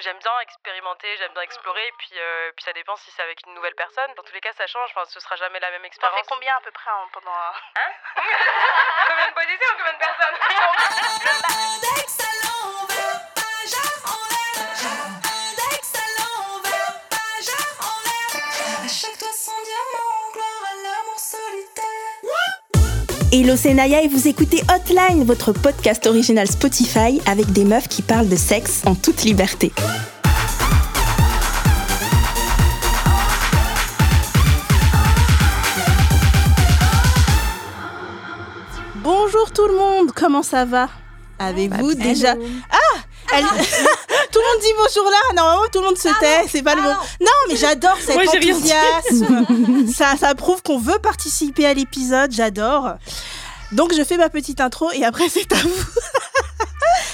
j'aime bien expérimenter, j'aime bien explorer, et puis, euh, puis ça dépend si c'est avec une nouvelle personne. Dans tous les cas, ça change, enfin, ce sera jamais la même T'en expérience. fais combien à peu près en- pendant un... Hein? Combien de positions, combien de personnes? Hello, c'est Naya et vous écoutez Hotline, votre podcast original Spotify avec des meufs qui parlent de sexe en toute liberté. Bonjour tout le monde, comment ça va? Avez-vous déjà Ah Elle- Tout le monde dit bonjour là Normalement tout le monde se tait, c'est pas le bon. Non mais j'adore cet Moi, enthousiasme ça, ça prouve qu'on veut participer à l'épisode, j'adore. Donc je fais ma petite intro et après c'est à vous.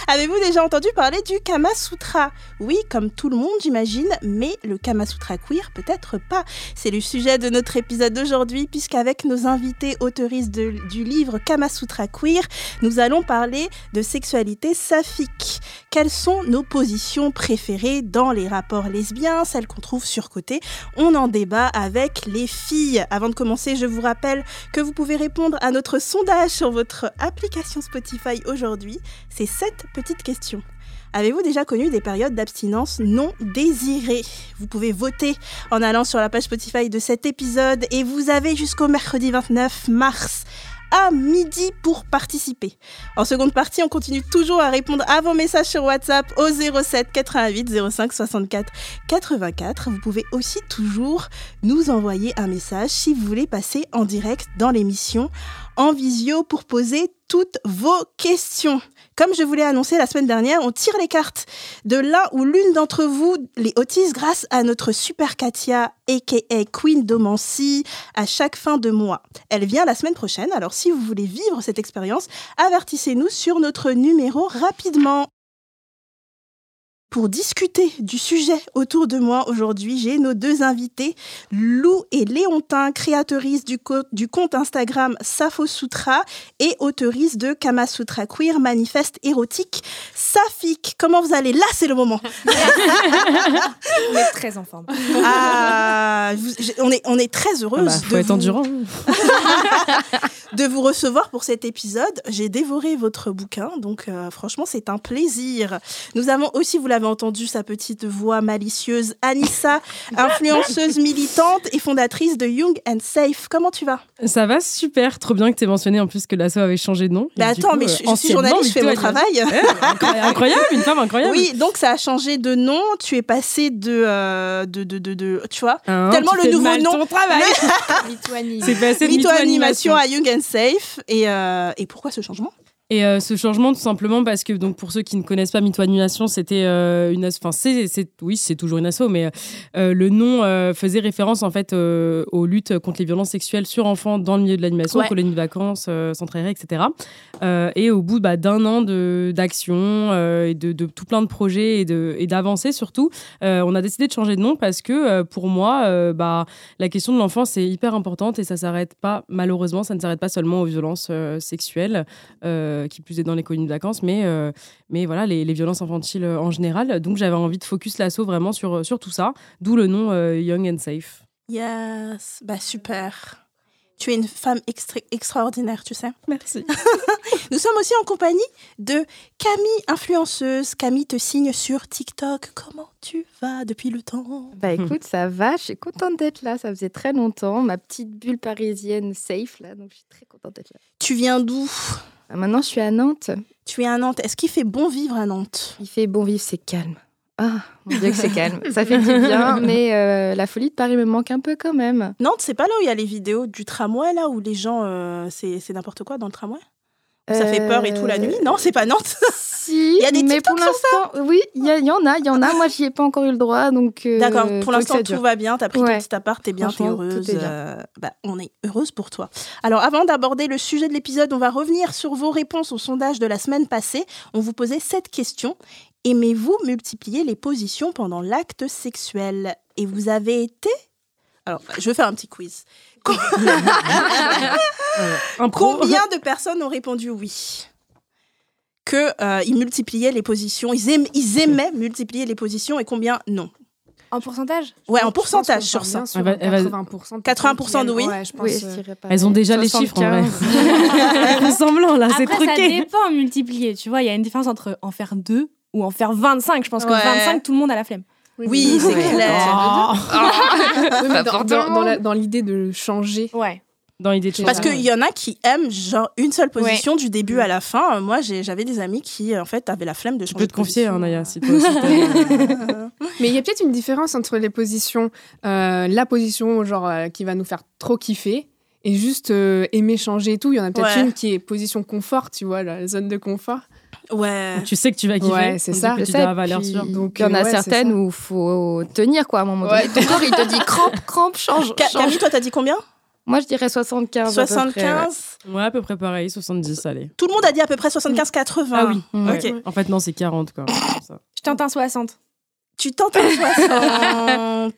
Avez-vous déjà entendu parler du Kama Sutra? Oui, comme tout le monde, j'imagine, mais le Kama Sutra queer, peut-être pas. C'est le sujet de notre épisode d'aujourd'hui, puisqu'avec nos invités autoristes de, du livre Kama Sutra queer, nous allons parler de sexualité saphique. Quelles sont nos positions préférées dans les rapports lesbiens, celles qu'on trouve surcotées? On en débat avec les filles. Avant de commencer, je vous rappelle que vous pouvez répondre à notre sondage sur votre application Spotify aujourd'hui. C'est 7 petite question. Avez-vous déjà connu des périodes d'abstinence non désirées? Vous pouvez voter en allant sur la page Spotify de cet épisode et vous avez jusqu'au mercredi 29 mars à midi pour participer. En seconde partie, on continue toujours à répondre à vos messages sur WhatsApp au 07 88 05 64 84. Vous pouvez aussi toujours nous envoyer un message si vous voulez passer en direct dans l'émission en visio pour poser toutes vos questions. Comme je vous l'ai annoncé la semaine dernière, on tire les cartes de l'un ou l'une d'entre vous, les Otis, grâce à notre super Katia, aka Queen Domancy, à chaque fin de mois. Elle vient la semaine prochaine, alors si vous voulez vivre cette expérience, avertissez-nous sur notre numéro rapidement. Pour discuter du sujet autour de moi aujourd'hui, j'ai nos deux invités, Lou et Léontin, créatrices du, co- du compte Instagram Safo Sutra et autoristes de Kama Sutra Queer, manifeste érotique saphique. Comment vous allez? Là, c'est le moment. On est très en forme. Ah, vous- j'ai- on, est, on est très heureuse bah, faut de, être vous, endurant. de vous recevoir pour cet épisode. J'ai dévoré votre bouquin, donc euh, franchement, c'est un plaisir. Nous avons aussi, vous l'avez entendu, sa petite voix malicieuse, Anissa, influenceuse militante et fondatrice de Young and Safe. Comment tu vas? Ça va super, trop bien que tu aies mentionné en plus que l'asso avait changé de nom. Du attends, coup, mais je, je suis journaliste, je fais mon travail. Eh, incroyable, une femme incroyable. Oui, donc ça a changé de nom. Tu es passé de, euh, de, de, de, de- tu vois, Hein, tellement tu le fais nouveau mal nom. ton travail. C'est passé de mytho-animation. Animation à Young and Safe. Et, euh, et pourquoi ce changement? Et euh, ce changement, tout simplement parce que, donc, pour ceux qui ne connaissent pas Mytho Animation, c'était euh, une asso. Enfin, c'est, c'est- oui, c'est toujours une asso, mais euh, le nom euh, faisait référence en fait euh, aux luttes contre les violences sexuelles sur enfants dans le milieu de l'animation, Ouais. colonies de vacances, euh, centre aéré, etc. Euh, et au bout bah, d'un an d'action euh, et de, tout plein de projets et, d'avancées surtout, euh, on a décidé de changer de nom parce que pour moi, bah, la question de l'enfance est hyper importante et ça s'arrête pas, malheureusement, ça ne s'arrête pas seulement aux violences sexuelles, qui plus est dans les colonies de vacances, mais, voilà, les, violences infantiles en général. Donc j'avais envie de focus l'assaut vraiment sur, sur tout ça, d'où le nom Young and Safe. Yes, bah super. Tu es une femme extra- extraordinaire, tu sais. Merci. Nous sommes aussi en compagnie de Camille, influenceuse. Camille te signe sur TikTok. Comment tu vas depuis le temps? Bah écoute, ça va, je suis contente d'être là, ça faisait très longtemps, ma petite bulle parisienne safe là, donc je suis très contente d'être là. Tu viens d'où? Ah, Maintenant je suis à Nantes, Tu es à Nantes. Est-ce qu'il fait bon vivre à Nantes? Il fait bon vivre, c'est calme. Ah, mon Dieu que c'est calme, ça fait du bien, mais euh, la folie de Paris me manque un peu quand même. Nantes, c'est pas là où il y a les vidéos du tramway, là, où les gens. euh, c'est c'est n'importe quoi dans le tramway? Ça fait peur et tout la Euh, nuit Non, c'est pas Nantes. Si, Il y a des mais pour l'instant, oui, il y, en a, il y en a, moi j'y ai pas encore eu le droit, donc... euh, D'accord, pour l'instant tout va bien, t'as pris ton Ouais. petit appart, t'es bien, t'es heureuse. est bien. euh, bah, on est heureuse pour toi. Alors avant d'aborder le sujet de l'épisode, on va revenir sur vos réponses au sondage de la semaine passée. On vous posait cette question. Aimez-vous multiplier les positions pendant l'acte sexuel Et vous avez été... Alors, je vais faire un petit quiz. Combien de personnes ont répondu oui? Que euh, ils multipliaient les positions, ils, aim- ils aimaient multiplier les positions et combien? Non. En pourcentage? Ouais, en pourcentage sur ça. bien sur Elle va- elle va- 80% de 80% de oui. Ouais, je pense. Oui, euh. Elles ont déjà les chiffres en vrai. 75. Elles font semblant là, c'est Après, ça truqué. dépend multiplier. Tu vois, il y a une différence entre en faire deux ou en faire 25. Je pense que Ouais. 25, tout le monde a la flemme. Oui, c'est Ouais. clair. Dans- Pas dans, dans la- dans l'idée de changer. Ouais. Dans l'idée de Parce changer. qu'il y en a qui aiment genre une seule position du début à la fin. Euh, Moi, j'avais des amis qui, en fait, avaient la flemme de changer peux te confier, hein, Naya, si toi aussi t'as- Mais il y a peut-être une différence entre les positions, euh, la position genre euh, qui va nous faire trop kiffer et juste euh, aimer changer et tout. Il y en a peut-être Ouais. une qui est position confort, tu vois, la zone de confort. Ouais. Tu sais que tu vas kiffer. Ouais, c'est ça. Tu ça, dois valeur puis sûre. Donc, il y en euh, a ouais, c'est certaines où il faut tenir quoi à un moment donné. Ouais. Ton corps il te dit crampe, crampe, change. Ca- change. Camille, toi, t'as dit combien? Moi je dirais 75. à peu près, ouais. 75 Ouais, à peu près pareil, 70, allez. Tout le monde a dit à peu près 75-80. Ah oui. Mm. ouais. Ok. En fait, non, c'est 40 quoi. Ça. Je tente un 60. Tu tentes un 60.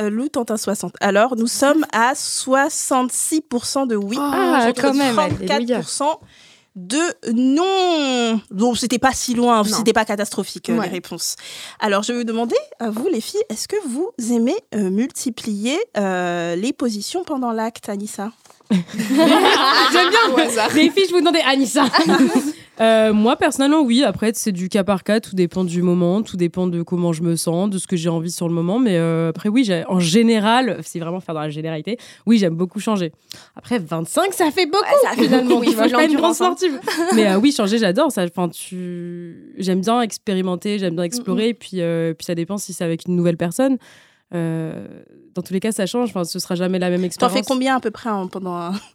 Euh, Lou tente un 60. Alors, nous sommes à 66% de oui. Ah, quand même, 34% de non. Donc, c'était pas si loin, Non. c'était pas catastrophique, euh, Ouais. les réponses. Alors, je vais vous demander, à vous, les filles, est-ce que vous aimez euh, multiplier euh, les positions pendant l'acte, Anissa? J'aime bien. Les filles, je vous demandais Anissa. Euh, moi, personnellement, oui. Après, c'est du cas par cas. Tout dépend du moment. Tout dépend de comment je me sens, de ce que j'ai envie sur le moment. Mais euh, après, oui, j'ai- en général, c'est vraiment faire dans la généralité. Oui, j'aime beaucoup changer. Après, 25, ça fait beaucoup ça fait finalement. beaucoup, tu vois, je pas une grande hein. sportive. Mais euh, oui, changer, j'adore. Ça, enfin, tu... J'aime bien expérimenter, j'aime bien explorer. Puis, euh, puis ça dépend si c'est avec une nouvelle personne. Euh, dans tous les cas, ça change. Enfin, ce sera jamais la même T'en expérience. fais combien à peu près en- pendant un-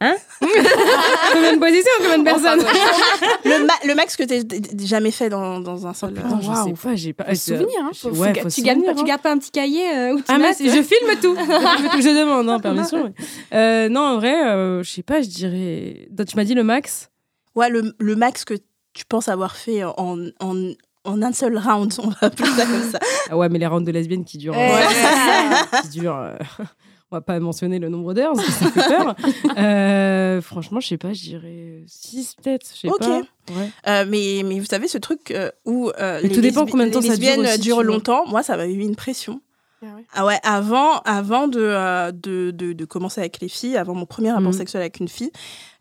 Combien de positions, combien de personnes le, ma- le max que d- jamais fait dans, dans un seul. Putain, je Waouh. sais pas, j'ai pas. Souvenir, hein. Faut, ouais, faut tu, gardes pas, tu hein. gardes pas un petit cahier euh, où tu Ah, mais notes je filme tout. je tout. Je demande, hein, permission. Euh, non, en vrai, euh, je sais pas, je dirais. Tu m'as dit le max? Ouais, le, le max que tu penses avoir fait en, en, en un seul round, on va appeler ça comme ça. Ah ouais, mais les rounds de lesbiennes qui durent. Ouais. euh, qui durent. euh, on va pas mentionner le nombre d'heures, parce que ça fait peur. Euh, franchement, je sais pas, je dirais 6 peut-être. Je sais Ok. pas. Ouais. Euh, mais, mais vous savez, ce truc euh, où les, tout dépend combien de temps les ça dure lesbiennes aussi, durent longtemps, moi, ça m'a mis une pression. Ah ouais. Ah ouais, avant, avant de, euh, de, de, de commencer avec les filles, avant mon premier rapport Mhm. sexuel avec une fille,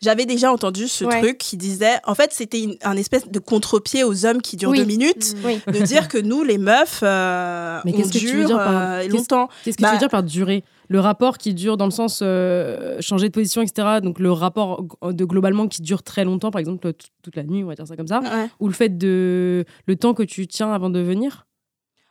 j'avais déjà entendu ce Ouais. truc qui disait, en fait, c'était une- un espèce de contre-pied aux hommes qui durent Oui. deux minutes, Oui. de dire que nous, les meufs, euh, Mais on qu'est-ce que tu veux dure dire par- euh, qu'est-ce- longtemps. Qu'est-ce que Bah- tu veux dire par durer? Le rapport qui dure dans le sens euh, changer de position, etc. Donc le rapport de globalement qui dure très longtemps, par exemple toute la nuit, on va dire ça comme ça. Ouais. Ou le fait de le temps que tu tiens avant de venir?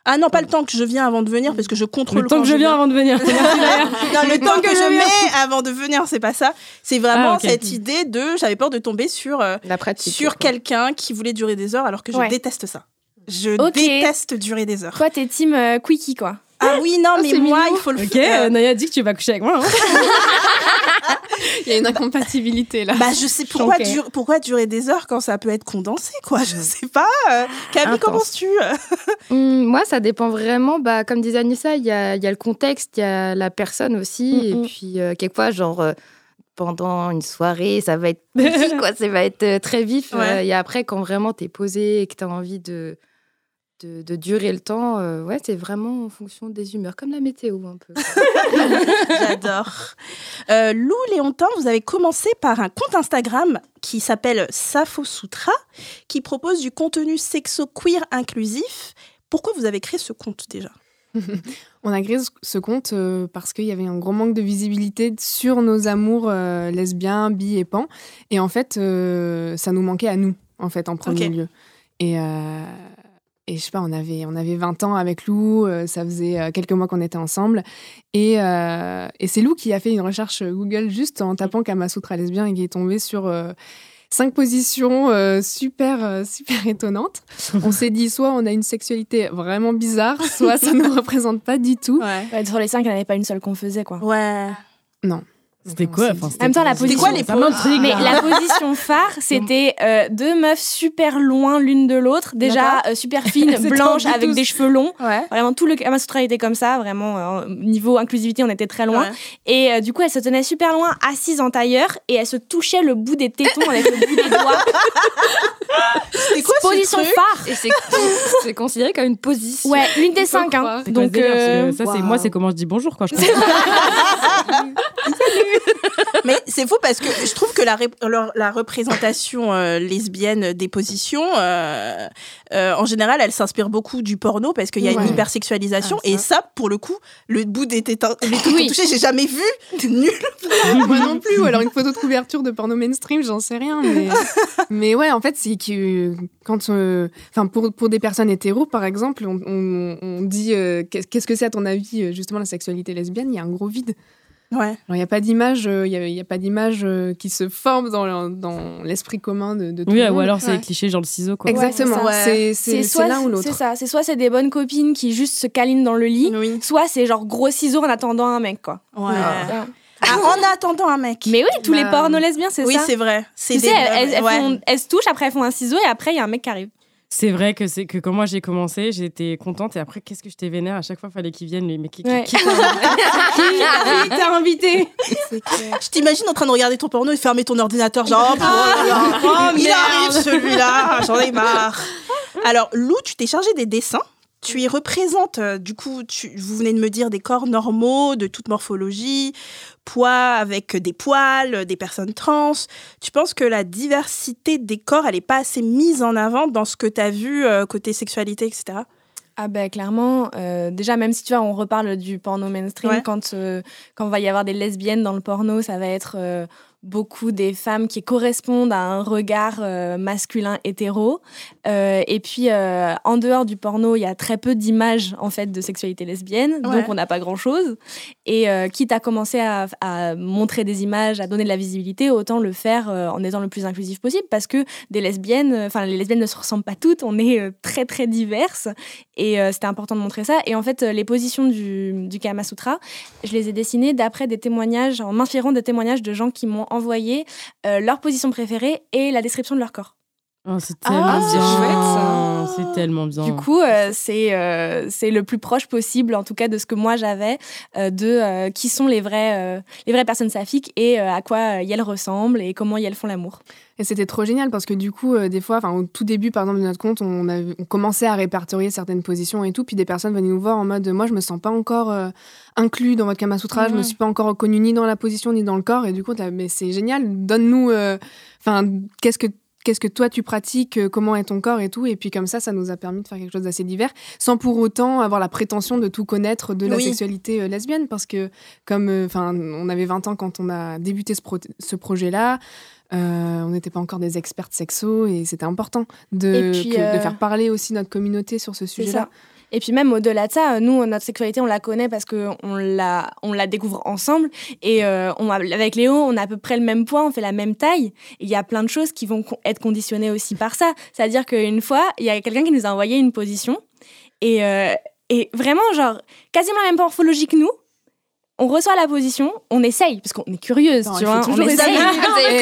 Ah non, pas le temps que je viens avant de venir, parce que je contrôle Le temps que je viens avant de venir. Non, le temps que, je mets avant de venir, c'est pas ça. C'est vraiment Ah, cette idée de. J'avais peur de tomber sur, euh, La pratique. sur quelqu'un qui voulait durer des heures alors que je Ouais. déteste ça. Je déteste durer des heures. Toi, t'es team euh, quickie, quoi. Ah oui, non, Ah, mais moi, mignon. il faut le Ok, faire. euh, Naya dit que tu vas coucher avec moi. hein. Il y a une incompatibilité là. Bah, je sais pourquoi, dur- pourquoi durer des heures quand ça peut être condensé, quoi. Je sais pas. euh, Camille, Intense. comment tu Hum, moi, ça dépend vraiment. Bah, comme disait Anissa, il y a, il y a le contexte, il y a la personne aussi. Mm, mm. Et puis, euh, quelquefois, genre, euh, pendant une soirée, ça va être petit, quoi. Ça va être euh, très vif. Ouais. Euh, et après, quand vraiment t'es posé et que t'as envie de, de, de durer le temps, euh, ouais, c'est vraiment en fonction des humeurs, comme la météo, un peu. J'adore. Euh, Lou Léontin, vous avez commencé par un compte Instagram qui s'appelle Safo Sutra, qui propose du contenu sexo-queer inclusif. Pourquoi vous avez créé ce compte déjà? On a créé ce- compte euh, parce qu'il y avait un gros manque de visibilité sur nos amours euh, lesbiens, bi et pan. Et en fait, euh, ça nous manquait à nous, en fait, en premier lieu. Et, euh, et je sais pas, on avait, on avait 20 ans avec Lou, euh, ça faisait euh, quelques mois qu'on était ensemble. Et, euh, et c'est Lou qui a fait une recherche Google juste en tapant Kamasutra lesbien et qui est tombé sur. euh, Cinq positions euh, super, euh, super étonnantes. On s'est dit soit on a une sexualité vraiment bizarre, soit ça ne nous représente pas du tout. Ouais. Ouais, sur les cinq, il n'y en avait pas une seule qu'on faisait, quoi. Ouais. C'était quoi enfin, En même temps, la c'était- position- quoi les Mais la position phare, c'était euh, deux meufs super loin l'une de l'autre, déjà euh, super fines, C'était blanches, avec Bluetooth. des cheveux longs. Ouais. Vraiment, tout le Kama Sutra était comme ça, vraiment, euh, niveau inclusivité, on était très loin. Ouais. Et euh, du coup, elles se tenaient super loin, assises en tailleur, et elles se touchaient le bout des tétons avec le bout des doigts. C'est quoi ce Position truc phare Et c'est c'est considéré comme une position. Ouais, l'une des cinq. Hein. quoi ce Donc, euh, ça, c'est moi, c'est comment je dis bonjour quand je. Mais c'est fou parce que je trouve que la, ré- leur- la représentation euh, lesbienne des positions, euh, euh, en général, elle s'inspire beaucoup du porno parce qu'il y a une hypersexualisation. Ah, ça. et ça, pour le coup, le bout des les tétons Oui. touchés, j'ai jamais vu. Nul. Moi non plus, ou alors une photo de couverture de porno mainstream, j'en sais rien. Mais, mais ouais, en fait, c'est que quand. euh, Enfin, pour, pour des personnes hétéros, par exemple, on, on- on dit euh, qu'est- qu'est-ce que c'est à ton avis, justement, la sexualité lesbienne? Il y a un gros vide. Ouais. Il n'y a pas d'image euh, il y a, il y a pas d'image euh, qui se forme dans, le- dans l'esprit commun de, de tout Oui, le ou alors c'est Ouais. les clichés genre le ciseau quoi. Exactement, Ouais, c'est c'est- c'est soit l'un ou C'est l'autre. ça, c'est soit c'est des bonnes copines qui juste se câlinent dans le lit, Oui. soit c'est genre gros ciseaux en attendant un mec, quoi. Ouais. Ah. Ah, en attendant un mec. Mais oui, tous les Bah, pornos lesbiens, c'est oui, ça. c'est vrai. C'est Tu des sais, elles, elles ouais. font- elles se touchent, après elles font un ciseau et après il y a un mec qui arrive. C'est vrai que c'est que quand moi j'ai commencé, j'étais contente et après qu'est-ce que j'étais vénère? À chaque fois fallait qu'ils viennent lui mais qui, qui- Ouais. qui t'a invité? Je t'imagine en train de regarder ton porno et fermer ton ordinateur, genre, oh, là là, Oh, il merde. arrive celui-là, j'en ai marre. Alors, Lou, tu t'es chargé des dessins? Tu y représentes, euh, du coup, tu, vous venez de me dire des corps normaux, de toute morphologie, poids avec des poils, des personnes trans. Tu penses que la diversité des corps, elle n'est pas assez mise en avant dans ce que tu as vu euh, côté sexualité, etc. Ah ben clairement, euh, déjà même si tu vois, on reparle du porno mainstream, Ouais. quand, euh, quand va y avoir des lesbiennes dans le porno, ça va être beaucoup des femmes qui correspondent à un regard euh, masculin hétéro. Euh, et puis euh, en dehors du porno, il y a très peu d'images en fait de sexualité lesbienne, Ouais. donc on n'a pas grand chose. Et quitte à commencer à, à montrer des images, à donner de la visibilité, autant le faire en étant le plus inclusif possible, parce que des lesbiennes, enfin les lesbiennes ne se ressemblent pas toutes, on est très très diverses. Et c'était important de montrer ça. Et en fait, les positions du, du Kama Sutra, je les ai dessinées d'après des témoignages, en m'inspirant de témoignages de gens qui m'ont envoyé euh, leur position préférée et la description de leur corps. Oh, c'est Ah, tellement c'est bien. chouette, C'est tellement bien. Du coup, euh, c'est euh, c'est le plus proche possible, en tout cas, de ce que moi j'avais, euh, de euh, qui sont les vraies, euh, les vraies personnes saphiques et euh, à quoi euh, elles ressemblent et comment elles font l'amour. Et c'était trop génial parce que du coup, euh, des fois, enfin, au tout début, par exemple, de notre compte, on, avait- on commençait à répertorier certaines positions et tout. Puis des personnes venaient nous voir en mode Moi, je me sens pas encore euh, inclus dans votre Kama Sutra, je me suis pas encore reconnu ni dans la position ni dans le corps. Et du coup, t'as- mais c'est génial, donne-nous, euh, enfin, qu'est-ce que. Qu'est-ce que toi tu pratiques, euh, comment est ton corps et tout, et puis comme ça, ça nous a permis de faire quelque chose d'assez divers, sans pour autant avoir la prétention de tout connaître de la Oui. sexualité euh, lesbienne, parce que comme, euh, enfin, on avait 20 ans quand on a débuté ce, pro- ce projet-là, euh, on n'était pas encore des expertes sexo et c'était important de, Et puis, que- de faire parler aussi notre communauté sur ce sujet-là. Et puis même au-delà de ça, nous, notre sexualité, on la connaît parce qu'on la, on la découvre ensemble. Et euh, on avec Léo, on a à peu près le même poids, on fait la même taille. Il y a plein de choses qui vont être conditionnées aussi par ça. C'est-à-dire qu'une fois, il y a quelqu'un qui nous a envoyé une position. Et, euh, et vraiment, genre, quasiment la même morphologie que nous. On reçoit la position, on essaye, parce qu'on est curieuse, Non, tu vois. toujours On essaye. C'est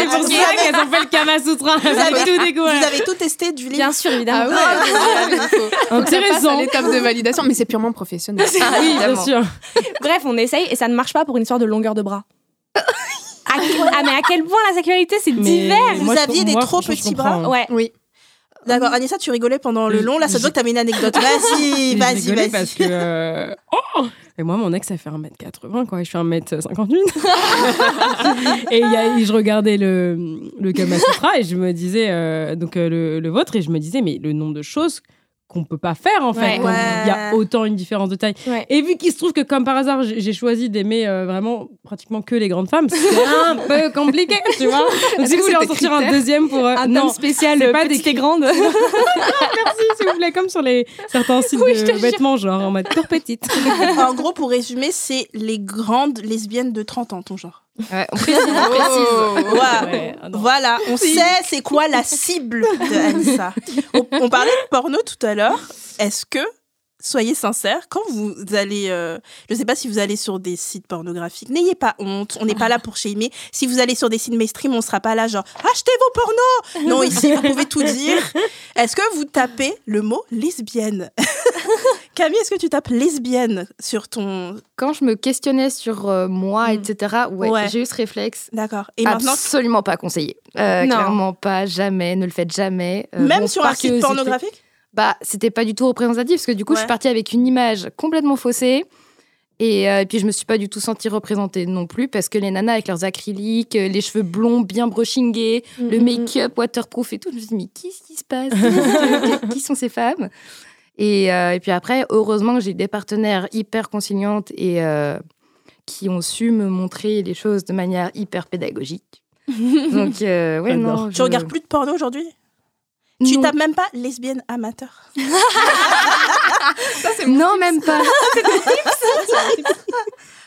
pour Vous ça avez- qu'elles ont fait le Kama Sutra. Vous avez- tout découvert. Vous avez tout testé du livre Bien sûr, évidemment. Ah ouais, ça passe Intéressant. l'étape de validation, mais c'est purement professionnel. Ah, Oui, bien sûr. Bref, on essaye et ça ne marche pas pour une histoire de longueur de bras. À quel- ah, mais à quel point la sexualité, c'est divers Vous moi, aviez des moi, trop petits bras. Ouais. Oui. D'accord, Anissa, tu rigolais pendant le long. Là, ça doit que t'avais une anecdote. Vas-y, vas-y, vas-y. parce que. euh, oh et moi, mon ex, ça fait 1m80, quoi. Et je suis 1m58. et il y a- je regardais le, le Kama Sutra et je me disais, euh, donc euh, le, le vôtre, et je me disais, mais le nombre de choses qu'on peut pas faire, en fait. Ouais. Il y a autant une différence de taille. Ouais. Et vu qu'il se trouve que, comme par hasard, j'ai choisi d'aimer euh, vraiment pratiquement que les grandes femmes, c'est un peu compliqué, tu vois. Donc, si vous voulez en sortir un deuxième pour. euh, Un non, spécial euh, pas des et grande. merci, s'il vous plaît, comme sur les, certains sites Oui, de vêtements, genre en mode corps petite. En gros, pour résumer, c'est les grandes lesbiennes de 30 ans, ton genre. Ouais, on précise, on précise. Ouais, non. Voilà, on sait c'est quoi la cible de Anissa. On, on parlait de porno tout à l'heure. Est-ce que soyez sincères, quand vous allez, euh, je sais pas si vous allez sur des sites pornographiques, n'ayez pas honte, on n'est pas là pour shamer. Si vous allez sur des sites mainstream, on sera pas là genre achetez vos pornos. Non, ici vous pouvez tout dire. Est-ce que vous tapez le mot lesbienne? Camille, est-ce que tu tapes lesbienne sur ton Quand je me questionnais sur euh, moi, Mm. etc., ouais, Ouais. j'ai eu ce réflexe. D'accord. Et maintenant, Absolument pas conseillé. Euh, Non. clairement pas, jamais, ne le faites jamais. Euh, même sur un site pornographique Bah, c'était pas du tout représentatif parce que du coup, je suis partie avec une image complètement faussée. Et, euh, et puis, je me suis pas du tout sentie représentée non plus parce que les nanas avec leurs acryliques, les cheveux blonds bien brushingés, le make-up waterproof et tout, je me suis dit, mais qu'est-ce qui se passe? Qui sont ces femmes? Et, euh, et puis après, heureusement que j'ai des partenaires hyper conciliantes et euh, qui ont su me montrer les choses de manière hyper pédagogique. Donc, euh, ouais, non. Tu je- regardes plus de porno aujourd'hui? Tu Non. tapes même pas lesbienne amateur Non, même pas.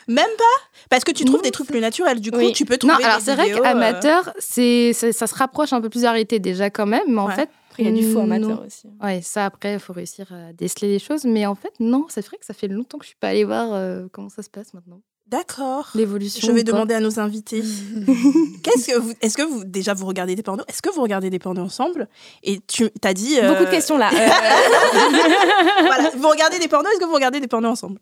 Même pas? Parce que tu trouves des trucs plus naturels. Du coup, Oui. tu peux Non, trouver alors des c'est vrai euh, qu'amateur, c'est, ça, ça se rapproche un peu plus arrêté déjà quand même, mais en Ouais. fait. Après, il y a du faux non. amateur aussi. Ouais, ça après, il faut réussir à déceler les choses, mais en fait, non, c'est vrai que ça fait longtemps que je suis pas allée voir euh, comment ça se passe maintenant. D'accord. L'évolution. Je vais demander à nos invités. Qu'est-ce que vous, est-ce que vous déjà vous regardez des pornos? Est-ce que vous regardez des pornos ensemble? Et tu t'as dit euh, Beaucoup de questions là. Euh, voilà, vous regardez des pornos Est-ce que vous regardez des pornos ensemble?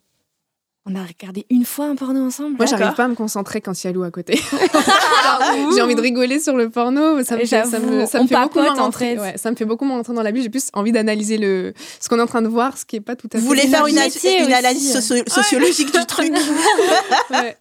On a regardé une fois un porno ensemble. Moi, j'arrive pas à me concentrer quand il y a Lou à côté. J'ai envie de rigoler sur le porno. Ça me fait, ça me, J'avoue, ça me on fait beaucoup moins en rentrer. fait. Ouais, ça me fait beaucoup moins rentrer dans la vie. J'ai plus envie d'analyser le ce qu'on est en train de voir, ce qui est pas tout à fait. Vous voulez faire une, analyse socio- sociologique du truc. Ouais.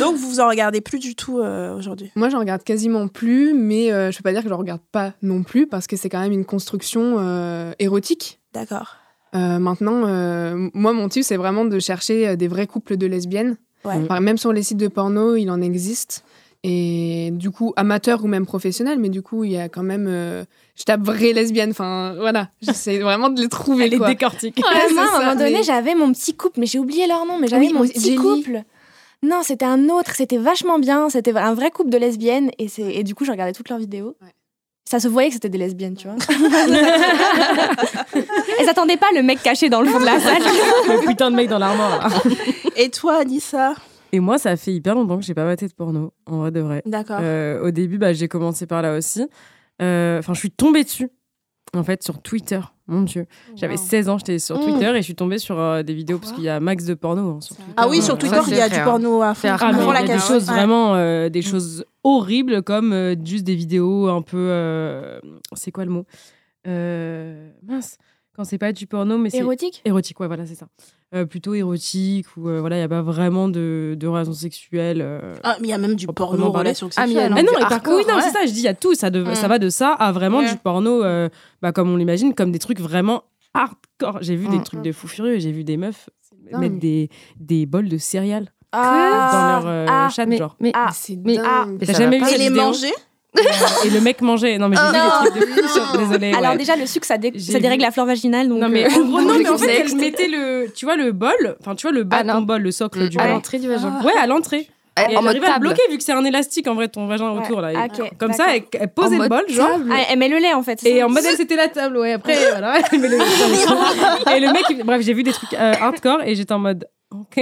Donc vous en regardez plus du tout euh, aujourd'hui? Moi, j'en regarde quasiment plus, mais euh, je peux pas dire que je regarde pas non plus parce que c'est quand même une construction euh, érotique. D'accord. Euh, maintenant, euh, moi, mon type, c'est vraiment de chercher euh, des vrais couples de lesbiennes. Ouais. Enfin, même sur les sites de porno, il en existe. Et du coup, amateur ou même professionnel, mais du coup, il y a quand même. euh, je tape vraie lesbienne. Enfin, voilà. J'essaie vraiment de les trouver. Elle quoi. décortique. Ouais, moi, à un moment donné, mais- j'avais mon petit couple, mais j'ai oublié leur nom, mais j'avais Oui, mon petit Jelly. couple. Non, c'était un autre, c'était vachement bien, c'était un vrai couple de lesbiennes, et, et du coup, je regardais toutes leurs vidéos. Ouais. Ça se voyait que c'était des lesbiennes, tu vois. Elles attendaient pas le mec caché dans le fond de la salle. Le putain de mec dans l'armoire. là. Et toi, Anissa? Et moi, ça fait hyper longtemps que j'ai pas maté de porno, en vrai de vrai. D'accord. Euh, au début, bah, j'ai commencé par là aussi. Euh, Enfin, je suis tombée dessus, en fait, sur Twitter. Mon Dieu. J'avais 16 ans, j'étais sur Mm. Twitter et je suis tombée sur euh, des vidéos parce qu'il y a max de porno hein, sur. Ah oui, sur Twitter, il y a du porno à. Faire Ah, mais il y a des choses Ouais. vraiment, euh, des choses horribles comme euh, juste des vidéos un peu. euh, c'est quoi le mot? Euh, Mince, quand c'est pas du porno, mais c'est. Érotique? Érotique, ouais, voilà, c'est ça. Euh, plutôt érotique, où euh, voilà, il n'y a pas vraiment de, de relations sexuelles. euh. Ah, mais il y a même du porno vraiment parler. relation Ah, mais il y a sexuelle. non, Mais non, et par hardcore, contre, oui, non, ouais. c'est ça, je dis, il y a tout, ça, de- Mm. ça va de ça à vraiment Ouais. du porno, euh, bah, comme on l'imagine, comme des trucs vraiment hardcore. J'ai vu des Mm. trucs de fous furieux, j'ai vu des meufs mettre des, des bols de céréales Ah. dans leur euh, Ah, chat, mais, genre. mais, Ah. Mais mais- ah, T'as ça jamais vu. Et les manger Et le mec mangeait. Non, mais j'ai Oh vu des trucs de fou. Désolée. Alors ouais. déjà, le sucre, ça, dé- J'ai ça dérègle vu- la flore vaginale. Donc Non mais euh, en gros non mais en fait elle mettait le tu vois le bol enfin tu vois le bas Ah, de ton bol le socle du à bol l'entrée du vagin. ouais à l'entrée Euh, et en elle mode arrivait à le table. bloquer vu que c'est un élastique en vrai ton vagin Ouais. autour là Ah, comme ça elle, elle posait En le bol genre. Ah, elle met le lait en fait. et ça en mode elle c'était la table ouais après voilà elle met le- et le mec il- bref j'ai vu des trucs euh, hardcore et j'étais en mode ok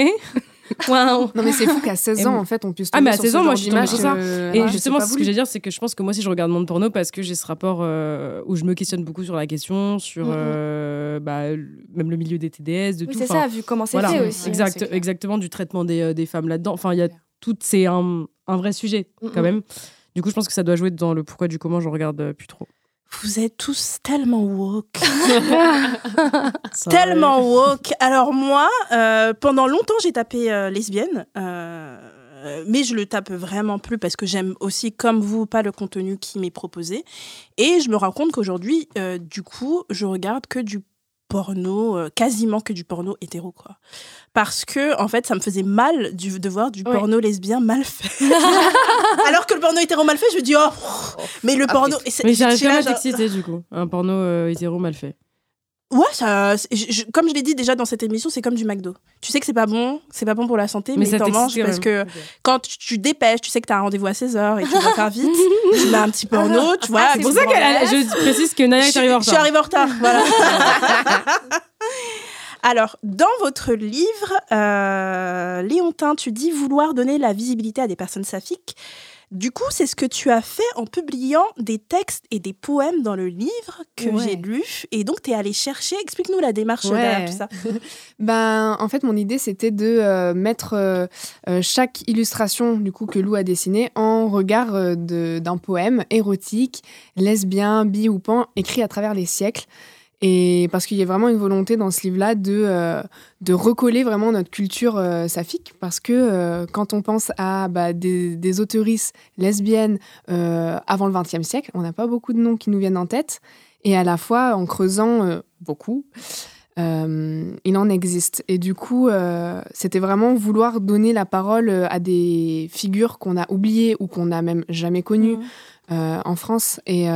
waouh Non, mais c'est fou qu'à 16 Et ans, en fait, on puisse Ah, tomber mais à sur 16 ce ans, moi, sur ça. Et ouais, justement, ce que veux dire, c'est que je pense que moi aussi, je regarde mon porno parce que j'ai ce rapport euh, où je me questionne beaucoup sur la question, sur Mhm. euh, bah, même le milieu des TDS, de Oui, tout. c'est ça, vu comment c'est voilà, fait aussi. exact, clair. exactement du traitement des, euh, des femmes là-dedans. Enfin, il y a tout, c'est un, un vrai sujet quand Mhm. même. Du coup, je pense que ça doit jouer dans le pourquoi du comment. Je regarde plus trop. Vous êtes tous tellement woke. Tellement woke. Alors moi, euh, pendant longtemps, j'ai tapé euh, lesbienne. euh, mais je le tape vraiment plus parce que j'aime aussi, comme vous, pas le contenu qui m'est proposé. Et je me rends compte qu'aujourd'hui, euh, du coup, je regarde que du porno, euh, quasiment que du porno hétéro, quoi. Parce que, en fait, ça me faisait mal du- de voir du Ouais. porno lesbien mal fait. Alors que le porno hétéro mal fait, je me dis, oh, mais le porno. et c'est- Mais j'arrive jamais à genre- t'exciter du coup. Un porno euh, hétéro mal fait. Ouais, ça, c'est- je- je- comme je l'ai dit déjà dans cette émission, c'est comme du McDo. Tu sais que c'est pas bon, c'est pas bon pour la santé, mais, ça t'en manges parce que quand tu, tu dépêches, tu sais que t'as un rendez-vous à 16h et tu dois faire vite, tu mets un petit porno, tu vois. Ah, C'est pour ça que je précise que Naya est arrivée en je suis retard. arrivée en retard, voilà. Alors, dans votre livre, euh, Léontin, tu dis vouloir donner la visibilité à des personnes saphiques. Du coup, c'est ce que tu as fait en publiant des textes et des poèmes dans le livre que Ouais. j'ai lu. Et donc, tu es allé chercher. Explique-nous la démarche Ouais. derrière tout ça. Ben, en fait, mon idée, c'était de euh, mettre euh, euh, chaque illustration du coup que Lou a dessinée en regard euh, d'un poème érotique, lesbien, bi ou pan, écrit à travers les siècles. Et parce qu'il y a vraiment une volonté dans ce livre-là de, euh, de recoller vraiment notre culture euh, saphique. Parce que euh, quand on pense à bah, des, des lesbiennes avant le XXe siècle, on n'a pas beaucoup de noms qui nous viennent en tête. Et à la fois, en creusant beaucoup, il en existe. Et du coup, c'était vraiment vouloir donner la parole à des figures qu'on a oubliées ou qu'on n'a même jamais connues euh, en France. Et,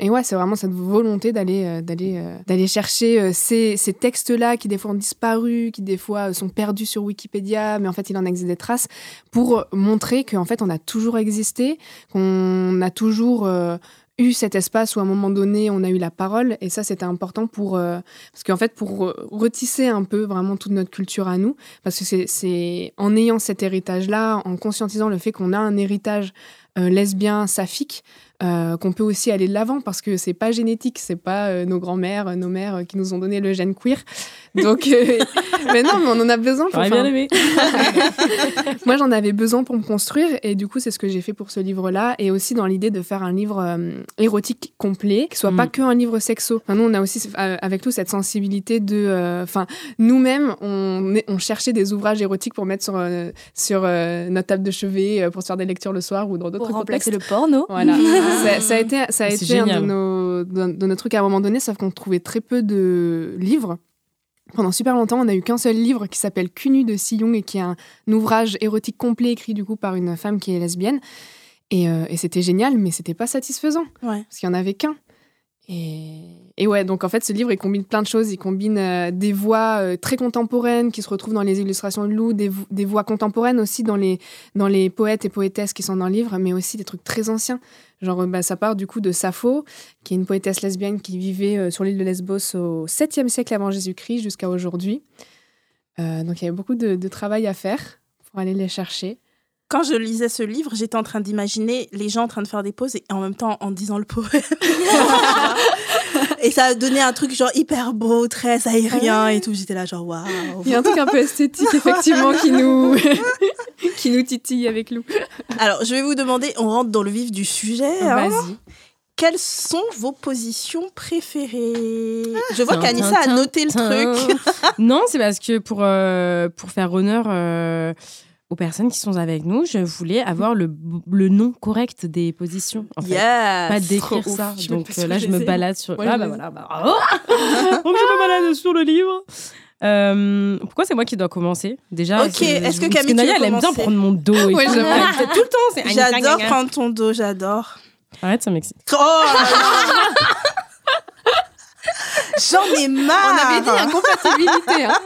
et ouais, c'est vraiment cette volonté d'aller euh, d'aller euh, d'aller chercher euh, ces, textes-là qui des fois ont disparu, qui des fois sont perdus sur Wikipédia, mais en fait il en existe des traces, pour montrer qu'en fait on a toujours existé, qu'on a toujours eu cet espace où à un moment donné on a eu la parole, et ça c'était important pour parce qu'en fait pour retisser un peu vraiment toute notre culture à nous, parce que c'est- en ayant cet héritage-là, en conscientisant le fait qu'on a un héritage lesbien, saphique, euh, qu'on peut aussi aller de l'avant parce que c'est pas génétique, c'est pas euh, nos grands-mères, euh, nos mères euh, qui nous ont donné le gène queer. Donc, euh, mais non, mais on en a besoin. Pour, bien aimé. moi, j'en avais besoin pour me construire et du coup, c'est ce que j'ai fait pour ce livre-là et aussi dans l'idée de faire un livre euh, érotique complet, qui soit Mm. pas que un livre sexo. Enfin, nous, on a aussi euh, avec nous cette sensibilité de, euh, enfin, nous-mêmes, on, cherchait des ouvrages érotiques pour mettre sur euh, sur euh, notre table de chevet euh, pour se faire des lectures le soir ou dans d'autres Pour contextes. remplacer le porno. Voilà. ça, ça a été, ça a C'est été un de nos, de, de nos trucs à un moment donné, sauf qu'on trouvait très peu de livres. Pendant super longtemps, on n'a eu qu'un seul livre qui s'appelle Cunu de Sillon et qui est un, ouvrage érotique complet écrit du coup par une femme qui est lesbienne. Et, euh, et c'était génial, mais c'était pas satisfaisant Ouais. parce qu'il y en avait qu'un. Et, et ouais, donc en fait, ce livre, il combine plein de choses. Il combine euh, des voix euh, très contemporaines qui se retrouvent dans les illustrations de Lou, des, vo- des voix contemporaines aussi dans les, dans les poètes et poétesses qui sont dans le livre, mais aussi des trucs très anciens. Genre, bah, ça part du coup de Sappho, qui est une poétesse lesbienne qui vivait euh, sur l'île de Lesbos au 7e siècle avant Jésus-Christ jusqu'à aujourd'hui. Donc il y avait beaucoup de, de travail à faire pour aller les chercher. Quand je lisais ce livre, j'étais en train d'imaginer les gens en train de faire des pauses et en même temps en disant le poème. et ça a donné un truc genre hyper beau, très aérien et tout. J'étais là genre waouh. Il y a un truc un peu esthétique, effectivement, qui nous, qui nous titille avec Lou. Alors, je vais vous demander, on rentre dans le vif du sujet. hein. Vas-y. Quelles sont vos positions préférées? Je vois qu'Anissa a noté le truc. non, c'est parce que pour, euh, pour faire honneur euh, aux personnes qui sont avec nous, je voulais avoir le, le nom correct des positions. En fait. Yes. Pas d'écrire Trop ça. ouf. Donc euh, là, que je me balade sur. Ah bah voilà. Bah. Donc je me balade sur le livre. Euh, pourquoi c'est moi qui dois commencer? Déjà. Ok, est-ce que parce Camille, Naya, veux elle aime bien prendre mon dos et Ouais, tout. tout le temps. J'adore prendre ton dos, j'adore. Arrête, ça m'excite. Oh. J'en ai marre. On avait dit incompatibilité. Hein.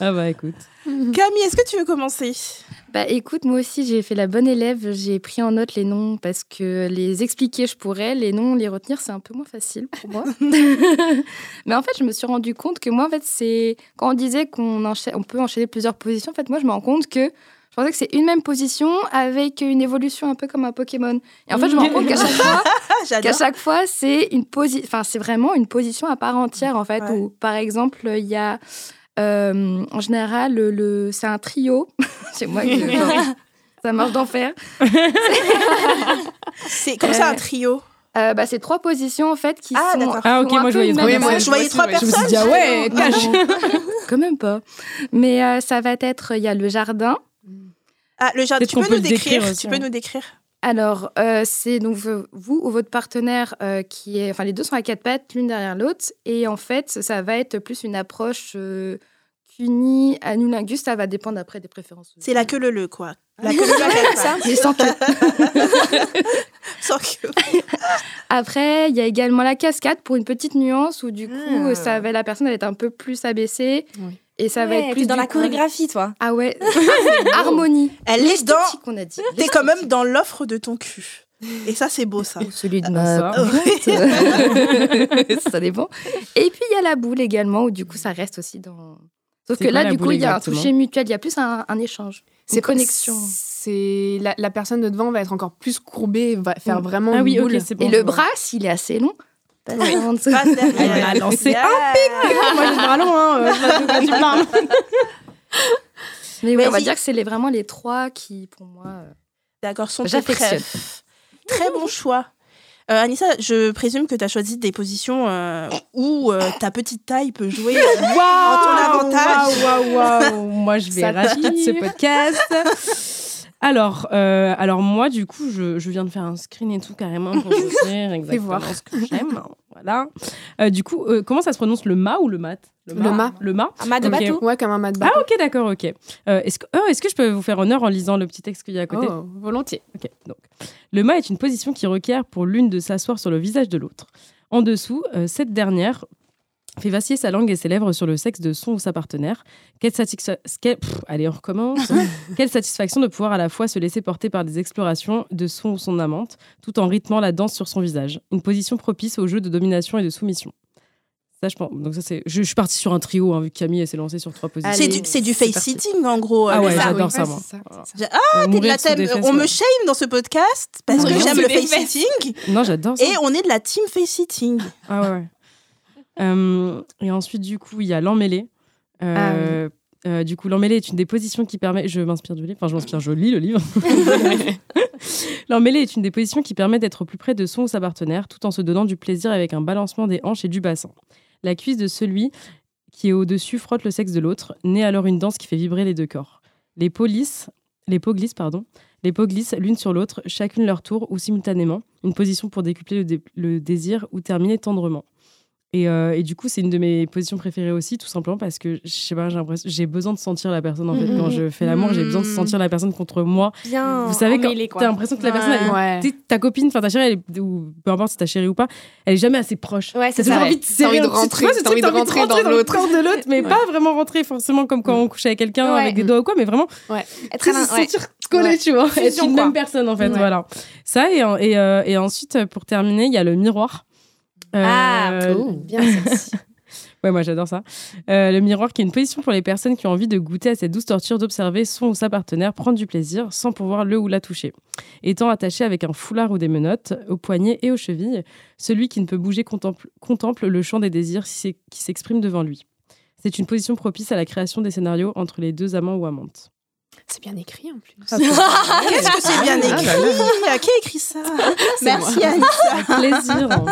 Ah bah écoute. Camille, est-ce que tu veux commencer? Bah écoute, moi aussi j'ai fait la bonne élève, j'ai pris en note les noms parce que les expliquer je pourrais, les noms, les retenir c'est un peu moins facile pour moi. Mais en fait je me suis rendu compte que moi en fait c'est quand on disait qu'on on peut enchaîner plusieurs positions, en fait moi je me rends compte que je pensais que c'est une même position avec une évolution un peu comme un Pokémon. Et en fait je me rends compte qu'à chaque fois qu'à chaque fois c'est une position enfin c'est vraiment une position à part entière en fait Ouais. où par exemple il y a euh, en général le, le- c'est un trio c'est moi qui ça marche d'enfer C'est comme ça un trio. Euh, bah, c'est trois positions en fait qui Ah, sont d'accord. Ah, ok, moi, je peu voyais trois Oui, moi, personnes. je voyais trois Je me suis personnes. dit, ah ouais, Non, cache. non. quand même pas mais euh, ça va être il y a le jardin Ah, le jardin, tu peux peut nous décrire, décrire aussi, Tu peux ouais. nous décrire Alors, euh, c'est donc vous ou votre partenaire euh, qui est. Enfin, les deux sont à quatre pattes, l'une derrière l'autre. Et en fait, ça va être plus une approche euh, cunie, anulingus. Ça va dépendre après des préférences. C'est la queue le le quoi. La queue le pattes. Mais sans queue. Sans queue. Après, il y a également la cascade pour une petite nuance où du coup, Ah. ça va, la personne elle est un peu plus abaissée. Oui. Et ça va être plus dans la chorégraphie, toi. Ah ouais, harmonie. Elle est dans. L'esthétique, on a dit. T'es quand même dans l'offre de ton cul. Et ça, c'est beau, ça. Ou celui de Ah, ma ça. dépend. Et puis, il y a la boule également, où du coup, ça reste aussi dans... Sauf que là, du coup, il y a un toucher mutuel, il y a plus un, un échange. C'est Une connexion. C'est la, la personne de devant va être encore plus courbée, va faire Mm. vraiment Ah une oui, ok, boule. c'est bon. Et le bras, s'il est assez long, passe Oui. en dessous. Passe derrière. Elle a lancé Yeah. Moi, j'ai le bras long, hein. euh, je sais pas de quoi tu parles. Mais oui, on va dire que c'est les- vraiment les trois qui, pour moi... euh, D'accord, sont préf. Très bon choix. Euh, Anissa, je présume que tu as choisi des positions euh, où euh, ta petite taille peut jouer. euh, Waouh ton avantage. Waouh, waouh, waouh. Moi, je vais racheter ce podcast. Alors, euh, alors moi, du coup, je, je viens de faire un screen et tout carrément pour vous dire exactement voir. ce que j'aime. Voilà. Euh, du coup, euh, comment ça se prononce le ma ou le mat? Le ma. Le ma. Un mat de Ok. bateau? Ouais, comme un mat de Ah ok, d'accord, ok. Euh, est-ce que, oh, est-ce que je peux vous faire honneur en lisant le petit texte qu'il y a à côté? Oh, volontiers. Ok, donc. Le mât est une position qui requiert pour l'une de s'asseoir sur le visage de l'autre. En dessous, euh, cette dernière fait vaciller sa langue et ses lèvres sur le sexe de son ou sa partenaire. Quelle, satisfa- quelle- pff, allez, on recommence. Quelle satisfaction de pouvoir à la fois se laisser porter par des explorations de son ou son amante, tout en rythmant la danse sur son visage. Une position propice au jeu de domination et de soumission. Ça, je pense. Donc ça, c'est. Je, je suis partie sur un trio, hein, vu que Camille s'est lancée sur trois positions. C'est du, c'est du c'est face parti. sitting en gros. Ah ouais, j'adore oui, ça, moi. Euh, T'es de la thème- on me shame dans ce podcast parce que j'aime le des face fesses. sitting Non, j'adore ça. et on est de la team face sitting. Ah ouais, ouais. Et ensuite, du coup, il y a l'emmêlé. Euh, euh, du coup, l'emmêlé est une des positions qui permet. Je m'inspire du livre. Enfin, je m'inspire, je lis le livre. l'emmêlé est une des positions qui permet d'être au plus près de son ou sa partenaire, tout en se donnant du plaisir avec un balancement des hanches et du bassin. La cuisse de celui qui est au-dessus frotte le sexe de l'autre, naît alors une danse qui fait vibrer les deux corps. Les peaux lisses, les peaux glissent, pardon. Les peaux glissent l'une sur l'autre, chacune leur tour ou simultanément. Une position pour décupler le, dé- le désir ou terminer tendrement. Et, euh, et du coup, c'est une de mes positions préférées aussi, tout simplement parce que je sais pas, j'ai besoin de sentir la personne en fait quand je fais l'amour, j'ai besoin de Mhm. sentir la personne contre moi. Bien. Vous savez quand t'as l'impression que la personne, elle- Ouais. ta copine, enfin ta chérie, elle est- ou peu importe si ta chérie ou pas, elle est jamais assez proche. Ouais, c'est toujours ça. envie de serrer envie de rentrer, tu vois, de rentrer dans le l'autre. corps de l'autre, mais Ouais. pas vraiment rentrer forcément comme quand on couche avec quelqu'un Ouais. avec des doigts ou quoi, mais vraiment Être se ouais. sentir collé, Ouais. tu vois, être une même personne en fait, Ouais. voilà. Ça et, euh, et ensuite pour terminer, il y a le miroir. Ah, Euh, oh, bien celle-ci. Ouais, moi j'adore ça. Euh, le miroir qui est une position pour les personnes qui ont envie de goûter à cette douce torture d'observer son ou sa partenaire prendre du plaisir sans pouvoir le ou la toucher. Étant attaché avec un foulard ou des menottes aux poignets et aux chevilles, celui qui ne peut bouger contemple, contemple le champ des désirs qui s'exprime devant lui. C'est une position propice à la création des scénarios entre les deux amants ou amantes. C'est bien écrit en plus. Qu'est-ce que c'est bien écrit Qui a écrit ça? Merci Anissa. Avec plaisir.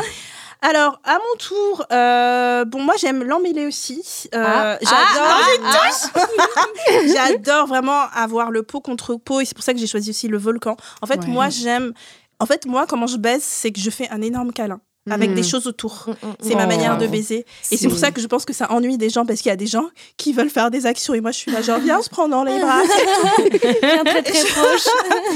Alors, à mon tour, euh, bon, moi j'aime l'emmêlé aussi. Euh, Ah. J'adore. J'adore vraiment avoir le pot contre pot et c'est pour ça que j'ai choisi aussi le volcan. En fait, Ouais. moi j'aime. En fait, moi, comment je baise, c'est que je fais un énorme câlin avec des choses autour. Mm, C'est ma manière de baiser. Et c'est pour ça que je pense que ça ennuie des gens parce qu'il y a des gens qui veulent faire des actions et moi je suis là genre viens on se prend dans les bras. Bien très très proche.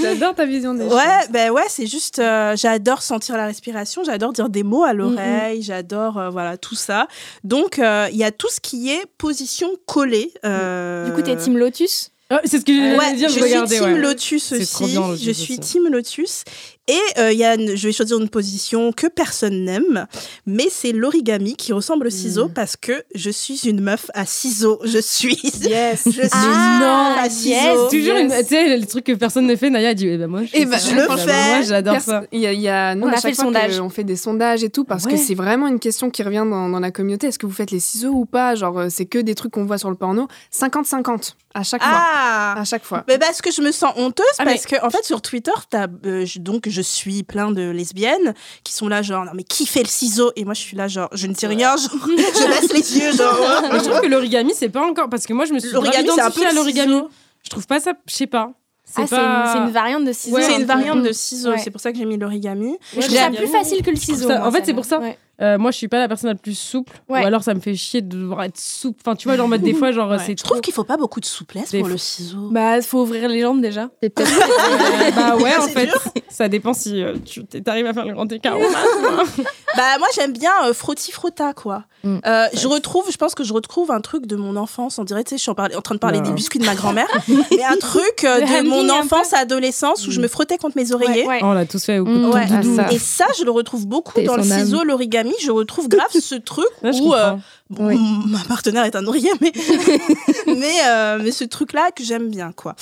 J'adore ta vision des choses. Ouais, ben ouais, c'est juste, euh, j'adore sentir la respiration, j'adore dire des mots à l'oreille, j'adore, euh, voilà, tout ça. Donc, euh, il y a tout ce qui est position collée. euh, Du coup, t'es Team Lotus? Oh, c'est ce que je voulais Ouais, dire, je je suis. Team ouais. Lotus aussi. trop bien, Lotus je suis aussi. Team Lotus. Et euh, il y a une- je vais choisir une position que personne n'aime, mais c'est l'origami qui ressemble au ciseau Mm. parce que je suis une meuf à ciseaux. Je suis. Yes. Je suis Ah, non, à yes. ciseaux. Toujours Yes. une- tu sais, les trucs que personne ne fait, Naya a dit, eh ben moi, je, Eh fais ben, je le Bah, fais. Moi, j'adore ça. Il y a, il y a- nous, On a fait le sondage. On fait des sondages et tout parce Ouais. que c'est vraiment une question qui revient dans, dans la communauté. Est-ce que vous faites les ciseaux ou pas? Genre, euh, c'est que des trucs qu'on voit sur le porno. 50-50 à chaque fois. Ah! À chaque fois. Mais parce que je me sens honteuse Ah, mais- parce que en fait sur Twitter t'as euh, je- donc je suis plein de lesbiennes qui sont là genre non mais qui fait le ciseau? Et moi je suis là genre je ne dis rien genre je baisse les yeux genre ouais. Mais je trouve que l'origami, c'est pas encore. Parce que moi, je me suis L'origami, c'est un identifiée peu à l'origami. ciseau. Je trouve pas ça, je sais pas. Ah, c'est une, c'est une variante de ciseaux. Ouais, c'est un une variante de Mm. ciseaux Ouais. c'est pour ça que j'ai mis l'origami Mais je trouve ça plus facile que le ciseau. ça- moi, en fait, c'est pour ça. Euh, moi, je suis pas la personne la plus souple. Ouais. Ou alors, ça me fait chier de devoir être souple. Enfin, tu vois, genre, des fois, genre, Ouais. c'est Je trouve trop. qu'il faut pas beaucoup de souplesse Des pour fois- le ciseau. Bah, faut ouvrir les jambes déjà. C'est peut-être- Euh, bah ouais, en fait, ça dépend si euh, tu arrives à faire le grand écart. ou pas. Bah moi j'aime bien euh, frotti frotta quoi. Mm. Euh, je retrouve, je pense que je retrouve un truc de mon enfance. On dirait, tu sais, je suis en, parler- en train de parler Non. des biscuits de ma grand-mère, mais un truc euh, de mon enfance, adolescence, où je me frottais contre mes oreillers. Ouais, ouais. on l'a tous fait au coup de doudou. Ah, ça. Et ça, je le retrouve beaucoup dans le ciseau, l'origami. Je retrouve grave ce truc Ouais, où euh, bon, Oui. ma partenaire est un oreiller, mais mais, euh, mais ce truc-là que j'aime bien quoi.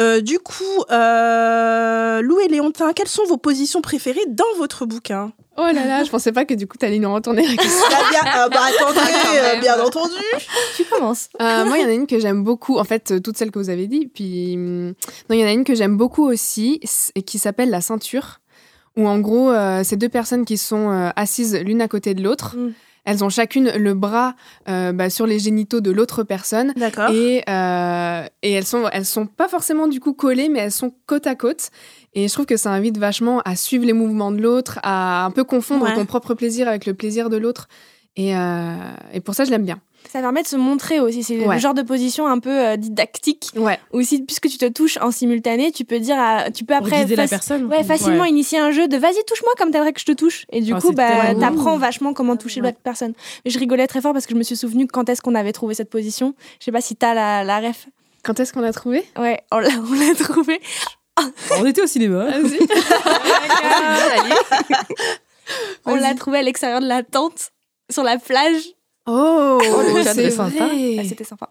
Euh, du coup, euh, Lou et Léontin, quelles sont vos positions préférées dans votre bouquin? Oh là là, je pensais pas que du coup t'allais nous retourner la question. Bah, bien, euh, bah, attendez, Quand euh, même. bien entendu. Tu commences. Euh, moi, il y en a une que j'aime beaucoup. En fait, euh, toutes celles que vous avez dit. Puis, hum, non, il y en a une que j'aime beaucoup aussi et qui s'appelle la ceinture. Où en gros, euh, c'est deux personnes qui sont euh, assises l'une à côté de l'autre. Mm. Elles ont chacune le bras euh, bah, sur les génitaux de l'autre personne. D'accord. Et, euh, et elles sont elles sont pas forcément du coup collées, mais elles sont côte à côte. Et je trouve que ça invite vachement à suivre les mouvements de l'autre, à un peu confondre Ouais. ton propre plaisir avec le plaisir de l'autre. Et, et pour ça, je l'aime bien. Ça permet de se montrer aussi. C'est Ouais. le genre de position un peu euh, didactique. Ouais. Aussi, puisque tu te touches en simultané, tu peux dire, à- tu peux après guider la faci- personne. Ouais, facilement Ouais. initier un jeu de vas-y, touche-moi comme t'aimerais que je te touche. Et du Ah, coup, bah, t'apprends vachement comment toucher Ouais. l'autre personne. Mais je rigolais très fort parce que je me suis souvenu quand est-ce qu'on avait trouvé cette position. Je sais pas si t'as la, la ref. Quand est-ce qu'on l'a trouvé Ouais, on l'a on l'a trouvé. On était au cinéma. On l'a trouvé à l'extérieur de la tente, sur la plage. Oh, sympa. vrai. Ah, C'était sympa.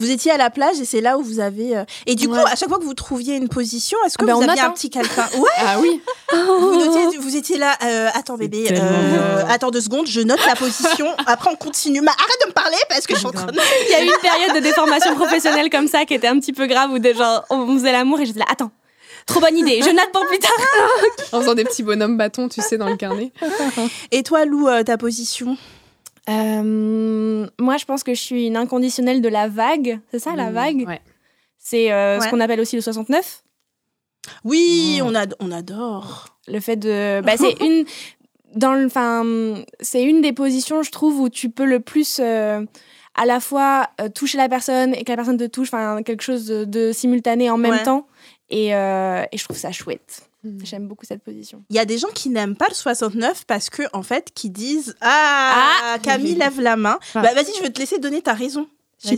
Vous étiez à la plage et c'est là où vous avez. euh, Et du coup, à chaque fois que vous trouviez une position, est-ce que Ah ben, vous on aviez un petit calepin Ouais, Ah oui. vous, notiez- vous étiez là. euh, attends, bébé. euh, attends deux secondes, je note la position. Après, on continue. Ma- arrête de me parler parce que je suis en train de. Il y a eu une période de déformation professionnelle comme ça qui était un petit peu grave où des gens, on faisait l'amour et j'étais là, attends, trop bonne idée, je note pour plus tard. En faisant des petits bonhommes bâtons, tu sais, dans le carnet. Et toi, Lou, euh, ta position? Euh, moi, je pense que je suis une inconditionnelle de la vague. C'est ça, la Mm, vague Ouais. C'est euh, Ouais. ce qu'on appelle aussi le 69. Oui, Oh. on, ad- on adore. Le fait de. Bah, c'est une. Dans le, enfin, c'est une des positions, je trouve, où tu peux le plus euh, à la fois toucher la personne et que la personne te touche, enfin, quelque chose de, de simultané en même Ouais. temps. Et, et je trouve ça chouette. Mm. J'aime beaucoup cette position. Il y a des gens qui n'aiment pas le 69 parce que, en fait, qui disent Ah, Ah. Camille lève la main. Ah. Bah, vas-y, je vais te laisser donner ta raison.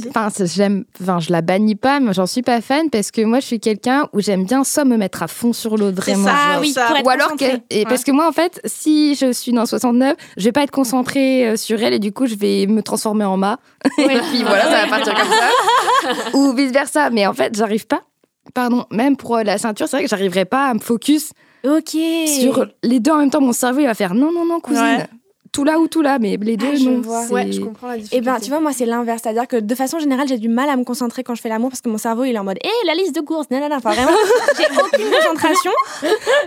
Enfin, j'aime, enfin, je la bannis pas, mais j'en suis pas fan parce que moi, je suis quelqu'un où j'aime bien soit me mettre à fond sur l'autre, vraiment. ça, genre. Ah oui, ça. Ou alors, concentrée. que- et parce que moi, en fait, si je suis dans 69, je vais pas être concentrée euh, sur elle et du coup, je vais me transformer en ma. Et puis voilà, ça va partir comme ça. Ou vice versa. Mais en fait, j'arrive pas. Pardon, même pour euh, la ceinture, c'est vrai que j'arriverai pas à me focus sur les deux en même temps. Mon cerveau, il va faire non, non, non, cousine. Ouais. Tout là ou tout là, mais les deux, Ah, je non. vois. Ouais, je comprends la Et difficulté. ben, tu vois, moi, c'est l'inverse. C'est-à-dire que de façon générale, j'ai du mal à me concentrer quand je fais l'amour parce que mon cerveau, il est en mode Hé, la liste de courses, nanana. Enfin, vraiment, j'ai aucune concentration.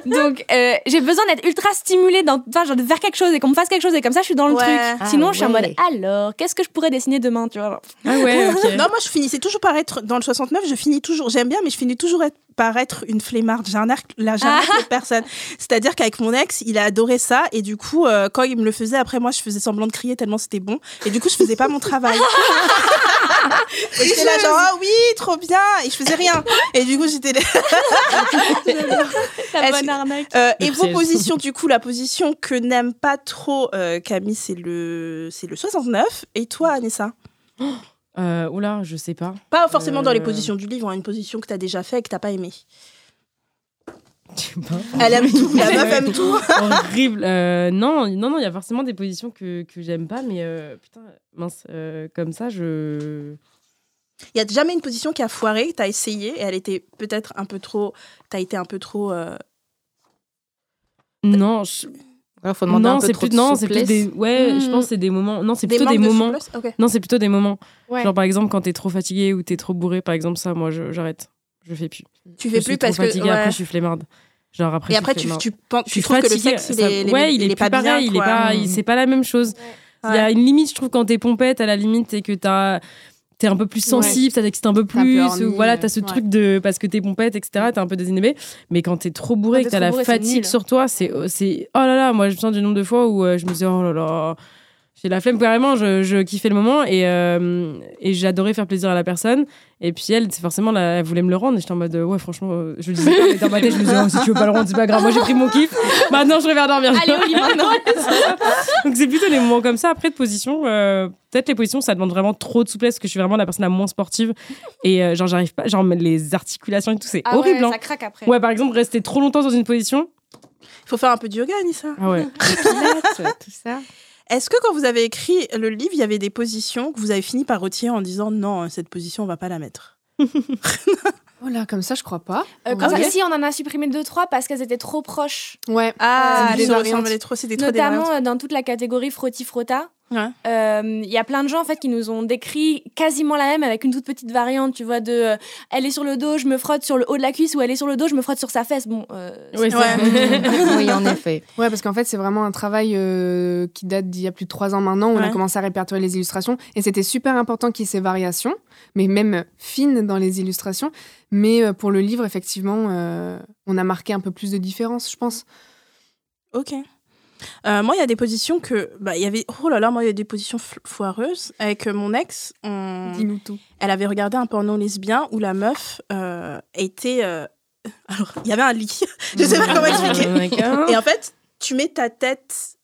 Donc, euh, j'ai besoin d'être ultra stimulée, dans, enfin, genre de faire quelque chose et qu'on me fasse quelque chose et comme ça, je suis dans le Ouais. truc. Ah, Sinon, je suis en mode Alors, qu'est-ce que je pourrais dessiner demain, tu vois genre. Ah ouais. Non, moi, je finissais toujours par être dans le 69. Je finis toujours, j'aime bien, mais je finis toujours être- par être une flemmarde. J'ai un arc, là, j'ai un arc de personne. C'est-à-dire qu'avec mon ex, il a adoré ça. Et du coup, euh, quand il me le faisait, après, moi, je faisais semblant de crier tellement c'était bon. Et du coup, je faisais pas mon travail. et j'étais là, genre, ah oui, trop bien. Et je faisais rien. Et du coup, j'étais là. La bonne que- arnaque. Euh, et vos positions, du coup, la position que n'aime pas trop euh, Camille, c'est le, c'est le 69. Et toi, Anessa? Euh, oula, je sais pas. Pas forcément dans les Euh. positions du livre, hein, une position que tu as déjà fait et que tu pas aimé. Pas. Elle aime tout, la meuf aime tout. Horrible. Euh, non, non, non, il y a forcément des positions que, que j'aime pas, mais putain, mince, comme ça, je. Il y a jamais une position qui a foiré, tu as essayé et elle était peut-être un peu trop. Tu as été un peu trop. Non, je- Alors, faut demander un non, peu c'est trop plus, de non, c'est plus des. Ouais, je pense c'est des moments. Non, c'est plutôt des moments. Non, c'est plutôt des moments. Ouais. Genre par exemple quand t'es trop fatigué ou t'es trop bourré, par exemple ça, moi j'arrête. Je fais plus. Tu Je fais suis plus trop parce que. ouais. après je suis flemmarde. Genre après. Et je après, suis tu, penses, tu trouves que le sexe, ça- ouais, il est, pas bien. il est c'est pas la même chose. Il y a une limite, je trouve, quand t'es pompette, à la limite, et que t'as t'es un peu plus sensible, ça t'excite un peu un plus, ou voilà, t'as ce ouais. truc de parce que t'es pompette, etc. T'es un peu désinhibé, mais quand t'es trop bourré, que t'as la bourré, fatigue sur toi, c'est c'est oh là là, moi je me souviens du nombre de fois où euh, je me disais oh là là. J'ai la flemme carrément, je, je kiffais le moment et, euh, et j'adorais faire plaisir à la personne. Et puis elle, c'est forcément, là, elle voulait me le rendre. Et j'étais en mode, euh, ouais, franchement, euh, je le disais pas, mais dans ma tête, je me disais, oh, si tu veux pas le rendre, c'est pas grave. Moi, j'ai pris mon kiff. Maintenant, je vais dormir. Allez au lit maintenant. Donc c'est plutôt les moments comme ça. Après de position, euh, peut-être les positions, ça demande vraiment trop de souplesse parce que je suis vraiment la personne la moins sportive et euh, genre j'arrive pas, genre les articulations et tout, c'est Ah horrible. ouais, hein. ça craque après. Ouais, par exemple, rester trop longtemps dans une position. Il faut faire un peu de yoga, Anissa. Ah ouais. tout ça. Est-ce que quand vous avez écrit le livre, il y avait des positions que vous avez fini par retirer en disant non, cette position, on va pas la mettre? Oh là, comme ça, je crois pas. Euh, quand vrai. ici, on en a supprimé deux trois parce qu'elles étaient trop proches. Ouais. Ah, Euh, des les ressemblaient trop, c'était trop Notamment des euh, dans toute la catégorie Ouais. Euh, Il y a plein de gens en fait qui nous ont décrit quasiment la même avec une toute petite variante, tu vois, de euh, elle est sur le dos, je me frotte sur le haut de la cuisse ou elle est sur le dos, je me frotte sur sa fesse. Bon, euh, Ouais. oui, en effet. Ouais, parce qu'en fait, c'est vraiment un travail euh, qui date d'il y a plus de trois ans maintenant. où On a commencé à répertorier les illustrations. Et c'était super important qu'il y ait ces variations, mais même fines dans les illustrations. Mais euh, pour le livre, effectivement, euh, on a marqué un peu plus de différence, je pense. Ok. Euh, moi, il y a des positions que. Bah, il y avait. Oh là là, moi, il y a des positions fo- foireuses. Avec euh, mon ex, on- Dis-nous tout. elle avait regardé un porno lesbien où la meuf euh, était. euh, Alors, il y avait un lit. Je sais pas comment expliquer. D'accord. Et en fait, tu mets ta tête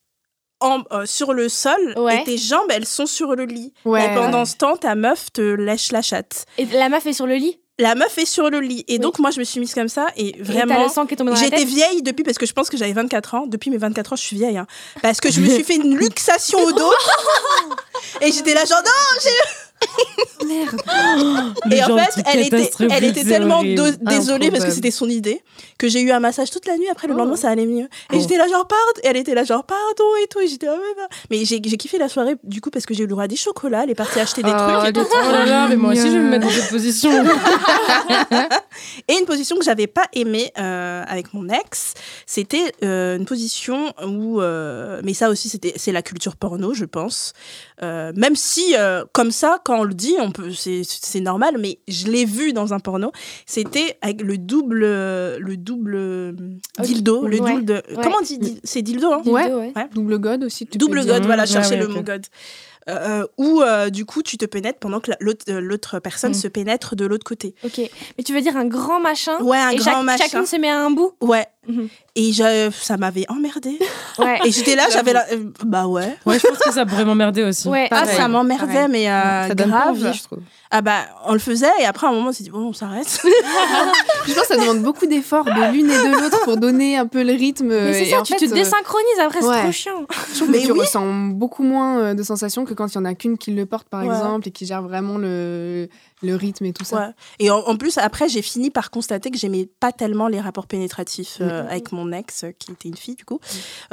en, sur le sol Ouais. et tes jambes, elles sont sur le lit. Ouais. Et pendant ce temps, ta meuf te lèche la chatte. Et la meuf est sur le lit? La meuf est sur le lit. Et donc, moi, je me suis mise comme ça. Et vraiment. J'étais vieille depuis parce que je pense que j'avais 24 ans. Depuis mes 24 ans, je suis vieille. hein. Parce que je me suis fait une luxation au dos. et j'étais là, genre, non Merde. Et en fait, elle était, elle était tellement horrible. désolée parce que c'était son idée que j'ai eu un massage toute la nuit. Après, le Oh. lendemain, ça allait mieux. Et j'étais là, genre, pardon. Et elle était là, genre, pardon et tout. Et j'étais, oh, mais, non. mais j'ai kiffé la soirée du coup parce que j'ai eu le droit à des chocolats. Elle est partie acheter des Oh, trucs. Et, tout. Oh là là, mais moi aussi, je vais me mettre dans cette position. Et une position que j'avais pas aimée euh, avec mon ex, c'était euh, une position où, euh, mais ça aussi, c'est la culture porno, je pense. Même si, comme ça, quand on le dit, on peut, c'est normal, mais je l'ai vu dans un porno. C'était avec le double, le double euh, dildo, le double. De, Ouais. Comment on dit C'est dildo, hein? Ouais. Dildo, ouais. Double god aussi. tu Double god, voilà, Ouais, chercher ouais, le mot god. Euh, où euh, du coup tu te pénètres pendant que la- l'autre euh, l'autre personne Mm. se pénètre de l'autre côté. Ok. Mais tu veux dire un grand machin Ouais, un et grand chaque- machin. chacune se met à un bout? Ouais. Mhm. Et je, ça m'avait emmerdé. Ouais. Et j'étais là, j'avais la. euh, bah ouais. Ouais, je pense que ça pourrait m'emmerder aussi. Ouais. Ah, Pareil, ça m'emmerdait, pareil. mais euh, ça donne pas grave. envie, je trouve. Ah bah, on le faisait, et après, à un moment, on s'est dit, bon, on s'arrête. Je pense que ça demande beaucoup d'efforts de l'une et de l'autre pour donner un peu le rythme. Mais c'est Et ça, en tu fait, te euh, désynchronises après, c'est ouais. trop chiant. Je trouve Mais que tu oui. ressens beaucoup moins euh, de sensations que quand il y en a qu'une qui le porte, par Ouais. exemple, et qui gère vraiment le, le rythme et tout ça. Ouais. Et en, en plus, après, j'ai fini par constater que j'aimais pas tellement les rapports pénétratifs euh, Mhm. avec mon ex, euh, qui était une fille, du coup.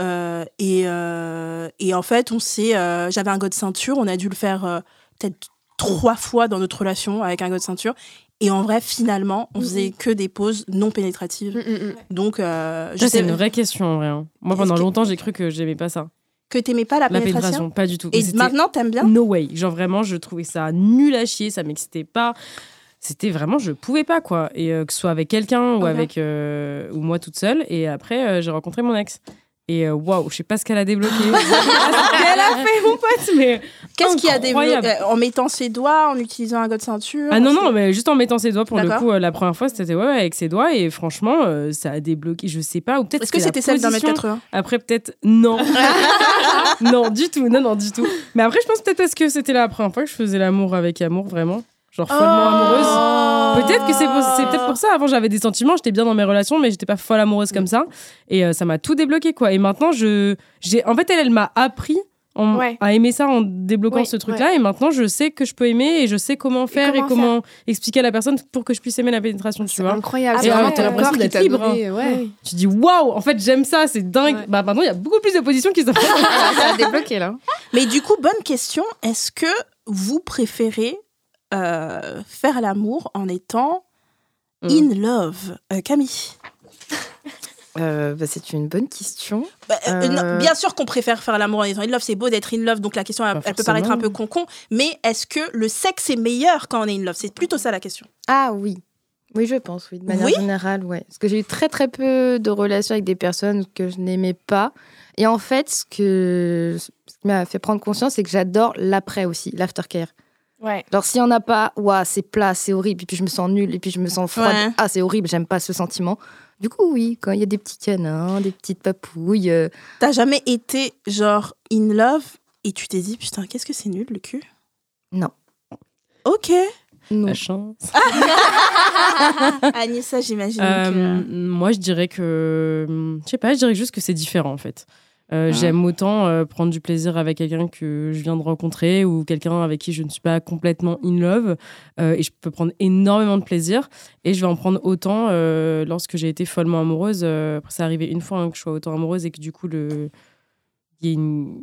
Euh, et, euh, et en fait, on s'est. euh, J'avais un god ceinture, on a dû le faire euh, peut-être trois fois dans notre relation avec un god ceinture. Et en vrai, finalement, on faisait que des pauses non pénétratives. Mm, mm, mm. Donc, euh, je Ça, c'est sais une vraie question en vrai. hein. Moi, pendant que- longtemps, j'ai cru que j'aimais pas ça. Que t'aimais pas la La pénétration. pénétration, pas du tout. Et maintenant, t'aimes bien No way. Genre vraiment, je trouvais ça nul à chier, ça m'excitait pas. C'était vraiment, je pouvais pas quoi. Et euh, que ce soit avec quelqu'un ou avec euh, ou moi toute seule. Et après, euh, j'ai rencontré mon ex. Et euh, waouh, je sais pas ce qu'elle a débloqué. ce qu'elle a fait, mon pote, mais Qu'est-ce qu'il y a Incroyable. développé En mettant ses doigts, en utilisant un god ceinture Ah non, non, mais juste en mettant ses doigts pour le coup, euh, la première fois, c'était ouais, ouais, avec ses doigts. Et franchement, euh, ça a débloqué, je sais pas. Ou peut-être Est-ce que c'était celle d'un mètre position. 80 Après, peut-être, non. non, du tout, non, non, du tout. Mais après, je pense peut-être parce que c'était la première fois que je faisais l'amour avec amour, vraiment. Genre follement amoureuse. amoureuse. Peut-être que c'est peut-être pour ça. Avant, j'avais des sentiments, j'étais bien dans mes relations, mais j'étais pas folle amoureuse comme ça. Et euh, ça m'a tout débloqué, quoi. Et maintenant, je, j'ai, en fait, elle, elle m'a appris en- Ouais. à aimer ça en débloquant Oui, ce truc-là. Et maintenant, je sais que je peux aimer et je sais comment faire et comment comment, expliquer à la personne pour que je puisse aimer la pénétration, tu C'est vois. incroyable. Ah, c'est bah vraiment t'as l'impression d'être libre, donné. Ouais. Tu dis waouh, en fait, j'aime ça, c'est dingue. Ouais. Bah, maintenant, il y a beaucoup plus de positions qui se ça a débloqué là. Mais du coup, bonne question. Est-ce que vous préférez euh, faire l'amour en étant Mm. in love Euh, Camille Euh, bah, c'est une bonne question. Bah, euh, non. Bien sûr qu'on préfère faire l'amour en étant in love, c'est beau d'être in love, donc la question elle, elle peut paraître un peu con-con, mais est-ce que le sexe est meilleur quand on est in love? C'est plutôt ça la question. Ah oui. Oui, je pense, oui. De manière Oui? générale, ouais. Parce que j'ai eu très très peu de relations avec des personnes que je n'aimais pas. Et en fait, ce, que... ce qui m'a fait prendre conscience, c'est que j'adore l'après aussi, l'aftercare. Ouais. Genre, s'il n'y en a pas, ouah, c'est plat, c'est horrible, et puis je me sens nulle, et puis je me sens froide. Ouais. Ah, c'est horrible, j'aime pas ce sentiment. Du coup, oui, quand il y a des petits canins, des petites papouilles. euh, T'as jamais été genre in love et tu t'es dit putain qu'est-ce que c'est nul le cul? Non. Ok. non. La chance. Anissa j'imagine Euh, que... Moi, je dirais que. Je sais pas, je dirais juste que c'est différent en fait. Euh, Ah. J'aime autant euh, prendre du plaisir avec quelqu'un que je viens de rencontrer ou quelqu'un avec qui je ne suis pas complètement in love. Euh, et je peux prendre énormément de plaisir. Et je vais en prendre autant euh, lorsque j'ai été follement amoureuse. Euh, après, c'est arrivé une fois hein, que je sois autant amoureuse et que du coup, le... il y a une.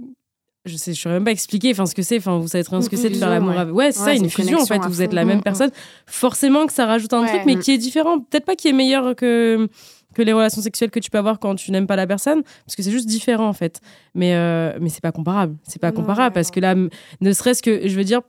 Je sais, je saurais même pas expliquer enfin, ce que c'est. Enfin, vous savez très bien ce que c'est de faire fusion, l'amour. ouais. avec- Ouais, c'est Ouais, ça, une une fusion en fait, vous êtes la Mm, même mm. personne. Forcément que ça rajoute un Ouais. truc, mais Mm. qui est différent. Peut-être pas qui est meilleur que que les relations sexuelles que tu peux avoir quand tu n'aimes pas la personne, parce que c'est juste différent en fait. Mais, euh, mais c'est pas comparable. C'est pas Non, comparable parce que là, ne serait-ce que, je veux dire,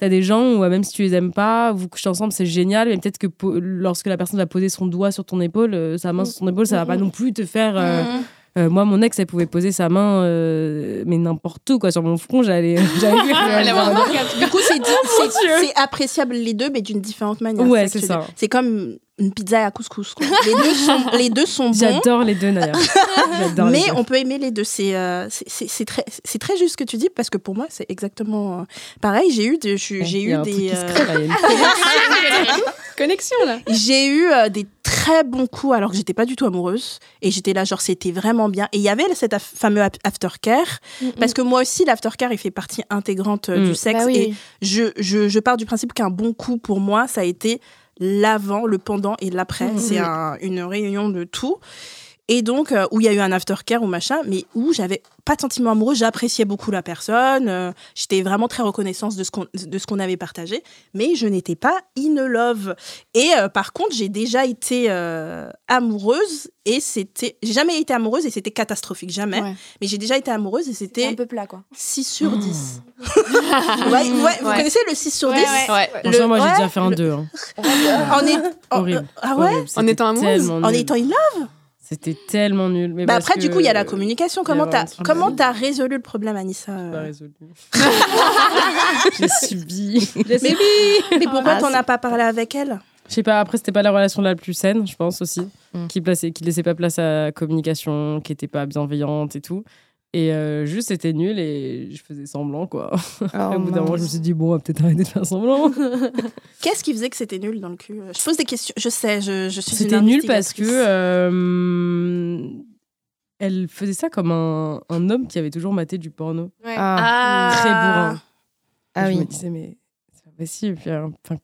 t'as des gens où même si tu les aimes pas, vous couchez ensemble, c'est génial, mais peut-être que lorsque la personne va poser son doigt sur ton épaule, euh, sa main sur ton épaule, ça va pas non plus te faire. euh, moi, mon ex, elle pouvait poser sa main, euh, mais n'importe où, quoi, sur mon front, j'allais. j'allais Du coup, c'est c'est- appréciable les deux, mais d'une différente manière. Ouais, c'est ça. C'est comme une pizza à couscous. quoi. Les deux sont, les deux sont bons. J'adore les deux d'ailleurs. J'adore les Mais deux. on peut aimer les deux. C'est euh, c'est- c'est- c'est très, c'est très juste ce que tu dis parce que pour moi, c'est exactement euh, pareil. J'ai eu, de- je- j'ai Il y a eu un truc des, qui se euh, crée, là, il y a une Connexion là. j'ai eu euh, des très bons coups alors que j'étais pas du tout amoureuse et j'étais là genre c'était vraiment bien. Et il y avait cet af- fameux ap- aftercare parce que moi aussi l'aftercare il fait partie intégrante euh, Mm. du sexe Bah oui, et je, je, je pars du principe qu'un bon coup pour moi, ça a été l'avant, le pendant et l'après. Mhm. C'est un- une réunion de tout. Et donc, euh, où il y a eu un aftercare ou machin, mais où j'avais pas de sentiment amoureux, j'appréciais beaucoup la personne, euh, j'étais vraiment très reconnaissante de ce qu'on de ce qu'on avait partagé, mais je n'étais pas in love. Et euh, par contre, j'ai déjà été euh, amoureuse et c'était. J'ai jamais été amoureuse et c'était catastrophique, jamais. Ouais. Mais j'ai déjà été amoureuse et c'était un peu plat, quoi. 6 sur 10. Ouais, ouais, vous Ouais. connaissez le 6 sur 10 Ouais. Franchement, moi, j'ai ouais, déjà fait un le- 2. hein. En est... en-. Ah ouais? En étant amoureuse? En étant in love? C'était tellement nul. Mais bah parce Après, du coup, il y a la communication. Comment t'as comment résolu le problème, Anissa Pas euh résolu. J'ai subi. mais, mais pourquoi Ah, t'en as pas parlé avec elle? Je sais pas, après, c'était pas la relation la plus saine, je pense aussi. Mm. Qui, plaçait, qui laissait pas place à la communication, qui était pas bienveillante et tout. Et euh, juste, c'était nul et je faisais semblant, quoi. Oh, Au bout d'un moment, je me suis dit, bon, on va peut-être arrêter de faire semblant. Qu'est-ce qui faisait que c'était nul dans le cul? Je pose des questions. Je sais, je, je suis C'était nul parce que euh, elle faisait ça comme un, un homme qui avait toujours maté du porno. Ah, Très bourrin. ah Et Je me oui. disais, mais c'est pas possible. Puis, enfin,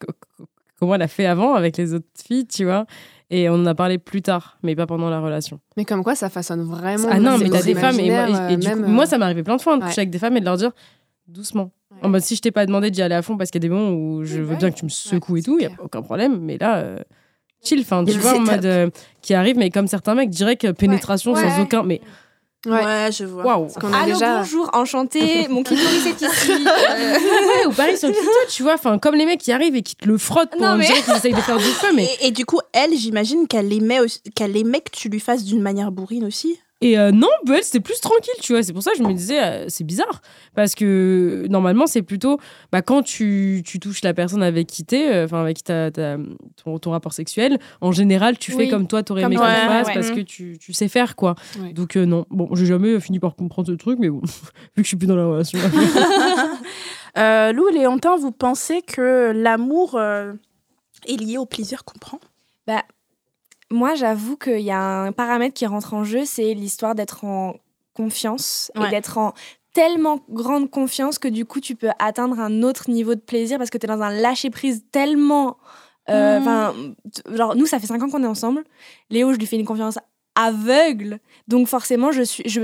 comment elle a fait avant avec les autres filles, tu vois Et on en a parlé plus tard, mais pas pendant la relation. Mais comme quoi, ça façonne vraiment. Ah non, mais t'as des femmes. Et, moi, imaginaires, et- et du même, coup, moi, euh, ça arrivé plein de fois hein, de ouais. coucher avec des femmes et de leur dire doucement. Ouais. En mode, si je t'ai pas demandé d'y aller à fond parce qu'il y a des moments où je veux bah bien que tu me secoues et tout, il y a aucun problème. Mais là, euh, chill. Enfin, tu vois, en mode euh, qui arrive, mais comme certains mecs, direct euh, pénétration sans aucun. Mais Ouais. Ouais, je vois. a Allô, déjà. bonjour, enchanté, mon clitoris est ici. Euh, Ouais, ou pareil sur le clito, tu vois, enfin, comme les mecs qui arrivent et qui te le frottent pour Non, mais- dire qu'ils essayent de faire du feu, mais. Et, et du coup, elle, j'imagine qu'elle aimait, aussi- qu'elle aimait que tu lui fasses d'une manière bourrine aussi? Et euh, non, bah, elle, c'était plus tranquille, tu vois. C'est pour ça que je me disais, euh, c'est bizarre. Parce que normalement, c'est plutôt bah, quand tu, tu touches la personne avec qui t'es, euh, enfin, avec qui t'as t'as ton, ton rapport sexuel, en général, tu fais comme toi, t'aurais aimé qu'on fasse parce Mhm. que tu, tu sais faire, quoi. Ouais. Donc, euh, non. Bon, j'ai jamais fini par comprendre ce truc, mais bon, vu que je suis plus dans la relation. Euh, Lou, Léontin, vous pensez que l'amour euh, est lié au plaisir qu'on prend? Moi, j'avoue qu'il y a un paramètre qui rentre en jeu, c'est l'histoire d'être en confiance Ouais. et d'être en tellement grande confiance que du coup, tu peux atteindre un autre niveau de plaisir parce que tu es dans un lâcher-prise tellement... euh, Mhm. Enfin, genre, nous, ça fait cinq ans qu'on est ensemble. Léo, je lui fais une confiance aveugle. Donc forcément, je suis, je,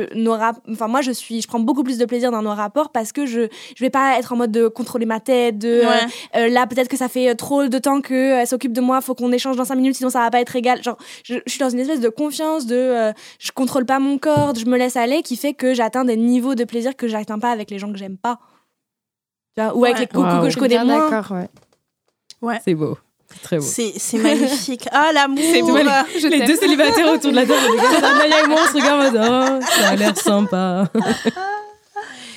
enfin moi je suis, je prends beaucoup plus de plaisir dans nos rapports parce que je, je vais pas être en mode de contrôler ma tête, de euh, Ouais. euh, là peut-être que ça fait trop de temps qu'elle s'occupe de moi, faut qu'on échange dans cinq minutes sinon ça va pas être égal. Genre, je, je suis dans une espèce de confiance, de, euh, je contrôle pas mon corps, je me laisse aller, qui fait que j'atteins des niveaux de plaisir que j'atteins pas avec les gens que j'aime pas. Ou avec Ouais. les Wow. que je connais moins. D'accord, ouais. C'est beau. C'est très beau. C'est c'est magnifique. Ah, l'amour mal- Les deux célibataires autour de la table, Maya et moi, on se regarde en mode, oh, ça a l'air sympa.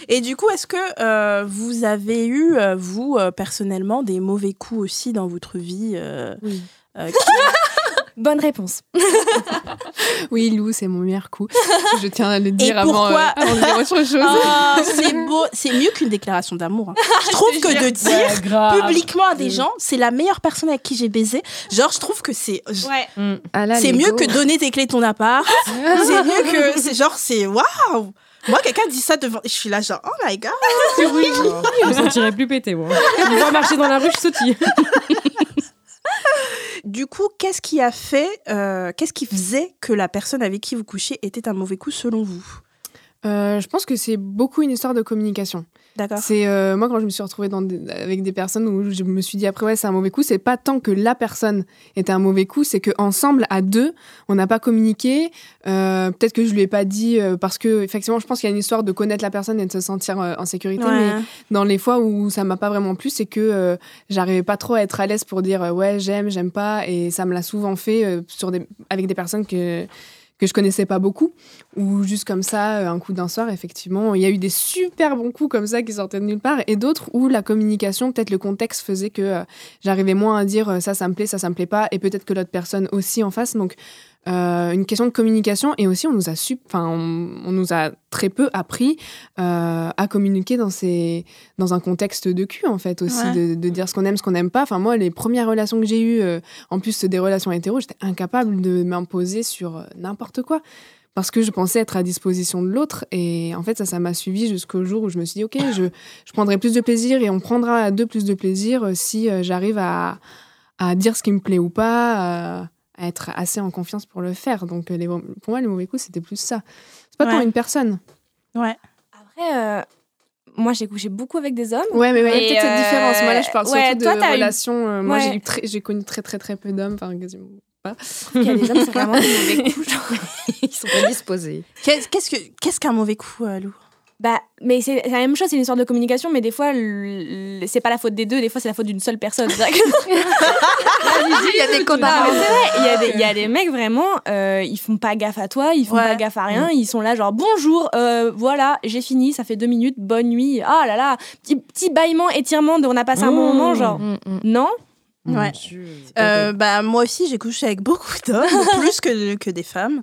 Et du coup, est-ce que euh, vous avez eu, euh, vous, euh, personnellement, des mauvais coups aussi dans votre vie euh, Oui. euh, qui- Bonne réponse. Oui, Lou, c'est mon meilleur coup. Je tiens à le dire Et avant, pourquoi euh, avant de dire autre chose. Ah, c'est beau, c'est mieux qu'une déclaration d'amour. hein. Je trouve que de dire publiquement à des gens, c'est la meilleure personne avec qui j'ai baisé. Genre, je trouve que c'est Ouais. Ah là, c'est mieux que donner tes clés de ton appart. c'est mieux que c'est genre c'est waouh. Moi, quelqu'un dit ça devant, je suis là genre oh my god. Je me sentirais plus pété, moi. On va marcher dans la rue, je sautille. Du coup, qu'est-ce qui a fait, euh, qu'est-ce qui faisait que la personne avec qui vous couchiez était un mauvais coup selon vous? Euh, je pense que c'est beaucoup une histoire de communication. D'accord. C'est euh, moi quand je me suis retrouvée dans des- avec des personnes où je me suis dit après ouais c'est un mauvais coup, c'est pas tant que la personne était un mauvais coup, c'est que ensemble à deux on n'a pas communiqué. Euh, Peut-être que je lui ai pas dit euh, parce que effectivement je pense qu'il y a une histoire de connaître la personne et de se sentir euh, en sécurité. Mais dans les fois où ça m'a pas vraiment plu, c'est que euh, j'arrivais pas trop à être à l'aise pour dire ouais j'aime, j'aime pas, et ça me l'a souvent fait euh, sur des, avec des personnes que que je connaissais pas beaucoup, ou juste comme ça, euh, un coup d'un soir, effectivement, il y a eu des super bons coups comme ça qui sortaient de nulle part, et d'autres où la communication, peut-être le contexte faisait que euh, j'arrivais moins à dire euh, ça, ça me plaît, ça, ça me plaît pas, et peut-être que l'autre personne aussi en face, donc euh, une question de communication, et aussi on nous a su, enfin on, on nous a très peu appris euh, à communiquer dans ces dans un contexte de cul en fait aussi Ouais. de, de dire ce qu'on aime ce qu'on n'aime pas enfin moi les premières relations que j'ai eues euh, en plus des relations hétéro j'étais incapable de m'imposer sur euh, n'importe quoi parce que je pensais être à disposition de l'autre et en fait ça ça m'a suivi jusqu'au jour où je me suis dit ok je, je prendrai plus de plaisir et on prendra à deux plus de plaisir euh, si euh, j'arrive à, à dire ce qui me plaît ou pas euh, à être assez en confiance pour le faire donc euh, les, pour moi les mauvais coups c'était plus ça c'est pas tant Ouais. une personne Ouais. Après, euh, moi j'ai couché beaucoup avec des hommes. Ouais, mais il y a peut-être cette euh, différence. Moi, là, je parle ouais, surtout toi, de relations. euh, Moi, Ouais. j'ai eu très- j'ai connu très, très, très peu d'hommes. Enfin, quasiment pas. Il y a des hommes, c'est vraiment des mauvais coups. genre. Ils sont pas disposés. Qu'est- Qu'est-ce que qu'est-ce qu'un mauvais coup, euh, Lou? Bah, mais c'est la même chose, c'est une histoire de communication, mais des fois, c'est pas la faute des deux, des fois, c'est la faute d'une seule personne. C'est vrai que- Il y a des il y, a des- mecs vraiment, euh, ils font pas gaffe à toi, ils font Ouais. pas gaffe à rien, ils sont là genre bonjour, euh, voilà, j'ai fini, ça fait deux minutes, bonne nuit. Ah là là, petit, petit bâillement, étirement de on a passé un bon Mmh. moment, genre Mm, mm. non? Ouais. Euh, bah, moi aussi, j'ai couché avec beaucoup d'hommes, plus que, que des femmes.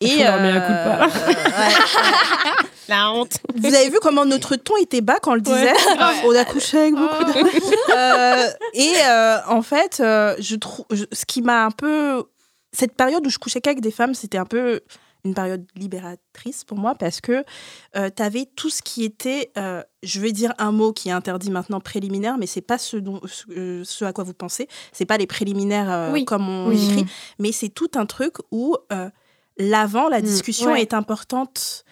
Et à coup de pas. ouais. La honte. Vous avez vu comment notre ton était bas quand on le disait On a couché avec beaucoup d'hommes. Euh, et euh, en fait, euh, je trouve, ce qui m'a un peu, cette période où je couchais qu'avec des femmes, c'était un peu une période libératrice pour moi parce que tu avais tout ce qui était, euh, je vais dire un mot qui est interdit maintenant préliminaire, mais c'est pas ce, dont, ce, euh, ce à quoi vous pensez. C'est pas les préliminaires euh, Oui. comme on Oui. écrit, mais c'est tout un truc où euh, l'avant, la Mm, discussion ouais. est importante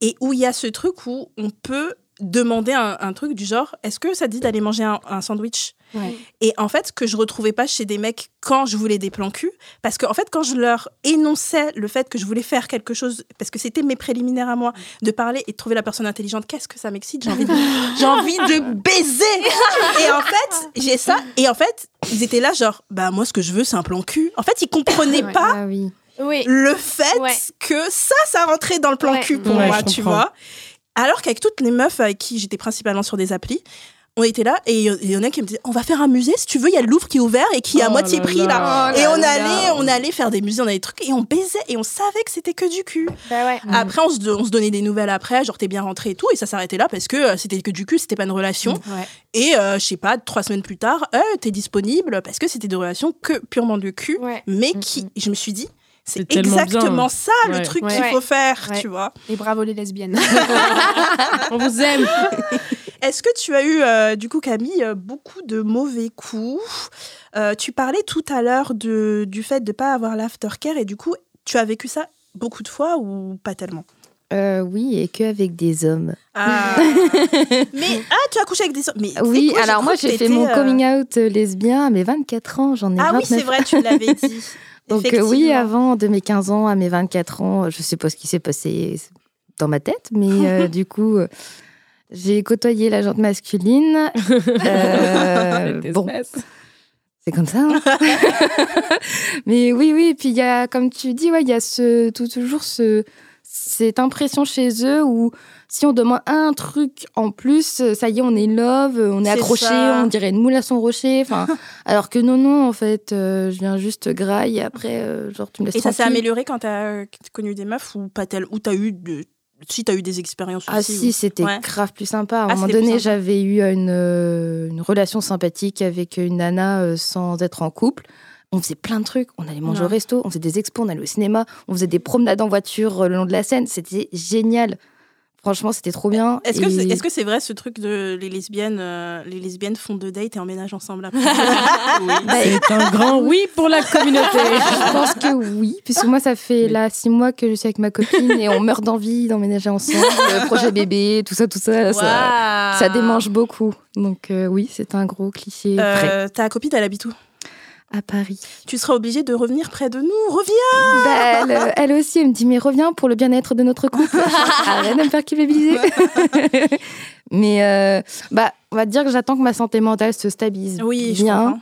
et où il y a ce truc où on peut demander un, un truc du genre est-ce que ça te dit d'aller manger un, un sandwich? Ouais. et en fait que je retrouvais pas chez des mecs quand je voulais des plans cul parce que en fait quand je leur énonçais le fait que je voulais faire quelque chose parce que c'était mes préliminaires à moi de parler et de trouver la personne intelligente qu'est-ce que ça m'excite? J'ai envie de, j'ai envie de baiser et en fait j'ai ça et en fait ils étaient là genre bah moi ce que je veux c'est un plan cul en fait ils comprenaient Ouais. pas Ah oui. Oui. le fait Ouais. que ça, ça rentrait dans le plan Ouais. cul pour Ouais, moi, tu vois. Alors qu'avec toutes les meufs avec qui j'étais principalement sur des applis, on était là et il y en a qui me disaient on va faire un musée si tu veux il y a le Louvre qui est ouvert et qui est à Oh moitié prix là là. Oh et on allait on allait faire des musées on avait des trucs et on baisait et on savait que c'était que du cul Bah ouais. après on se, on se donnait des nouvelles après genre t'es bien rentré et tout et ça s'arrêtait là parce que euh, c'était que du cul c'était pas une relation Ouais. et euh, je sais pas trois semaines plus tard euh, t'es disponible parce que c'était des relations que purement de cul Ouais. mais Mm, qui je me suis dit c'est exactement bien. ça le truc Ouais. qu'il faut faire Ouais. tu vois Et bravo les lesbiennes. On vous aime. est-ce que tu as eu euh, du coup Camille euh, beaucoup de mauvais coups? Euh, tu parlais tout à l'heure de du fait de pas avoir l'aftercare et du coup Tu as vécu ça beaucoup de fois ou pas tellement? Euh, oui, et que avec des hommes. ah. Mais ah, tu as couché avec des hommes. Mais Oui, quoi, alors moi j'ai fait mon coming out lesbien à mes 24 ans, j'en ai Ah 29. oui, c'est vrai, tu l'avais dit. Donc euh, oui, avant de mes 15 ans à mes 24 ans, je sais pas ce qui s'est passé dans ma tête, mais euh, du coup, euh, j'ai côtoyé la jante masculine. Euh, bon, c'est comme ça. hein. mais oui, oui, et puis il y a, comme tu dis, ouais, il y a ce, tout, toujours ce, cette impression chez eux où si on demande un truc en plus, ça y est, on est love, on est, accroché, ça. on dirait une moule à son rocher. Enfin, alors que non, non, en fait, euh, je viens juste graille et après, euh, genre, tu me laisses Et ça s'est amélioré quand t'as connu des meufs ou pas tel ou t'as eu de si t'as eu des expériences Ah aussi. si, ou- c'était Ouais. grave plus sympa. À un Ah, moment donné, j'avais eu une, euh, une relation sympathique avec une nana euh, sans être en couple. On faisait plein de trucs. On allait manger Ouais. au resto, on faisait des expos, on allait au cinéma, on faisait des promenades en voiture euh, le long de la Seine. C'était génial. Franchement, c'était trop bien. Est-ce que c'est vrai ce truc de les lesbiennes euh, les lesbiennes font deux dates et emménagent ensemble après Bah, C'est un grand oui pour la communauté. Je pense que oui, puisque moi, ça fait là six mois que je suis avec ma copine et on meurt d'envie d'emménager ensemble, le projet bébé, tout ça, tout ça, ça, démange beaucoup. Donc euh, oui, c'est un gros cliché. Euh, ta copine elle habite où? À Paris. Tu seras obligée de revenir près de nous. Reviens. Bah, elle, elle aussi, elle me dit mais reviens pour le bien-être de notre couple. Arrête de me faire culpabiliser. mais euh, bah, on va dire que j'attends que ma santé mentale se stabilise Oui, je bien. comprends.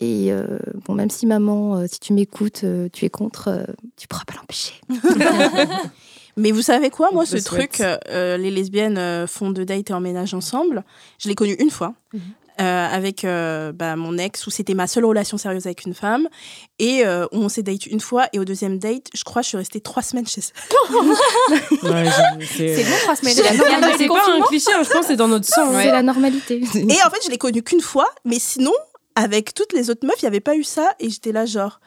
Et euh, bon, même si maman, euh, si tu m'écoutes, euh, tu es contre, euh, tu pourras pas l'empêcher. Mais vous savez quoi, moi, ce souhaite. truc, euh, les lesbiennes font deux dates et emménagent ensemble, je l'ai connu une fois. Mhm. Euh, avec euh, bah, mon ex où c'était ma seule relation sérieuse avec une femme et euh, où on s'est date une fois et au deuxième date je crois je suis restée trois semaines chez elle Ouais, C'est c'est bon, trois semaines. C'est pas un cliché, hein, je pense que c'est dans notre sang. C'est la normalité. et en fait je l'ai connu qu'une fois mais sinon avec toutes les autres meufs il n'y avait pas eu ça et j'étais là genre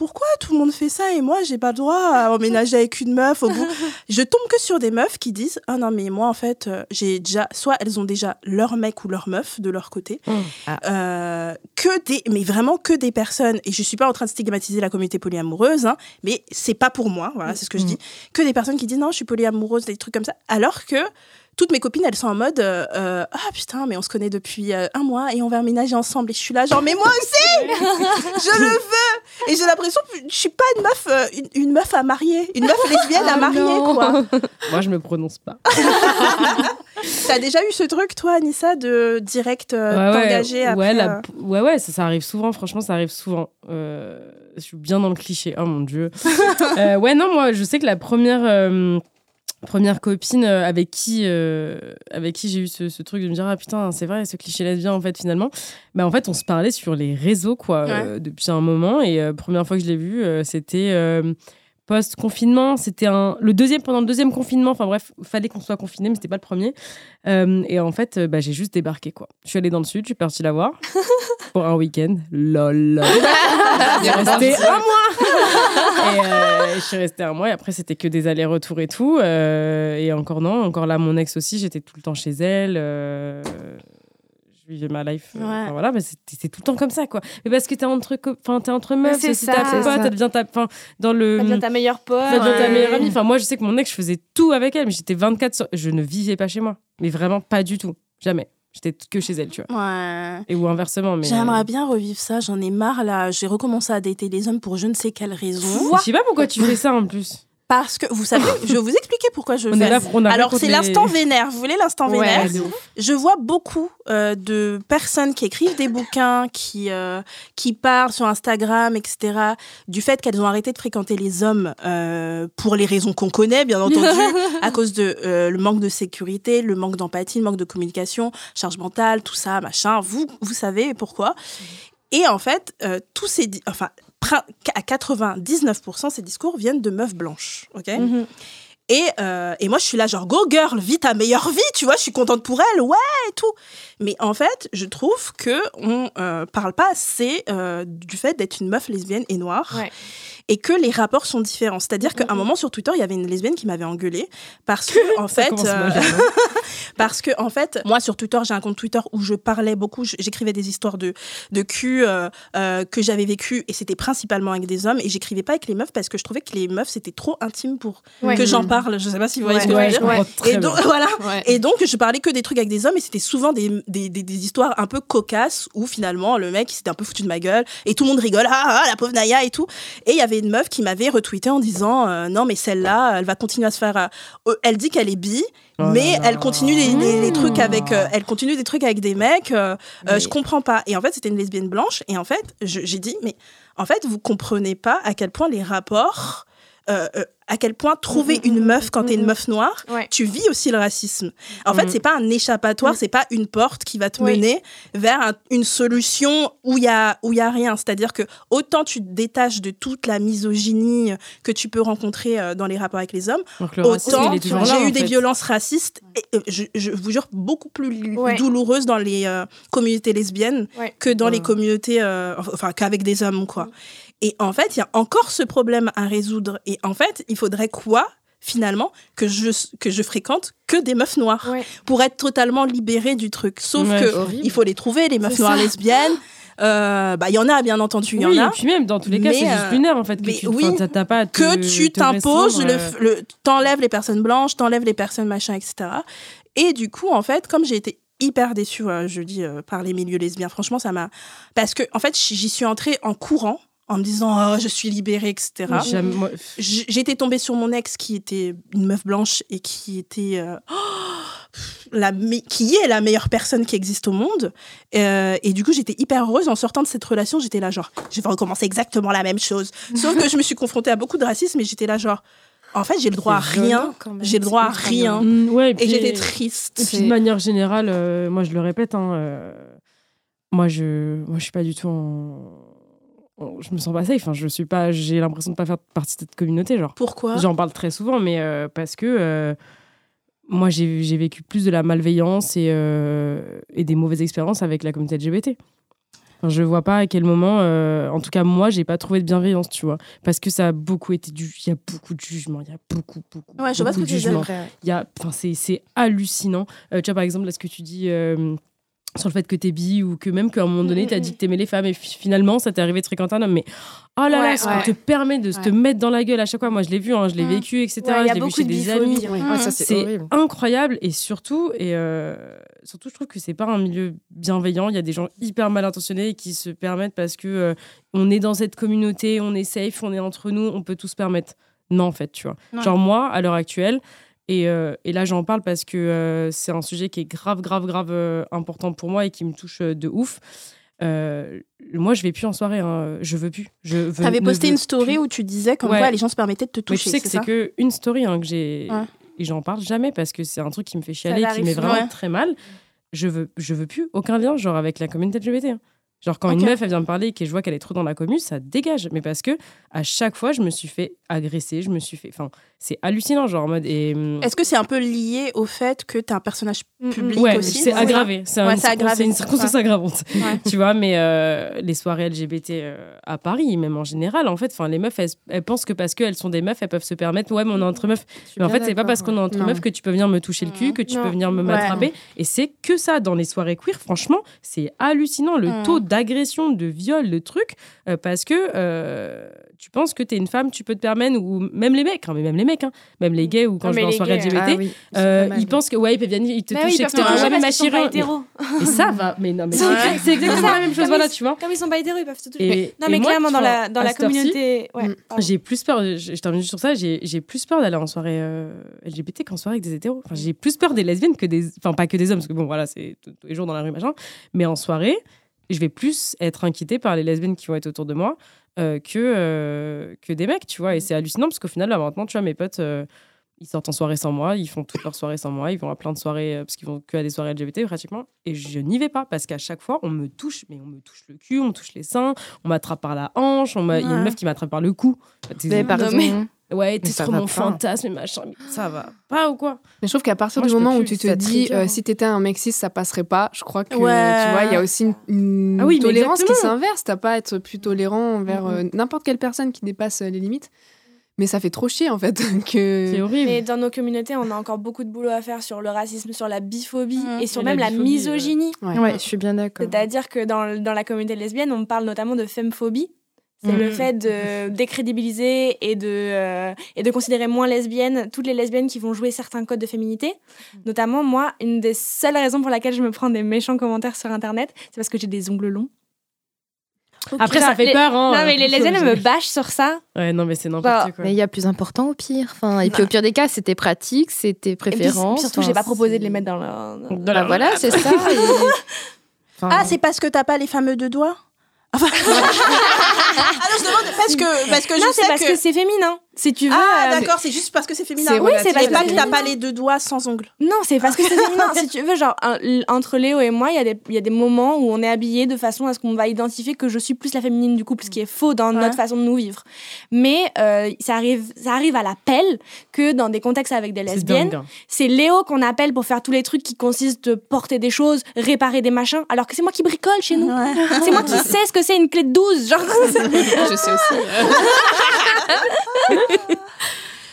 pourquoi tout le monde fait ça et moi j'ai pas le droit à emménager avec une meuf au bout je tombe que sur des meufs qui disent ah non mais moi en fait euh, j'ai déjà soit elles ont déjà leur mec ou leur meuf de leur côté Mmh. Ah. Euh, que des mais vraiment que des personnes et je suis pas en train de stigmatiser la communauté polyamoureuse hein, mais c'est pas pour moi voilà c'est ce que je dis que des personnes qui disent non je suis polyamoureuse des trucs comme ça alors que toutes mes copines, elles sont en mode euh, euh, Ah putain, mais on se connaît depuis euh, un mois et on va emménager ensemble. Et je suis là, genre, mais moi aussi Je le veux Et j'ai l'impression que je suis pas une meuf, euh, une, une meuf à marier, une meuf lesbienne à Ah marier, non. quoi. Moi, je me prononce pas. T'as déjà eu ce truc, toi, Anissa, de direct euh, ouais, ouais, t'engager après ouais, la- euh, ouais, ouais, ça, ça arrive souvent. Franchement, ça arrive souvent. Euh, je suis bien dans le cliché. Oh mon dieu. Euh, ouais, non, moi, je sais que la première. Première copine euh, avec qui, euh, avec qui j'ai eu ce, ce truc de me dire ah putain c'est vrai ce cliché lesbien en fait finalement. Bah en fait on se parlait sur les réseaux quoi euh, depuis un moment. Et euh, première fois que je l'ai vu c'était euh, post confinement c'était un le deuxième pendant le deuxième confinement enfin bref fallait qu'on soit confiné mais c'était pas le premier. Euh, et en fait euh, bah, j'ai juste débarqué quoi. Je suis allée dans le sud je suis partie la voir pour un week-end. Lol. Je suis restée un mois. Et euh, je suis restée un mois et après c'était que des allers-retours et tout. Euh, et encore non encore là mon ex aussi j'étais tout le temps chez elle vivais ma life euh, Ouais. enfin, voilà mais c'est tout le temps comme ça quoi mais parce que t'es entre enfin t'es entre meufs c'est ta pote elle devient ta enfin dans le devient ta meilleure pote. ça devient ta meilleure amie. Enfin, moi, je sais que mon ex, je faisais tout avec elle, mais j'étais 24 sur... Je ne vivais pas chez moi. Mais vraiment pas du tout. Jamais. J'étais que chez elle, tu vois. Ouais. Et ou inversement. Mais... J'aimerais bien revivre ça, j'en ai marre là. J'ai recommencé à dater les hommes pour je ne sais quelle raison. Je sais pas pourquoi tu fais ça en plus. Parce que, vous savez, je vais vous expliquer pourquoi je On fais est là, on Alors, c'est les- l'instant vénère. Vous voulez l'instant vénère Ouais. Je vois beaucoup euh, de personnes qui écrivent des bouquins, qui, euh, qui parlent sur Instagram, etc., du fait qu'elles ont arrêté de fréquenter les hommes euh, pour les raisons qu'on connaît, bien entendu, à cause de euh, le manque de sécurité, le manque d'empathie, le manque de communication, charge mentale, tout ça, machin. Vous, vous savez pourquoi. Et en fait, tous ces... Enfin, à 99%, ces discours viennent de meufs blanches, ok? Mhm. et, euh, et moi, je suis là, genre, go girl, vis ta meilleure vie, tu vois, je suis contente pour elle, ouais, et tout. Mais en fait, je trouve que on euh, parle pas assez euh, du fait d'être une meuf lesbienne et noire. Ouais. Et que les rapports sont différents. C'est-à-dire qu'à un moment sur Twitter, il y avait une lesbienne qui m'avait engueulée parce que, en fait, euh, hein. parce que, en fait, moi sur Twitter, j'ai un compte Twitter où je parlais beaucoup, j'écrivais des histoires de, de cul euh, euh, que j'avais vécues et c'était principalement avec des hommes et j'écrivais pas avec les meufs parce que je trouvais que les meufs c'était trop intime pour Ouais. que j'en parle. Je sais pas si vous voyez ce que Ouais, je veux dire. Et donc, bien. voilà. Ouais. Et donc, je parlais que des trucs avec des hommes et c'était souvent des, des, des, des histoires un peu cocasses où finalement le mec il s'était un peu foutu de ma gueule et tout le monde rigole, ah, ah la pauvre Naya et tout. Et il y avait une meuf qui m'avait retweeté en disant, euh, non, mais celle-là, elle va continuer à se faire. euh, euh, elle dit qu'elle est bi. Oh mais elle continue les, les- les trucs avec, euh, elle continue des trucs avec des mecs. Mais- je comprends pas. Et en fait, c'était une lesbienne blanche. Et en fait, j'ai dit, mais en fait, vous comprenez pas à quel point les rapports, euh, euh, à quel point trouver Mhm, une mhm, meuf quand t'es une meuf noire, Ouais. tu vis aussi le racisme. En fait, c'est pas un échappatoire, c'est pas une porte qui va te Oui. mener vers un- une solution où il y a où y a rien. C'est-à-dire que autant tu te détaches de toute la misogynie que tu peux rencontrer euh, dans les rapports avec les hommes, le autant j'ai eu en des fait. violences racistes, et, euh, je, je vous jure, beaucoup plus Ouais. douloureuses dans les euh, communautés lesbiennes Ouais. que dans les communautés, euh, enfin qu'avec des hommes, quoi. Et en fait, il y a encore ce problème à résoudre. Et en fait, il faudrait quoi finalement que je que je fréquente que des meufs noires Ouais. pour être totalement libérée du truc sauf Ouais, que horrible. il faut les trouver les meufs noires ça. lesbiennes Euh, bah il y en a bien entendu il y oui, en a et puis même, dans tous les cas, Mais, c'est juste euh, lunaire, en fait. Que mais tu, oui, pas te- que tu t'imposes, le, euh, le, t'enlèves les personnes blanches, t'enlèves les personnes machin, etc. Et du coup, en fait, comme j'ai été hyper déçue, je dis, par les milieux lesbiens, franchement, ça m'a... Parce que, en fait, j'y suis entrée en courant, en me disant, oh, je suis libérée, etc. J'étais tombée sur mon ex qui était une meuf blanche et qui était... euh, la qui est la meilleure personne qui existe au monde. Euh, et du coup, j'étais hyper heureuse. En sortant de cette relation, j'étais là, genre, je vais recommencer exactement la même chose. Sauf que je me suis confrontée à beaucoup de racisme et j'étais là, genre, en fait, j'ai le droit à rien. J'ai le droit à rien. Mm, ouais, et j'étais triste. Et puis de manière générale, euh, moi je le répète, hein, euh, moi je, moi je suis pas du tout en- je me sens pas safe. Enfin, je suis pas, j'ai l'impression de pas faire partie de cette communauté, genre. Pourquoi? J'en parle très souvent, mais euh, parce que euh, moi j'ai vécu plus de la malveillance et, euh, et des mauvaises expériences avec la communauté LGBT. Enfin, je vois pas à quel moment, en tout cas moi, j'ai pas trouvé de bienveillance, tu vois, parce que ça a beaucoup été du, il y a beaucoup de jugements, il y a beaucoup, beaucoup, Ouais, je vois ce beaucoup que tu jugements. Il y a, enfin, c'est, c'est hallucinant. Tu vois, par exemple, là, ce que tu dis sur le fait que t'es bi ou que même qu'à un moment donné, t'as dit que t'aimais les femmes et fi- finalement, ça t'est arrivé de fréquenter un homme. Mais oh là là, Ouais, ce ouais. qu'on te permet de se te Ouais. mettre dans la gueule à chaque fois. Moi, je l'ai vu, hein, je l'ai Mm. vécu, etc. Ouais, il y je a l'ai vu beaucoup chez de des amis. Ouais, ouais, ça c'est incroyable et surtout, et euh, surtout, je trouve que c'est pas un milieu bienveillant. Il y a des gens hyper mal intentionnés qui se permettent parce que euh, on est dans cette communauté, on est safe, on est entre nous, on peut tout se permettre. Non, en fait, tu vois. Ouais. Genre moi, à l'heure actuelle, et, euh, et là j'en parle parce que euh, c'est un sujet qui est grave, grave, grave euh, important pour moi et qui me touche de ouf. Euh, moi, je vais plus en soirée. Hein. Je veux plus. Je veux, T'avais posté une story plus. où tu disais comme Ouais. quoi les gens se permettaient de te Mais toucher. tu sais que c'est que une story hein, que j'ai Ouais. et j'en parle jamais parce que c'est un truc qui me fait chialer, qui souvent. vraiment Ouais. très mal. Je veux, je veux plus aucun lien genre avec la communauté LGBT. hein. Genre quand une meuf elle vient me parler et que je vois qu'elle est trop dans la commune, ça dégage. Mais parce que à chaque fois je me suis fait agresser, je me suis fait, enfin c'est hallucinant genre en mode et hum, Est-ce que c'est un peu lié au fait que t'es un personnage Mm, mm. public ouais aussi c'est aggravé, c'est Ouais, un- une circonstance Ouais. aggravante. Ouais. tu vois, mais euh, les soirées LGBT euh, à Paris, même en général, en fait, enfin les meufs elles, elles pensent que parce qu'elles sont des meufs, elles peuvent se permettre, ouais mais on est entre meufs. Mais en fait, c'est pas parce qu'on est entre Non. meufs que tu peux venir me toucher le cul, que tu Non. peux venir me Ouais. m'attraper. Et c'est que ça dans les soirées queer. Franchement, c'est hallucinant le Mhm. taux d'agression, de viol, de trucs, euh, parce que euh, tu penses que t'es une femme, tu peux te permettre, ou même les mecs, hein, mais même les mecs, hein, même les gays ou quand Ah, je vais en soirée gays, LGBT. Ah oui, euh, ils pensent que ouais ils peuvent venir ils te Bah oui, touchent ils peuvent etc te toucher ouais mais parce ma qu'ils sont pas chérie hétéros. et ça va mais non mais C'est exactement la même chose Comme voilà ils- tu vois Comme ils sont pas hétéros, ils peuvent se toucher. et, Non, mais clairement, tu dans vois, la, communauté. Ouais, Mm. pardon. j'ai plus peur, je, termine juste sur ça, j'ai j'ai plus peur d'aller en soirée euh, LGBT qu'en soirée avec des hétéros. Enfin, j'ai plus peur des lesbiennes que des. Enfin, pas que des hommes, parce que bon, voilà, c'est tous tous les jours dans la rue, machin. Mais en soirée, je vais plus être inquiétée par les lesbiennes qui vont être autour de moi euh, que, euh, que des mecs, tu vois. Et c'est hallucinant, parce qu'au final, là, maintenant, tu vois, mes potes. euh, ils sortent en soirée sans moi, ils font toutes leurs soirées sans moi, ils vont à plein de soirées, euh, parce qu'ils vont que à des soirées LGBT pratiquement, et je n'y vais pas, parce qu'à chaque fois, on me touche, mais on me touche le cul, on me touche les seins, on m'attrape par la hanche, on m'a- il y a une Ouais. meuf qui m'attrape par le cou. Mais- Ouais, t'es va mon pas. fantasme et machin. Mais ça va pas ou quoi Mais je trouve qu'à partir Moi, du moment où tu te dis euh, si t'étais un mec cis, ça passerait pas, je crois que Ouais. tu vois, il y a aussi une, une Ah oui, tolérance qui s'inverse. T'as pas à être plus tolérant envers euh, n'importe quelle personne qui dépasse euh, les limites. Mais ça fait trop chier en fait que. C'est horrible. Mais dans nos communautés, on a encore beaucoup de boulot à faire sur le racisme, sur la biphobie Mhm. et sur Et même la misogynie. Ouais. Ouais, je suis bien d'accord. C'est-à-dire que dans, dans la communauté lesbienne, on parle notamment de femmephobie. C'est le fait de décrédibiliser et de, euh, et de considérer moins lesbiennes toutes les lesbiennes qui vont jouer certains codes de féminité. Notamment, moi, une des seules raisons pour laquelle je me prends des méchants commentaires sur Internet, c'est parce que j'ai des ongles longs. Après, ça fait les- peur, hein. Non, mais les lesbiennes, elles me bâchent sur ça. Ouais, non, mais c'est Bah, n'importe quoi. Mais il y a plus important au pire. Enfin, et puis au pire des cas, c'était pratique, c'était Et puis, préférence. surtout, Enfin, j'ai pas proposé de les mettre dans leur. Bah voilà, c'est ça. et- Enfin, Ah, c'est parce que t'as pas les fameux deux doigts? Enfin... ah non, je demande parce que, parce que Non, je sais parce que... que, c'est féminin. Si tu veux. Ah, euh, d'accord, c'est juste parce que c'est féminin. C'est Oui, c'est parce Et pas que que t'as pas les deux doigts sans ongles. Non, c'est parce que c'est féminin. si tu veux, genre, un- entre Léo et moi, il y, a des- il y a des moments où on est habillé de façon à ce qu'on va identifier que je suis plus la féminine du couple, ce qui est faux dans Ouais. notre façon de nous vivre. Mais euh, ça, arrive, ça arrive à l'appel que dans des contextes avec des lesbiennes, hein. c'est Léo qu'on appelle pour faire tous les trucs qui consistent de porter des choses, réparer des machins, alors que c'est moi qui bricole chez nous. Ouais. C'est moi qui sais ce que c'est une clé de 12. Genre, je sais aussi.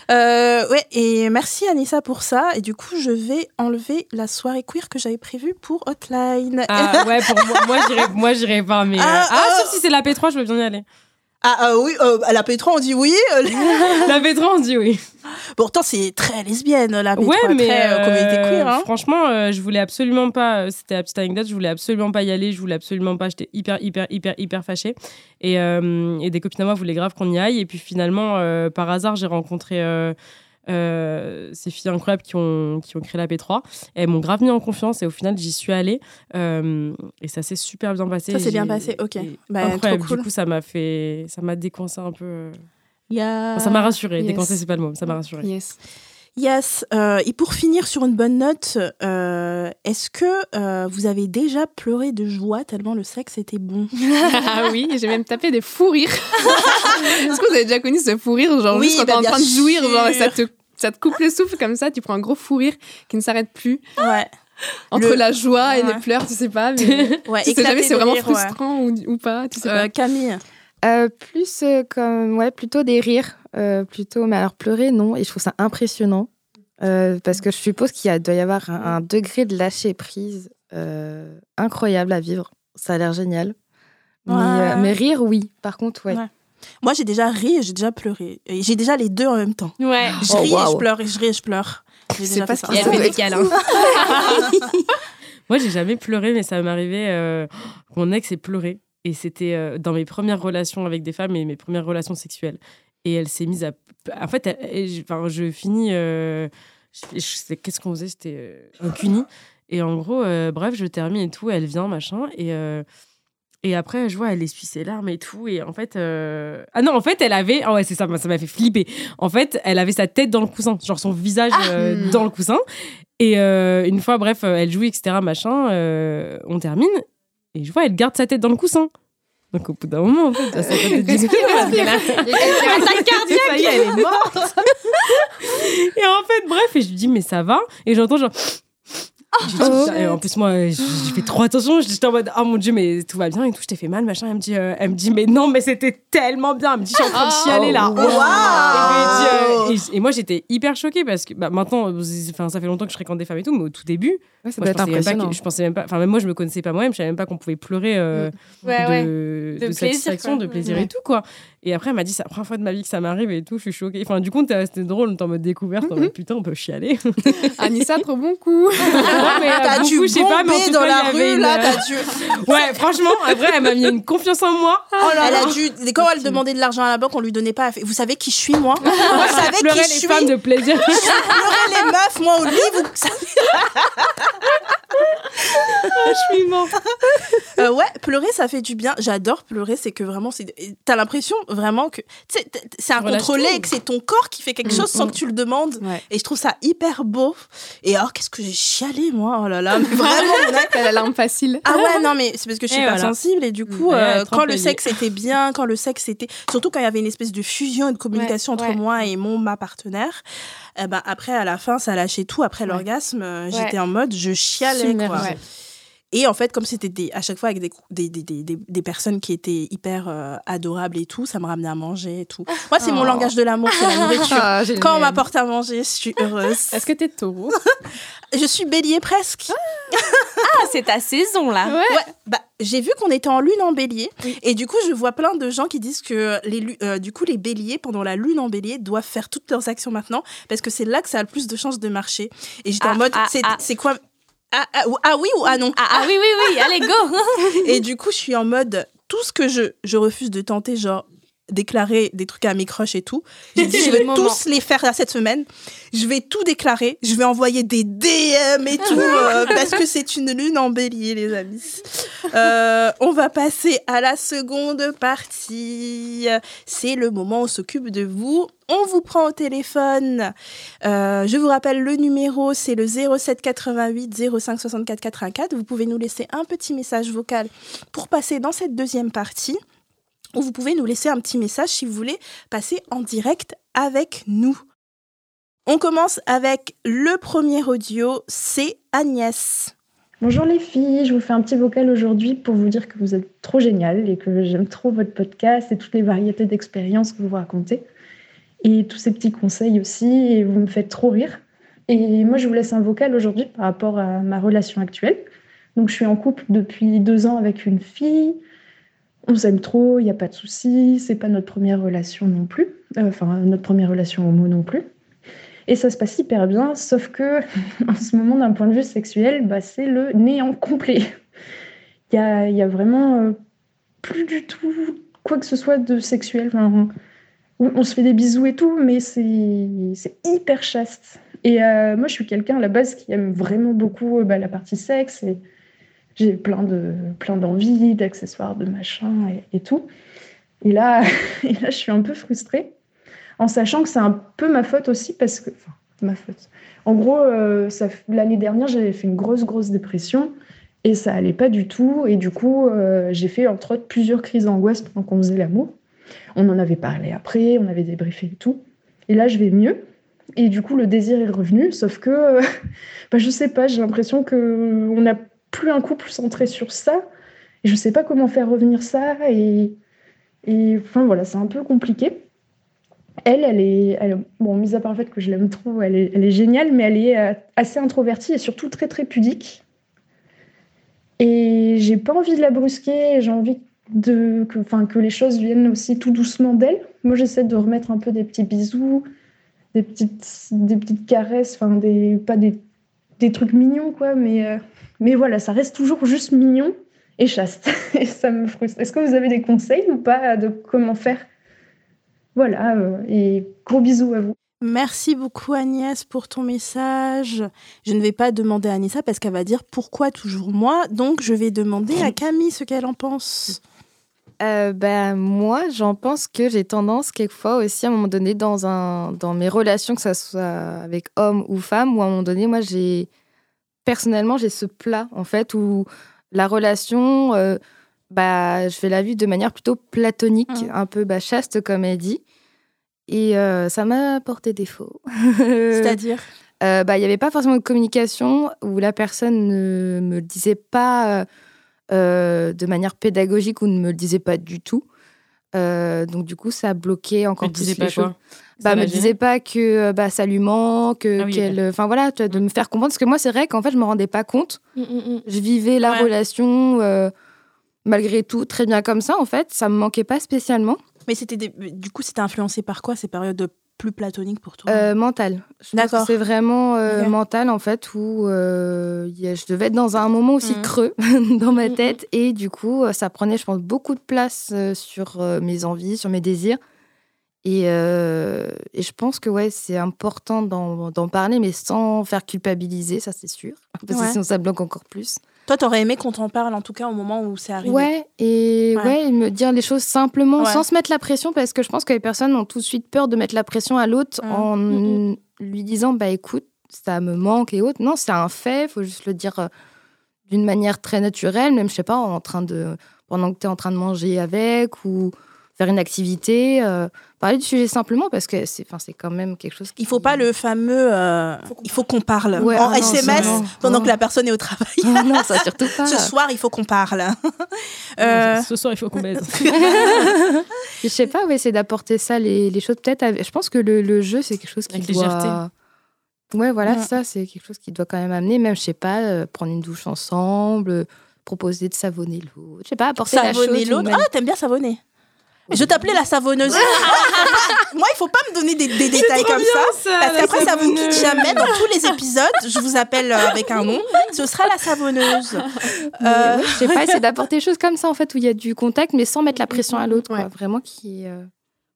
Euh, ouais, et merci Anissa pour ça. Et du coup, je vais enlever la soirée queer que j'avais prévue pour Hotline. Ah ouais, pour moi, moi j'irais pas, mais euh, Ah, ah, ah. sauf si c'est la P3, je veux bien y aller. Ah, ah oui, euh, à la P3, on dit oui. euh, La P3, on dit oui. Pourtant, c'est très lesbienne, la P3, Ouais, mais très euh, communauté queer. Hein. franchement, je voulais absolument pas. C'était la petite anecdote. Je voulais absolument pas y aller. Je voulais absolument pas. J'étais hyper, hyper, hyper, hyper fâchée. Et, et des copines à moi voulaient grave qu'on y aille. Et puis finalement, par hasard, j'ai rencontré. Euh, ces filles incroyables qui ont, qui ont créé la P3. Et elles m'ont grave mis en confiance et au final, j'y suis allée. Euh, et ça s'est super bien passé. Ça s'est bien passé, ok. Bah, trop incroyable. cool. Du coup, ça m'a fait. Ça m'a décoincé un peu. euh. Enfin, ça m'a rassuré. yes. Décoincé, c'est pas le mot. Ça m'a rassuré. Yes. Yes. euh, et pour finir sur une bonne note, euh, est-ce que euh, vous avez déjà pleuré de joie tellement le sexe était bon? Ah oui, j'ai même tapé des fous rires. Est-ce que vous avez déjà connu ce fou rire Genre Oui, juste quand bah, t'es en train de jouir, genre, ça te, ça te coupe le souffle comme ça, tu prends un gros fou rire qui ne s'arrête plus. Ouais. Entre Le- la joie et les pleurs, tu sais pas. Mais Ouais, tu sais jamais si c'est vraiment rire, ouais. frustrant ou, ou pas. Tu sais Euh, pas. Camille. Euh, plus euh, comme ouais plutôt des rires euh, plutôt mais alors pleurer non et je trouve ça impressionnant euh, parce que je suppose qu'il doit y avoir un, un degré de lâcher prise euh, incroyable à vivre ça a l'air génial mais, Ouais. euh, mais rire oui par contre ouais, Ouais. Moi, j'ai déjà ri et j'ai déjà pleuré. Et j'ai déjà les deux en même temps. ouais. Je Oh, ris et je pleure et je ris et je pleure. Déjà pas ça. qu'il y a Elle de fait des câlins. Moi, j'ai jamais pleuré, mais ça m'est arrivé. euh, mon ex est pleuré. Et c'était euh, dans mes premières relations avec des femmes et mes premières relations sexuelles. Et elle s'est mise à. En fait, elle- elle- je- enfin, je finis. euh, je- je sais- Qu'est-ce qu'on faisait? C'était euh, un cuni. Et en gros, euh, bref, je termine et tout. Elle vient, machin. Et. Euh, et après, je vois, elle essuie ses larmes et tout. Et en fait. euh, Ah non, en fait, elle avait. Ah ouais, c'est ça, ça m'a fait flipper. En fait, elle avait sa tête dans le coussin. Genre son visage euh, Hmm. dans le coussin. Et euh, une fois, bref, euh, elle joue, etc., machin. euh, on termine. Et je vois, elle garde sa tête dans le coussin. Donc au bout d'un moment, en fait, Ça y est, elle est morte. et en fait, bref, et je lui dis, mais ça va Et j'entends genre. Oh. Et en plus, moi, j'ai fait trop attention. J'étais en mode, oh mon dieu, mais tout va bien et tout, je t'ai fait mal, machin. Elle me dit, euh, elle me dit mais non, mais c'était tellement bien. Elle me dit, je suis en train de chialer là. Et, dit, euh, et- et moi, j'étais hyper choquée parce que bah, maintenant, enfin, ça fait longtemps que je fréquente des femmes et tout, mais au tout début, Ouais, ça moi, doit je, pensais même pas impressionnant que- je pensais même pas. Enfin, même moi, je me connaissais pas moi-même. Je savais même pas qu'on pouvait pleurer euh, Ouais, de, ouais. de, De plaisir, satisfaction, quoi. de plaisir Ouais. et tout, quoi. Et après, elle m'a dit, c'est la première fois de ma vie que ça m'arrive et tout, je suis choquée. Enfin, du coup, t'es- c'était drôle, t'es en mode découverte, en mode putain, on peut chialer. Anissa, trop bon coup. T'as dû je sais pas, mais en bomber tout dans cas, la rue, une- là, t'as dû... Ouais, franchement, après, elle m'a mis une confiance en moi. elle a dû... Quand elle demandait de l'argent à la banque, on lui donnait pas. Vous savez qui je suis, moi? Vous savez Pleurer qui je les suis? femmes de plaisir. Pleurer les meufs, moi, au lit, vous savez je suis morte. Euh, ouais, pleurer, ça fait du bien. J'adore pleurer, c'est que vraiment, c'est... t'as l'impression vraiment que c'est un Relâche contrôlé tout. et que c'est ton corps qui fait quelque chose sans que tu le demandes. Et je trouve ça hyper beau. Et alors, qu'est-ce que j'ai chialé moi? Oh là là, mais vraiment. T'as la larme facile. Ah ouais, non, mais c'est parce que je suis pas sensible et du coup, Ouais, euh, quand le sexe était bien, quand le sexe était. Surtout quand il y avait une espèce de fusion et de communication entre moi et mon, ma partenaire, eh ben, après, à la fin, ça lâchait tout. Après l'orgasme, euh, j'étais en mode, je chialais, quoi. Et en fait, comme c'était à chaque fois avec des, des, des, des, personnes qui étaient hyper euh, adorables et tout, ça me ramenait à manger et tout. Moi, c'est mon Oh. langage de l'amour, c'est la nourriture. Ah. Quand on m'apporte à manger, je suis heureuse. Est-ce que t'es taureau? Je suis bélier presque. Ah, c'est ta saison là. Ouais, bah, j'ai vu qu'on était en lune en bélier. Et du coup, je vois plein de gens qui disent que les, euh, du coup, les béliers, pendant la lune en bélier, doivent faire toutes leurs actions maintenant parce que c'est là que ça a le plus de chances de marcher. Et j'étais Ah, en mode, ah, c'est ah. c'est quoi ah, ah, ah oui ou ah non? Ah, ah oui, oui, oui, allez, go. Et du coup, je suis en mode, tout ce que je, je refuse de tenter, genre déclarer des trucs à mes crushs et tout. J'ai dit, je vais le moment. tous les faire là cette semaine. Je vais tout déclarer. Je vais envoyer des DM et tout, euh, parce que c'est une lune en bélier, les amis. Euh, on va passer à la seconde partie. C'est le moment où on s'occupe de vous. On vous prend au téléphone. Euh, je vous rappelle le numéro, c'est le 07 88 05 64 84. Vous pouvez nous laisser un petit message vocal pour passer dans cette deuxième partie. Ou vous pouvez nous laisser un petit message si vous voulez passer en direct avec nous. On commence avec le premier audio, c'est Agnès. Bonjour les filles, je vous fais un petit vocal aujourd'hui pour vous dire que vous êtes trop géniales et que j'aime trop votre podcast et toutes les variétés d'expériences que vous racontez et tous ces petits conseils aussi et vous me faites trop rire. Et moi je vous laisse un vocal aujourd'hui par rapport à ma relation actuelle. Donc je suis en couple depuis deux ans avec une fille. On s'aime trop, il n'y a pas de souci, c'est pas notre première relation non plus, Euh, enfin notre première relation homo non plus. Et ça se passe hyper bien, sauf que en ce moment, d'un point de vue sexuel, bah, c'est le néant complet. Il y a, y a vraiment euh, plus du tout quoi que ce soit de sexuel. On, se fait des bisous et tout, mais c'est hyper chaste. Et euh, moi, je suis quelqu'un à la base qui aime vraiment beaucoup bah, la partie sexe et j'ai plein de plein d'envies, d'accessoires, de machins et, tout. Et là, et là, je suis un peu frustrée en sachant que c'est un peu ma faute aussi parce que enfin, ma faute. En gros, euh, l'année dernière, j'avais fait une grosse grosse dépression et ça allait pas du tout et du coup, euh, j'ai fait entre autres plusieurs crises d'angoisse pendant qu'on faisait l'amour. On en avait parlé après, on avait débriefé et tout. Et là, je vais mieux. Et du coup, le désir est revenu, sauf que, euh, bah, je sais pas, j'ai l'impression que on n'a plus un couple centré sur ça. Et je sais pas comment faire revenir ça. Et, et enfin voilà, c'est un peu compliqué. Elle, elle est, elle- bon, mis à part le fait que je l'aime trop, elle est, elle est géniale, mais elle est euh, assez introvertie et surtout très très pudique. Et j'ai pas envie de la brusquer, j'ai envie de, que, enfin, que les choses viennent aussi tout doucement d'elle. Moi, j'essaie de remettre un peu des petits bisous, des petites, des petites caresses, enfin, des, pas des, des trucs mignons, quoi, mais, euh, mais voilà, ça reste toujours juste mignon et chaste. Et ça me frustre. Est-ce que vous avez des conseils ou pas de comment faire? Voilà, euh, et gros bisous à vous. Merci beaucoup Agnès pour ton message. Je ne vais pas demander à Anissa parce qu'elle va dire pourquoi toujours moi. Donc je vais demander à Camille ce qu'elle en pense. Euh, bah, moi, j'en pense que j'ai tendance quelquefois aussi à un moment donné dans, un, dans mes relations, que ce soit avec homme ou femme, où à un moment donné, moi, j'ai personnellement, j'ai ce plat en fait où la relation, euh, bah, je vais la vivre de manière plutôt platonique, Mhm. un peu bah, chaste comme elle dit. Et euh, ça m'a porté défaut. C'est-à-dire? Euh, bah, il n'y avait pas forcément de communication où la personne ne me disait pas euh, de manière pédagogique ou ne me le disait pas du tout. Euh, donc du coup, ça a bloqué encore plus les pas choses. Bah, Ça me disait pas que euh, bah, ça lui manque, Ah oui, qu'elle, enfin voilà, tu vois, de me faire comprendre. Parce que moi, c'est vrai qu'en fait, je me rendais pas compte. Je vivais la Ouais. relation euh, malgré tout très bien comme ça. En fait, ça me manquait pas spécialement. Mais c'était des- du coup c'était influencé par quoi ces périodes plus platoniques pour toi Euh, mental. D'accord. C'est vraiment euh, mental en fait où euh, je devais être dans un moment aussi Mhm. creux dans ma Mhm, tête et du coup ça prenait je pense beaucoup de place sur mes envies, sur mes désirs et, et je pense que ouais c'est important d'en parler mais sans faire culpabiliser ça c'est sûr parce Ouais. que sinon ça bloque encore plus. Toi t'aurais aimé qu'on t'en parle en tout cas au moment où c'est arrivé. Ouais, et Ouais. ouais. me dire les choses simplement, Ouais. sans se mettre la pression, parce que je pense que les personnes ont tout de suite peur de mettre la pression à l'autre Mhm. en Mhm. lui disant bah écoute, ça me manque et autres. Non, c'est un fait, faut juste le dire euh, d'une manière très naturelle, même, je sais pas, en train de, pendant que tu es en train de manger avec ou faire une activité. euh, parler du sujet simplement parce que c'est enfin, c'est quand même quelque chose qui... Il faut pas le fameux. euh, il faut qu'on parle Ouais, en ah non, SMS non. pendant Non. que la personne est au travail. Ah non, ça surtout pas. Ce soir, il faut qu'on parle. Euh, Ce soir, il faut qu'on baise. Je sais pas, ouais, c'est d'apporter ça, les, les choses peut-être. avec- Je pense que le, le jeu, c'est quelque chose qui Avec doit... légèreté. Ouais, voilà, Ouais. ça, c'est quelque chose qui doit quand même amener, même, je sais pas, euh, prendre une douche ensemble, proposer de savonner l'autre, je sais pas, apporter la chose. savonner manière- Ah, t'aimes bien savonner je t'appelais la savonneuse. Moi, il faut pas me donner des, des détails comme ça. Parce qu'après, ça vous quitte jamais. Dans tous les épisodes, je vous appelle euh, avec un nom. Ce sera la savonneuse. Euh, ouais, je sais pas, c'est d'apporter des choses comme ça, en fait, où il y a du contact, mais sans mettre la pression à l'autre. Ouais. Vraiment qui. euh,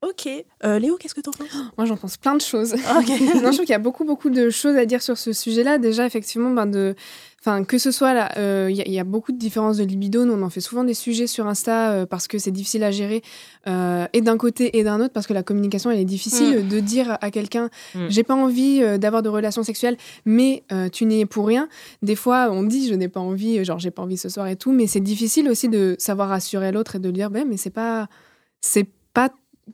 Ok. Euh, Léo, qu'est-ce que t'en penses? Moi, j'en pense plein de choses. Ok. non, je trouve qu'il y a beaucoup, beaucoup de choses à dire sur ce sujet-là. Déjà, effectivement, ben de, enfin, que ce soit là, euh, il y, a- il y a beaucoup de différences de libido. Nous, on en fait souvent des sujets sur Insta euh, parce que c'est difficile à gérer, euh, et d'un côté et d'un autre, parce que la communication, elle est difficile de dire à quelqu'un, Mm. j'ai pas envie euh, d'avoir de relations sexuelles, mais euh, tu n'y es pour rien. Des fois, on dit, je n'ai pas envie, euh, genre, j'ai pas envie ce soir et tout, mais c'est difficile aussi de savoir rassurer l'autre et de lui dire, ben, mais c'est pas, c'est pas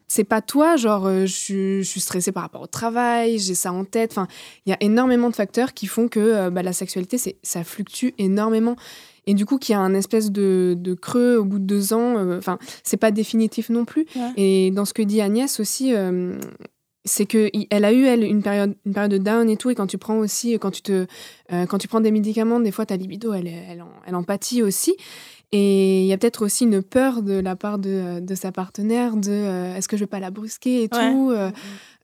c'est pas toi, genre euh, je suis- je suis stressée par rapport au travail, j'ai ça en tête. Enfin, il y a énormément de facteurs qui font que euh, bah, la sexualité, ça fluctue énormément. Et du coup, qu'il y a un espèce de, de creux au bout de deux ans, euh, enfin, c'est pas définitif non plus. Ouais. Et dans ce que dit Agnès aussi, c'est que elle a eu elle une période une période de down et tout. Et quand tu prends aussi, quand tu te, euh, quand tu prends des médicaments, des fois ta libido, elle, elle, en, elle en pâtit aussi. Et il y a peut-être aussi une peur de la part de, de sa partenaire de euh, est-ce que je vais pas la brusquer et Ouais. tout. euh,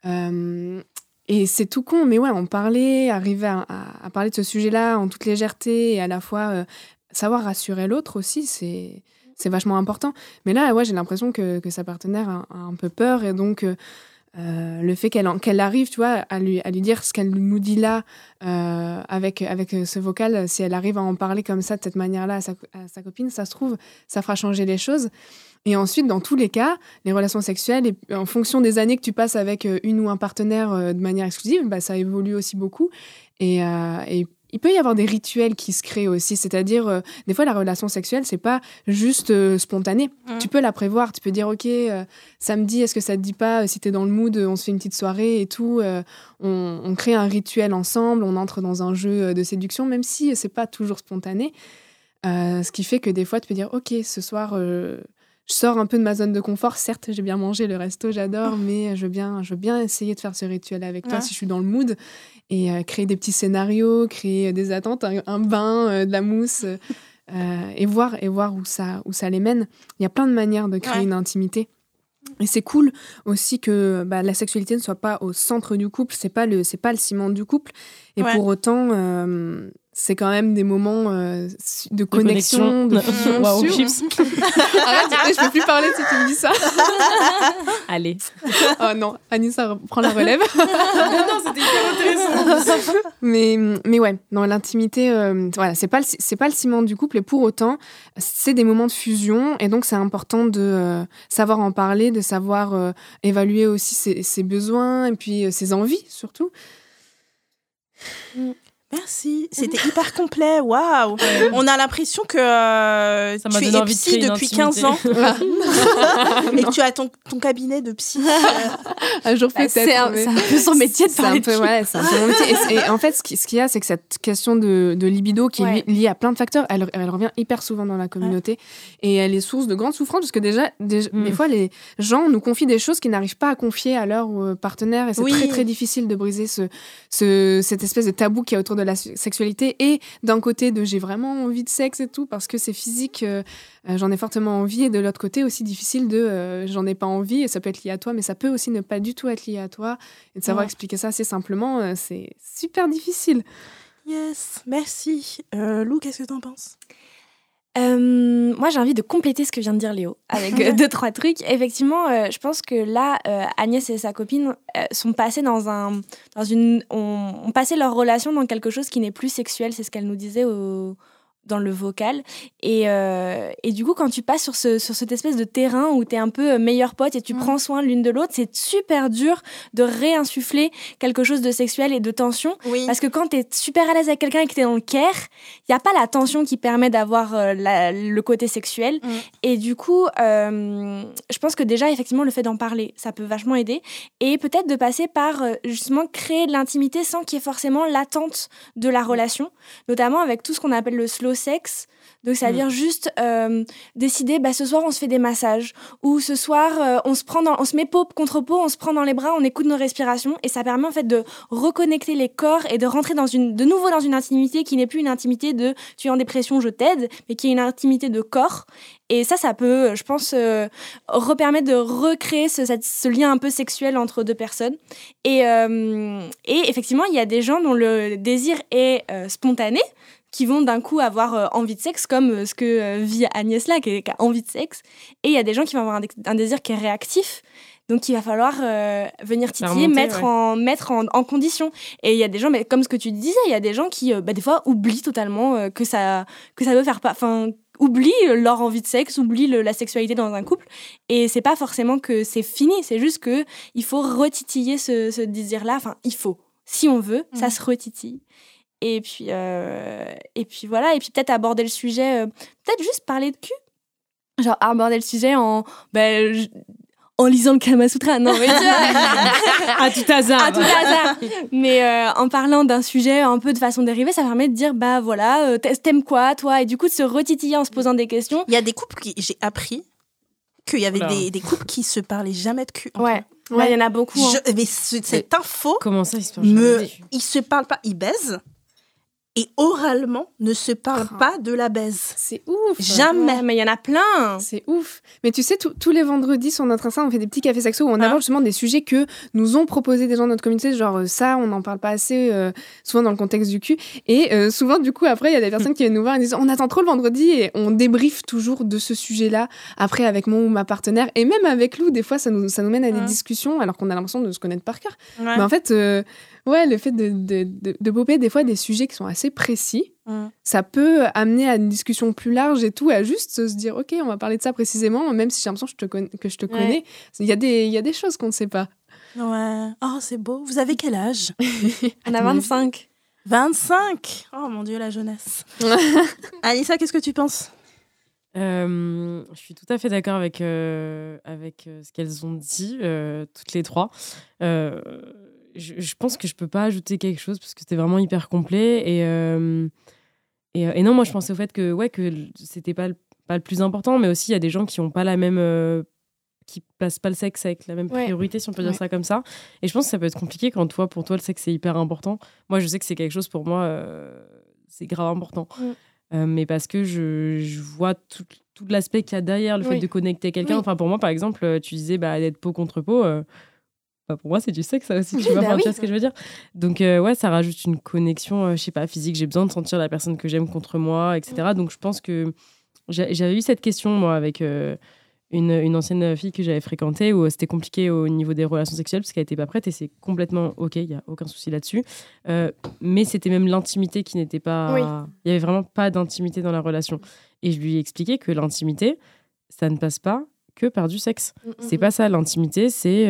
euh, et c'est tout con, mais ouais, en parler, arriver à, à- à parler de ce sujet-là en toute légèreté et à la fois euh, savoir rassurer l'autre aussi, c'est c'est vachement important. Mais là, ouais, j'ai l'impression que, que sa partenaire a, a un peu peur et donc euh, euh, le fait qu'elle arrive, tu vois, à lui, à lui dire ce qu'elle nous dit là euh, avec, avec ce vocal, si elle arrive à en parler comme ça, de cette manière-là à sa, à sa copine, ça se trouve, ça fera changer les choses. Et ensuite, dans tous les cas, les relations sexuelles, en fonction des années que tu passes avec euh, une ou un partenaire euh, de manière exclusive, bah, ça évolue aussi beaucoup. Et, euh, et il peut y avoir des rituels qui se créent aussi, c'est-à-dire euh, des fois la relation sexuelle c'est pas juste euh, spontané. Mm. Tu peux la prévoir, tu peux dire ok euh, samedi est-ce que ça te dit pas euh, si t'es dans le mood on se fait une petite soirée et tout, on, on crée un rituel ensemble, on entre dans un jeu de séduction même si c'est pas toujours spontané. Ce qui fait que des fois tu peux dire ok ce soir je sors un peu de ma zone de confort. Certes, j'ai bien mangé le resto, j'adore, mais je veux bien, je veux bien essayer de faire ce rituel avec toi Ouais. si je suis dans le mood et euh, créer des petits scénarios, créer des attentes, un, un bain, euh, de la mousse euh, euh, et voir et voir où ça où ça les mène. Il y a plein de manières de créer Ouais. une intimité. Et c'est cool aussi que bah, la sexualité ne soit pas au centre du couple, c'est pas le c'est pas le ciment du couple. Et Ouais. pour autant, euh, c'est quand même des moments euh, de connexion, de fusion. Sûre. chips. Arrête, je peux plus parler si tu me dis ça. Allez. Oh non, Anissa prend la relève. non, c'était hyper intéressant. Mais, mais ouais, dans l'intimité, euh, voilà, c'est pas, le, c'est pas le ciment du couple et pour autant, c'est des moments de fusion et donc c'est important de euh, savoir en parler, de savoir euh, évaluer aussi ses, ses besoins et puis ses envies surtout. Merci, c'était hyper complet. Waouh On a l'impression que euh, Ça m'a tu es envie de psy une depuis 15 ans et que tu as ton, ton cabinet de psy. euh, Un jour Bah, peut-être. c'est un, mais- un peu son métier de C'est un parler de peu, ouais, c'est un peu mon métier. Et, en fait, ce qui- qu'il y a, c'est que cette question de, de libido qui Ouais. est li- liée à plein de facteurs, elle, elle revient hyper souvent dans la communauté. Et elle est source de grandes souffrances, parce que déjà, des, Mm. des fois, les gens nous confient des choses qu'ils n'arrivent pas à confier à leur euh, partenaire. Et c'est Oui. très, très difficile de briser ce, ce, cette espèce de tabou qu'il y a autour de la su- sexualité. Et d'un côté, de j'ai vraiment envie de sexe et tout, parce que c'est physique, euh, euh, j'en ai fortement envie. Et de l'autre côté, aussi difficile de euh, j'en ai pas envie, et ça peut être lié à toi, mais ça peut aussi ne pas du tout être lié à toi. Et de savoir Ouais. expliquer ça assez simplement, euh, c'est super difficile. Yes, merci. Lou, qu'est-ce que t'en penses? Euh, moi, j'ai envie de compléter ce que vient de dire Léo avec euh, deux, trois trucs. Effectivement, euh, je pense que là, Agnès et sa copine sont passées dans un, dans une, ont, ont passé leur relation dans quelque chose qui n'est plus sexuel. C'est ce qu'elle nous disait au, dans le vocal. Et, euh, et du coup, quand tu passes sur, ce, sur cette espèce de terrain où tu es un peu euh, meilleur pote et tu Mm. prends soin l'une de l'autre, c'est super dur de réinsuffler quelque chose de sexuel et de tension. Oui. Parce que quand tu es super à l'aise avec quelqu'un et que tu es dans le care, il n'y a pas la tension qui permet d'avoir euh, le côté sexuel. Mm. Et du coup, euh, je pense que déjà, effectivement, le fait d'en parler, ça peut vachement aider. Et peut-être de passer par justement créer de l'intimité sans qu'il y ait forcément l'attente de la relation, notamment avec tout ce qu'on appelle le slow sex. Donc, c'est-à-dire juste euh, décider, bah, ce soir, on se fait des massages. Ou ce soir, euh, on, se prend dans, on se met peau contre peau, on se prend dans les bras, on écoute nos respirations. Et ça permet en fait de reconnecter les corps et de rentrer dans une, de nouveau dans une intimité qui n'est plus une intimité de tu es en dépression, je t'aide, mais qui est une intimité de corps. Et ça, ça peut, je pense, euh, repermettre de recréer ce, ce lien un peu sexuel entre deux personnes. Et, euh, et effectivement, il y a des gens dont le désir est euh, spontané qui vont d'un coup avoir euh, envie de sexe, comme euh, ce que euh, vit Agnès là, qui, a envie de sexe. Et il y a des gens qui vont avoir un, dé- un désir qui est réactif. Donc, il va falloir euh, venir titiller, remonter, mettre, ouais. en, mettre en, en condition. Et il y a des gens, mais comme ce que tu disais, il y a des gens qui, euh, bah, des fois, oublient totalement euh, que, ça, que ça veut faire pas. Enfin, oublient leur envie de sexe, oublient le- la sexualité dans un couple. Et c'est pas forcément que c'est fini, c'est juste que il faut retitiller ce, ce désir-là. Enfin, il faut. Si on veut, ça Mhm. se retitille. Et puis, euh, et puis voilà, et puis peut-être aborder le sujet, euh, peut-être juste parler de cul. Genre aborder le sujet en, ben, je- en lisant le Kama Sutra. Non, mais tu vois, À tout hasard. à tout hasard. Mais euh, en parlant d'un sujet un peu de façon dérivée, ça permet de dire, bah voilà, euh, t'a- t'aimes quoi toi? Et du coup, de se retitiller en se posant des questions. Il y a des couples qui j'ai appris qu'il y avait des, des couples qui se parlaient jamais de cul. Ouais, eux. Ouais, il y en a beaucoup. hein. Je- mais ce- cette info, Comment ça, il se passe me, jamais ils se parlent pas, ils baisent et oralement ne se parlent Ah. pas de la baise. C'est ouf. Jamais. Ouais, mais il y en a plein. C'est ouf. Mais tu sais, tous- les vendredis sur notre Insta, on fait des petits cafés saxo où on Ah. aborde justement des sujets que nous ont proposés des gens de notre communauté. Genre, euh, ça, on n'en parle pas assez, euh, souvent dans le contexte du cul. Et euh, souvent, du coup, après, il y a des personnes qui viennent nous voir et disent On attend trop le vendredi et on débriefe toujours de ce sujet-là après avec mon ou ma partenaire. Et même avec Lou, des fois, ça nous, ça nous mène à des Ouais. discussions alors qu'on a l'impression de se connaître par cœur. Ouais. Mais en fait, euh, ouais, le fait de, de, de, de popper des fois des sujets qui sont assez précis, Mm. ça peut amener à une discussion plus large et tout, à juste se dire, OK, on va parler de ça précisément, même si j'ai l'impression que je te, conna- que je te Ouais. connais. Il y, a des, il y a des choses qu'on ne sait pas. Ouais. Oh, c'est beau. Vous avez quel âge? On a 25. 25 Oh mon dieu, la jeunesse. Anissa, qu'est-ce que tu penses? Euh, je suis tout à fait d'accord avec, euh, avec euh, ce qu'elles ont dit, euh, toutes les trois. Je, je pense que je peux pas ajouter quelque chose parce que c'était vraiment hyper complet. Et, euh, et, euh, et non, moi, je pensais au fait que, ouais, que c'était pas le, pas le plus important, mais aussi il y a des gens qui ont pas la même. euh, qui placent pas le sexe avec la même Ouais. priorité, si on peut Ouais. dire ça comme ça. Et je pense que ça peut être compliqué quand toi, pour toi, le sexe c'est hyper important. Moi, je sais que c'est quelque chose pour moi, euh, c'est grave important. Mm. Mais parce que je, je vois tout, tout l'aspect qu'il y a derrière le fait de connecter quelqu'un. Oui. Enfin, pour moi, par exemple, tu disais bah, d'être peau contre peau. Bah, pour moi, c'est du sexe, ça aussi, tu Oui, vois, bah Enfin, tu oui. vois ce que je veux dire. Donc, euh, ouais, ça rajoute une connexion, euh, je sais pas, physique. J'ai besoin de sentir la personne que j'aime contre moi, etc. Donc, je pense que j'a- j'avais eu cette question, moi, avec euh, une, une ancienne fille que j'avais fréquentée, où euh, c'était compliqué au niveau des relations sexuelles, parce qu'elle était pas prête, et c'est complètement OK, il y a aucun souci là-dessus. Euh, mais c'était même l'intimité qui n'était pas. Oui. Il y avait vraiment pas d'intimité dans la relation. Et je lui ai expliqué que l'intimité, ça ne passe pas que par du sexe. C'est pas ça, l'intimité, c'est.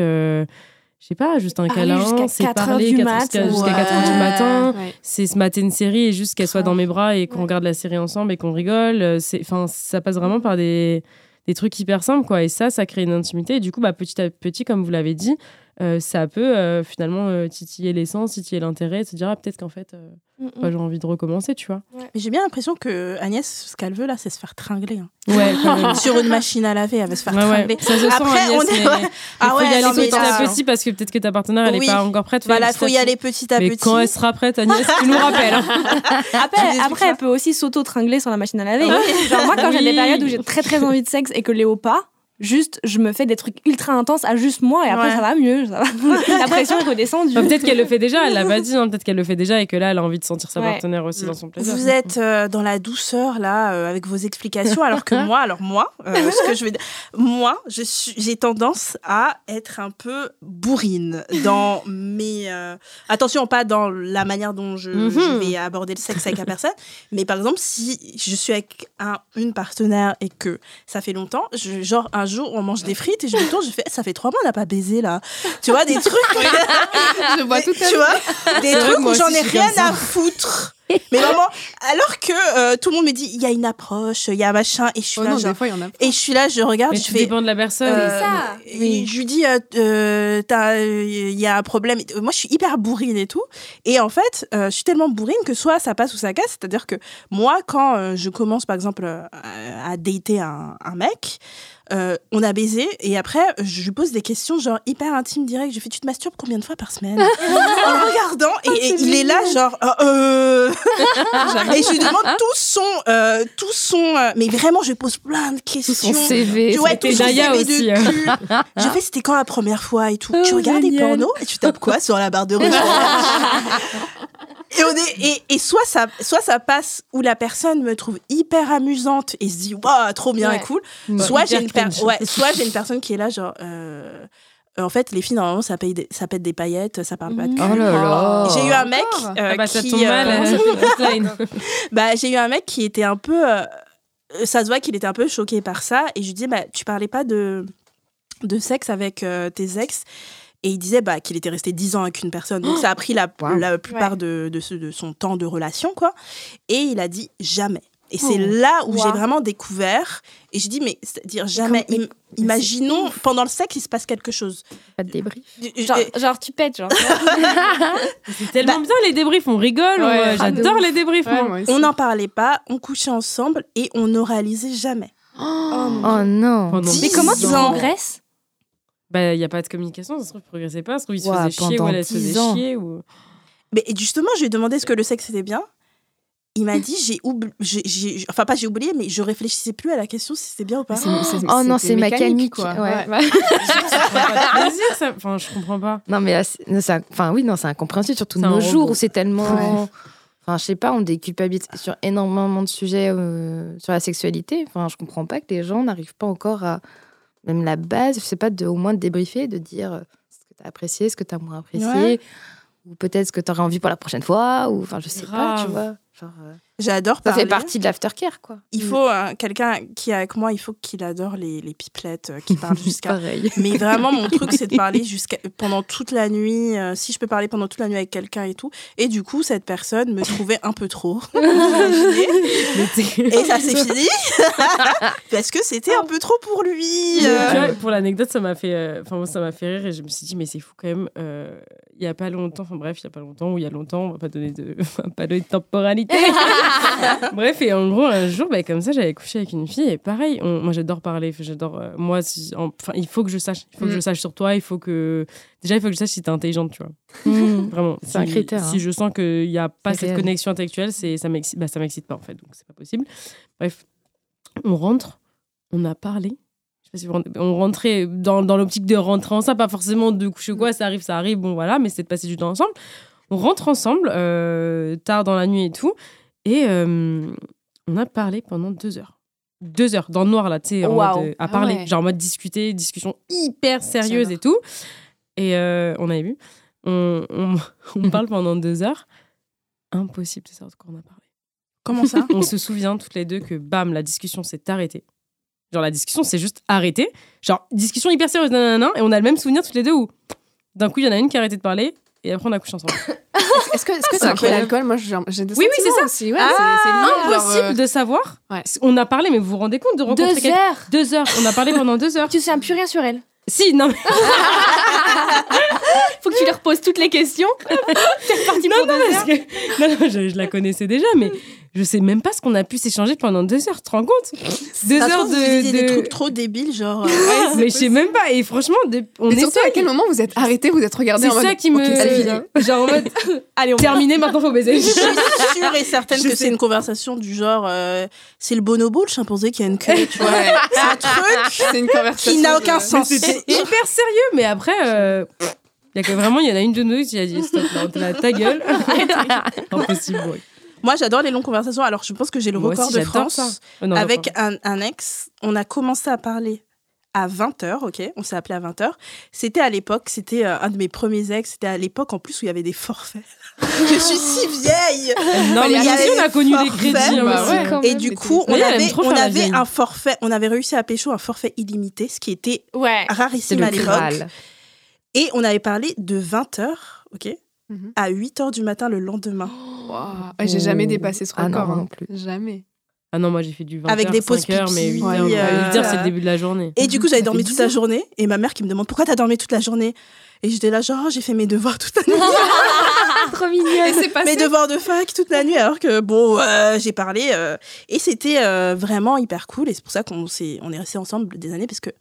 Je sais pas, juste un câlin, c'est 4 heures parler jusqu'à jusqu'à Ouais. 4 heures du matin, Ouais. c'est se mater une série et juste qu'elle soit dans mes bras et qu'on Ouais. regarde la série ensemble et qu'on rigole. euh, enfin, ça passe vraiment par des, des trucs hyper simples, quoi. Et ça, ça crée une intimité. Et du coup, bah, petit à petit, comme vous l'avez dit, euh, ça peut euh, finalement euh, titiller l'essence, titiller l'intérêt, se dire ah, peut-être qu'en fait, euh, Mm, bah, j'ai envie de recommencer, tu vois. Mais j'ai bien l'impression que Agnès, ce qu'elle veut là, c'est se faire tringler. hein. Ouais, quand même. Sur une machine à laver, elle veut se faire Ouais, ouais. tringler. Ça se sent, Après, Agnès, on est- mais ouais. il Ah faut ouais, y aller non, mais petit à petit parce que peut-être que ta partenaire, elle Oui. n'est pas encore prête. Voilà, Fais faut y petit à aller petit à Mais petit. quand elle sera prête, Agnès, tu nous rappelles. Après, après elle peut aussi s'auto-tringler sur la machine à laver. Genre, moi, quand j'ai des périodes où j'ai très très envie de sexe et que Léo pas, juste je me fais des trucs ultra intenses à juste moi et après Ouais. ça va mieux. ça va. La pression est redescendue. Bah, peut-être qu'elle le fait déjà, elle l'a pas dit, hein, peut-être qu'elle le fait déjà et que là, elle a envie de sentir sa Ouais. partenaire aussi dans son plaisir. Vous êtes euh, dans la douceur là euh, avec vos explications, alors que moi, alors moi, euh, ce que je veux dire, moi, je suis, j'ai tendance à être un peu bourrine dans mes. euh, attention, pas dans la manière dont je, Mhm. je vais aborder le sexe avec la personne, mais par exemple, si je suis avec un, une partenaire et que ça fait longtemps, je, genre un jour on mange des frites et je me tourne, je fais, ça fait trois mois on n'a pas baisé là, tu vois des trucs. Je vois tout à tu vois des trucs où j'en ai rien à foutre. Mais vraiment, alors que euh, tout le monde me dit, il y a une approche, il y a machin, et je suis Oh là, non, genre, des fois, il y en a. et je suis là, je regarde, Mais je fais. dépend de la personne. euh, ça. et Je lui dis, euh, euh, t'as, euh, il y a un problème. Moi, je suis hyper bourrine et tout. Et en fait, euh, je suis tellement bourrine que soit ça passe ou ça casse. C'est-à-dire que moi, quand euh, je commence, par exemple, euh, à dater un, un mec, euh, on a baisé et après, je lui pose des questions genre hyper intimes, direct. Je fais, tu te masturbes combien de fois par semaine? En regardant, et, et il est là, genre, euh, et je lui demande tout son, euh, tout son, euh, mais vraiment, je lui pose plein de Tout questions. son CV. Tu vois, tout son CV de aussi, hein. cul. Je fais, c'était quand la première fois et tout? tu Oh, regardes des génial. pornos et tu tapes quoi sur la barre de recherche? Et, on est, et, et soit, ça, soit ça passe où la personne me trouve hyper amusante et se dit, waouh, trop bien Ouais. et cool. Ouais. Soit j'ai une, per- ouais, soit j'ai une personne qui est là, genre. euh, en fait, les filles, normalement, ça, paye des- ça pète des paillettes, ça parle pas de cul. Oh là là. J'ai eu un mec euh, Ah bah, ça qui, tombe mal, euh, bah, j'ai eu un mec qui était un peu. euh, ça se voit qu'il était un peu choqué par ça. Et je lui disais, bah, tu parlais pas de, de sexe avec euh, tes ex. Et il disait bah, qu'il était resté 10 ans avec une personne. Donc ça a pris la, Wow. la plupart de, de, ce- de son temps de relation. quoi. Et il a dit jamais. Et c'est Oh. là où j'ai vraiment découvert. Et je dis, mais c'est-à-dire jamais. mais- im- imaginons, pendant le sexe, il se passe quelque chose. Pas de débrief. Genre, genre, tu pètes, genre. C'est tellement bien les débriefs, on rigole, Ouais. ouais, de j'adore les débriefs. Ouais. On n'en parlait pas, on couchait ensemble et on ne réalisait jamais. Oh non. Pendant Dix Mais comment tu progresses Bah, il n'y a pas de communication, ça se trouve, il progressait pas, ça se trouve, il se Ouah, faisait chier ou pendant elle se 10 faisait ans. chier. Ou... Mais justement, je lui ai demandé est-ce que le sexe était bien. Il m'a dit j'ai oublié, enfin pas j'ai oublié, mais je réfléchissais plus à la question si c'était bien ou pas. C'est- c'est- Oh non, c'était c'est mécanique. quoi. Ouais. ça prend pas de plaisir, ça. Enfin, je comprends pas. Non, mais là, c'est- c'est un- enfin, oui, non, c'est incompréhensible, surtout de C'est un nos jours robot. où c'est tellement. Ouais. Enfin, je sais pas, on déculpabilise sur énormément de sujets euh, sur la sexualité. Enfin, je comprends pas que les gens n'arrivent pas encore à. Même la base, je sais pas, de, au moins de débriefer, de dire euh, ce que tu as apprécié, ce que tu as moins apprécié. Ouais. Ou peut-être ce que tu aurais envie pour la prochaine fois. Ou, enfin, je sais pas, tu vois. Genre, euh, J'adore ça parler. fait partie de l'aftercare, quoi. Il faut euh, quelqu'un qui est avec moi, il faut qu'il adore les, les pipelettes, euh, qui parle jusqu'à. Pareil. Mais vraiment, mon truc, c'est de parler jusqu'à pendant toute la nuit. euh, si je peux parler pendant toute la nuit avec quelqu'un et tout. Et du coup, cette personne me trouvait un peu trop. Vous imaginez et ça s'est fini parce que c'était un peu trop pour lui. Euh. vois, pour l'anecdote, ça m'a fait, euh, enfin moi, ça m'a fait rire et je me suis dit mais c'est fou quand même. euh, Il y a pas longtemps, enfin bref, il y a pas longtemps ou il y a longtemps, on va pas donner de, pas donner de temporalité. bref et en gros un jour, bah, comme ça, j'avais couché avec une fille et pareil, on- moi j'adore parler, j'adore. euh, moi, si- en- enfin il faut que je sache, il faut que Mm. je sache sur toi, il faut que déjà il faut que je sache si t'es intelligente, tu vois. Mm. Vraiment. C'est un critère, Si hein. je sens qu'il n'y a pas cette réel. connexion intellectuelle, c'est ça m'excite, bah, ça m'excite pas en fait, donc c'est pas possible. Bref, on rentre, on a parlé. Je sais pas si vous rendez- on rentrait dans, dans l'optique de rentrer ensemble, pas forcément de coucher ou quoi, ça arrive, ça arrive, bon voilà, mais c'est de passer du temps ensemble. On rentre ensemble, euh, tard dans la nuit et tout, et euh, on a parlé pendant deux heures. Deux heures, dans le noir là, tu sais, euh, à Ah parler, ouais. genre en mode discuter, discussion hyper sérieuse et tout. Et euh, on avait vu, on, on, on parle pendant deux heures. Impossible de savoir de quoi on a parlé. Comment ça? On se souvient toutes les deux que bam, la discussion s'est arrêtée. Genre la discussion s'est juste arrêtée. Genre discussion hyper sérieuse, nanana, et on a le même souvenir toutes les deux où d'un coup il y en a une qui a arrêté de parler et après on a couché ensemble. Est-ce que C'est c'est un peu l'alcool? Moi, j'ai des Oui, oui, c'est ça. Ouais, Ah, c'est- c'est genre, Impossible euh, de savoir. Ouais. On a parlé, mais vous vous rendez compte de rencontrer Deux heures Deux heures. On a parlé pendant deux heures. Tu sais plus rien sur elle? Si, non. mais- Faut que tu leur poses toutes les questions. C'est reparti Non, pour non, deux parce heures. que- non, non, je, je la connaissais déjà, mais je sais même pas ce qu'on a pu s'échanger pendant deux heures. Tu te rends compte? Deux Ça heures trouve, vous de. disiez des de- trucs trop débiles, genre. euh, mais je sais même pas. Et franchement, de- on Et surtout, à quel moment vous êtes arrêté, vous êtes regardé C'est en mode. ça qui me. Ok, c'est fini. Genre en mode. Allez, on Terminé, maintenant faut baiser. Je suis sûre et certaine Je que c'est une conversation du genre euh, c'est le bonobo, le chimpanzé qui a une queue, tu vois. C'est un truc C'est une conversation. qui n'a aucun de- sens. C'était hyper sérieux, mais après. euh, Il y a que vraiment, il y en a une de nous qui a dit stop, là, on te la ta gueule. Impossible. Moi, j'adore les longues conversations. Alors, je pense que j'ai le Moi record aussi, de France. ça. Oh, non, avec un, un ex, on a commencé à parler à 20h, ok? On s'est appelé à 20h. C'était à l'époque, c'était euh, un de mes premiers ex, c'était à l'époque en plus où il y avait des forfaits. Je suis si vieille Non, Il y mais avait on a connu des forfaits. crédits. hein, Bah aussi. ouais. Quand Et même, du mais coup, on avait, on avait un forfait, on avait réussi à pécho un forfait illimité, ce qui était Ouais. Rarissime à l'époque. Et on avait parlé de 20h, ok? Mhm. À 8h du matin le lendemain. Waouh. Ouais, J'ai jamais dépassé ce Ah non, record. hein. non plus. Jamais. Ah non, moi j'ai fait du 20 Avec heures, des pauses 5 heures, mais pipi, 8 ouais, heures, euh, 8 heures, c'est le début de la journée. Et du coup, j'avais dormi toute la journée. Et ma mère qui me demande pourquoi t'as dormi toute la journée? Et j'étais là, genre, Oh, j'ai fait mes devoirs toute la nuit. Trop Et mignonne. c'est passé. mes devoirs de fac toute la nuit. Alors que, bon, euh, j'ai parlé. euh, et c'était euh, vraiment hyper cool. Et c'est pour ça qu'on s'est, on est restés ensemble des années. Parce que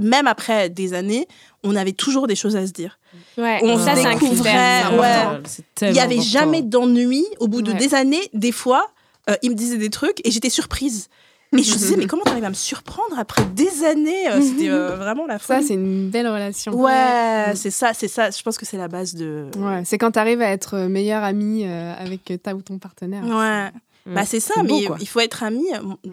même après des années, on avait toujours des choses à se dire. Ouais. On ça, se c'est un découvrait, ouais. Il n'y avait important. jamais d'ennui. Au bout de Ouais. des années, des fois, euh, il me disait des trucs et j'étais surprise. Et je me disais, mais comment t'arrives à me surprendre après des années Euh, C'était euh, vraiment la Ça, folie. c'est une belle relation. Ouais, c'est ça, c'est ça. Je pense que c'est la base de. Ouais, c'est quand t'arrives à être meilleure amie euh, avec ta ou ton partenaire. Ouais. Mm. Bah c'est ça, beau, mais il faut être ami.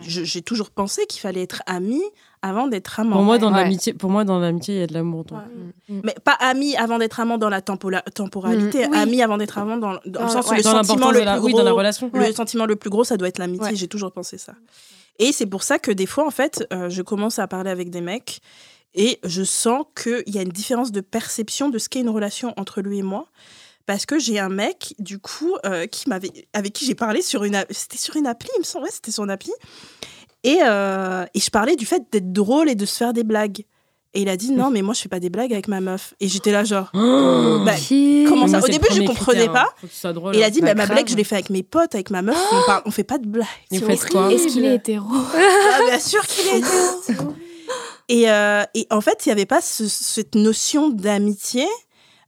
Je- J'ai toujours pensé qu'il fallait être ami avant d'être amant. Pour moi, dans Ouais. l'amitié, pour moi, dans l'amitié, il y a de l'amour. donc. Ouais. Mais pas ami avant d'être amant dans la temporalité, Mm. Oui. ami avant d'être amant dans, dans le sens où ouais. le Dans sentiment le la, plus oui, gros. dans la relation. Le sentiment le plus gros, ça doit être l'amitié. Ouais. J'ai toujours pensé ça. Et c'est pour ça que des fois, en fait, euh, je commence à parler avec des mecs et je sens qu'il y a une différence de perception de ce qu'est une relation entre lui et moi. Parce que j'ai un mec, du coup, euh, qui m'avait, avec qui j'ai parlé sur une, a- c'était sur une appli, il me semble, ouais, c'était sur une appli. Et, euh, et je parlais du fait d'être drôle et de se faire des blagues. Et il a dit non, mais moi je fais pas des blagues avec ma meuf. Et j'étais là genre, Oh bah, comment ça Moi, Au début, je comprenais critère, pas. hein. Drôle. Et il a dit, Bah, bah, ma blague, je l'ai fait avec mes potes, avec ma meuf, on, parle, on fait pas de blagues. Est-ce qu'il est hétéro Ah, bien sûr qu'il est hétéro. Et, euh, et en fait, il n'y avait pas ce- cette notion d'amitié.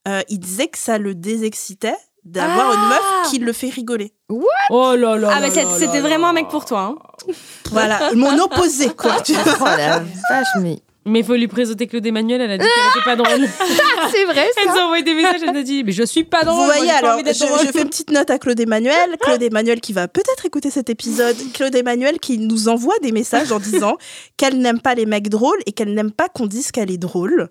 Euh, il disait que ça le désexcitait d'avoir une meuf qui le fait rigoler. Oh là là. Ah, bah là c'était vraiment un mec pour toi. hein. Voilà, mon opposé, quoi. tu vois. Oh la vache, mais. Mais il faut lui présenter Claude Emmanuel, elle a dit qu'elle était pas drôle. C'est vrai, Elle nous a envoyé des messages, elle a dit Mais je suis pas drôle. Vous voyez, alors, je, je fais une petite note à Claude Emmanuel. Claude Emmanuel qui va peut-être écouter cet épisode. Claude Emmanuel qui nous envoie des messages en disant qu'elle n'aime pas les mecs drôles et qu'elle n'aime pas qu'on dise qu'elle est drôle.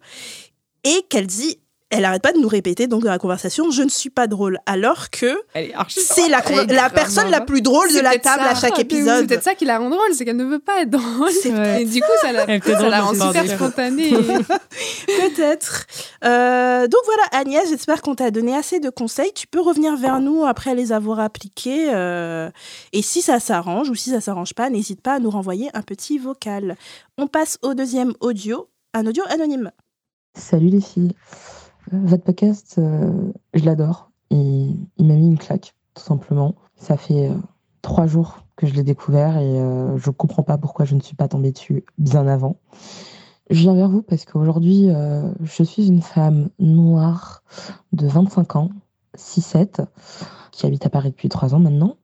Et qu'elle dit, elle arrête pas de nous répéter donc dans la conversation, je ne suis pas drôle. Alors que c'est la, personne la plus drôle de la table ça. à chaque de ouf, C'est épisode. peut-être ça qui la rend drôle, c'est qu'elle ne veut pas être drôle. Et du coup, ça la, ça rend super spontanée. Peut-être. Euh, donc voilà, Agnès, j'espère qu'on t'a donné assez de conseils. Tu peux revenir vers nous après les avoir appliqués. euh, et si ça s'arrange ou si ça s'arrange pas, n'hésite pas à nous renvoyer un petit vocal. On passe au deuxième audio, un audio anonyme. Salut les filles. Votre podcast, euh, je l'adore. Il, m'a mis une claque, tout simplement. Ça fait euh, trois jours que je l'ai découvert et euh, je comprends pas pourquoi je ne suis pas tombée dessus bien avant. Je viens vers vous parce qu'aujourd'hui, je suis une femme noire de 25 ans, 6-7, qui habite à Paris depuis trois ans maintenant.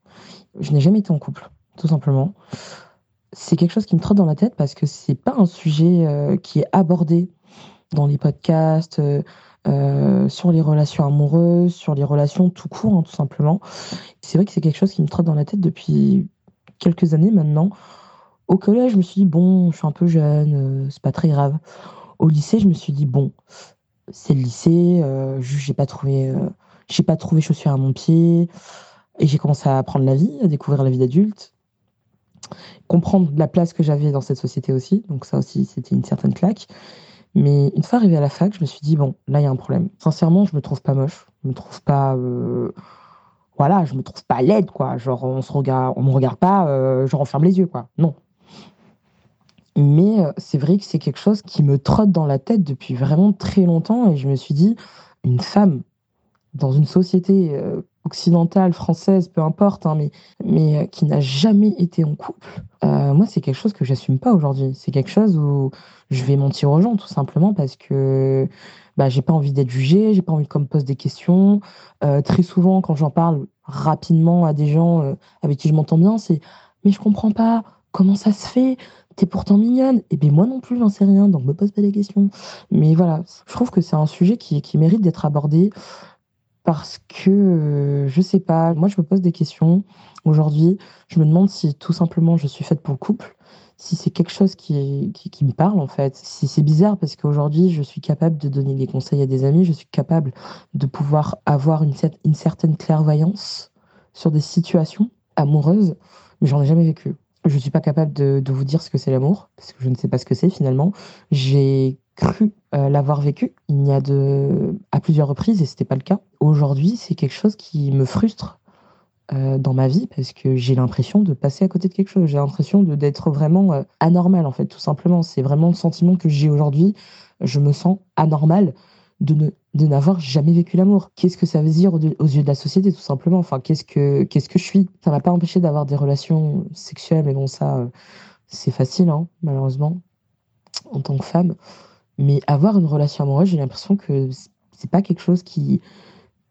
Je n'ai jamais été en couple, tout simplement. C'est quelque chose qui me trotte dans la tête parce que c'est pas un sujet qui est abordé dans les podcasts, euh, sur les relations amoureuses, sur les relations tout court, hein, tout simplement. C'est vrai que c'est quelque chose qui me trotte dans la tête depuis quelques années maintenant. Au collège, je me suis dit, bon, je suis un peu jeune, euh, c'est pas très grave. Au lycée, je me suis dit, bon, c'est le lycée, euh, j'ai pas trouvé, euh, j'ai pas trouvé chaussures à mon pied. Et j'ai commencé à apprendre la vie, à découvrir la vie d'adulte, comprendre la place que j'avais dans cette société aussi. Donc ça aussi, c'était une certaine claque. Mais une fois arrivée à la fac, je me suis dit, bon, là, il y a un problème. Sincèrement, je me trouve pas moche. Je me trouve pas. euh, Voilà, je me trouve pas laide, quoi. Genre, on se regarde, on me regarde pas, euh, je referme les yeux, quoi. Non. Mais euh, c'est vrai que c'est quelque chose qui me trotte dans la tête depuis vraiment très longtemps. Et je me suis dit, une femme dans une société euh, occidentale, française, peu importe, hein, mais, mais euh, qui n'a jamais été en couple, euh, moi, c'est quelque chose que j'assume pas aujourd'hui. C'est quelque chose où je vais mentir aux gens, tout simplement, parce que bah, j'ai pas envie d'être jugée, j'ai pas envie qu'on me pose des questions. Euh, très souvent, quand j'en parle rapidement à des gens avec qui je m'entends bien, c'est Mais je comprends pas, comment ça se fait? T'es pourtant mignonne. Et bien, moi non plus, j'en sais rien, donc me pose pas des questions. Mais voilà, je trouve que c'est un sujet qui, qui mérite d'être abordé parce que, euh, je sais pas, moi je me pose des questions aujourd'hui. Je me demande si tout simplement je suis faite pour le couple, si c'est quelque chose qui, qui, me parle en fait. Si c'est bizarre parce qu'aujourd'hui je suis capable de donner des conseils à des amis, je suis capable de pouvoir avoir une, cer- une certaine clairvoyance sur des situations amoureuses, mais j'en ai jamais vécu. Je suis pas capable de, de vous dire ce que c'est l'amour, parce que je ne sais pas ce que c'est finalement. J'ai cru euh, l'avoir vécu il y a de à plusieurs reprises et c'était pas le cas. Aujourd'hui, c'est quelque chose qui me frustre euh, dans ma vie parce que j'ai l'impression de passer à côté de quelque chose. J'ai l'impression de d'être vraiment euh, anormal en fait, tout simplement. C'est vraiment le sentiment que j'ai aujourd'hui. Je me sens anormal de ne de n'avoir jamais vécu l'amour. Qu'est-ce que ça veut dire aux, yeux de la société, tout simplement? Enfin, qu'est-ce que qu'est-ce que je suis? Ça m'a pas empêché d'avoir des relations sexuelles, mais bon, ça, c'est facile, hein, malheureusement, en tant que femme. Mais avoir une relation amoureuse, j'ai l'impression que c'est pas quelque chose qui,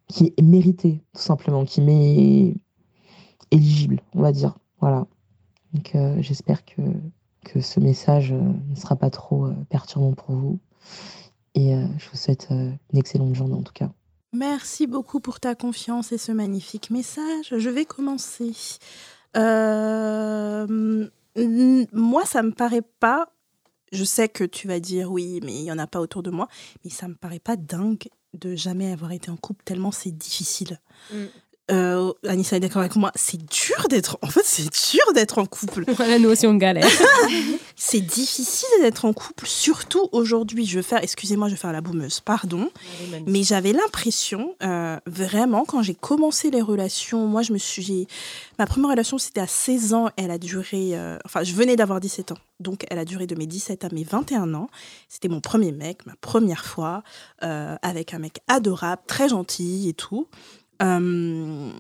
qui est mérité, tout simplement, qui m'est éligible, on va dire. Voilà. Donc euh, j'espère que, que ce message euh, ne sera pas trop euh, perturbant pour vous. Et je vous souhaite une excellente journée en tout cas. Merci beaucoup pour ta confiance et ce magnifique message. Je vais commencer. Moi, ça me paraît pas. Je sais que tu vas dire oui, mais il y en a pas autour de moi. Mais ça me paraît pas dingue de jamais avoir été en couple tellement c'est difficile. Mm. Euh, Anissa est d'accord avec moi. C'est dur d'être. En fait, c'est dur d'être en couple. Voilà, nous aussi on galère. C'est difficile d'être en couple, surtout aujourd'hui. Je vais faire, excusez-moi, je vais faire la boumeuse, pardon. Mais j'avais l'impression, euh, vraiment, quand j'ai commencé les relations, moi, je me suis. Ma première relation, c'était à 16 ans. Elle a duré. euh, enfin, je venais d'avoir 17 ans. Donc, elle a duré de mes 17 à mes 21 ans. C'était mon premier mec, ma première fois, euh, avec un mec adorable, très gentil et tout. Euh,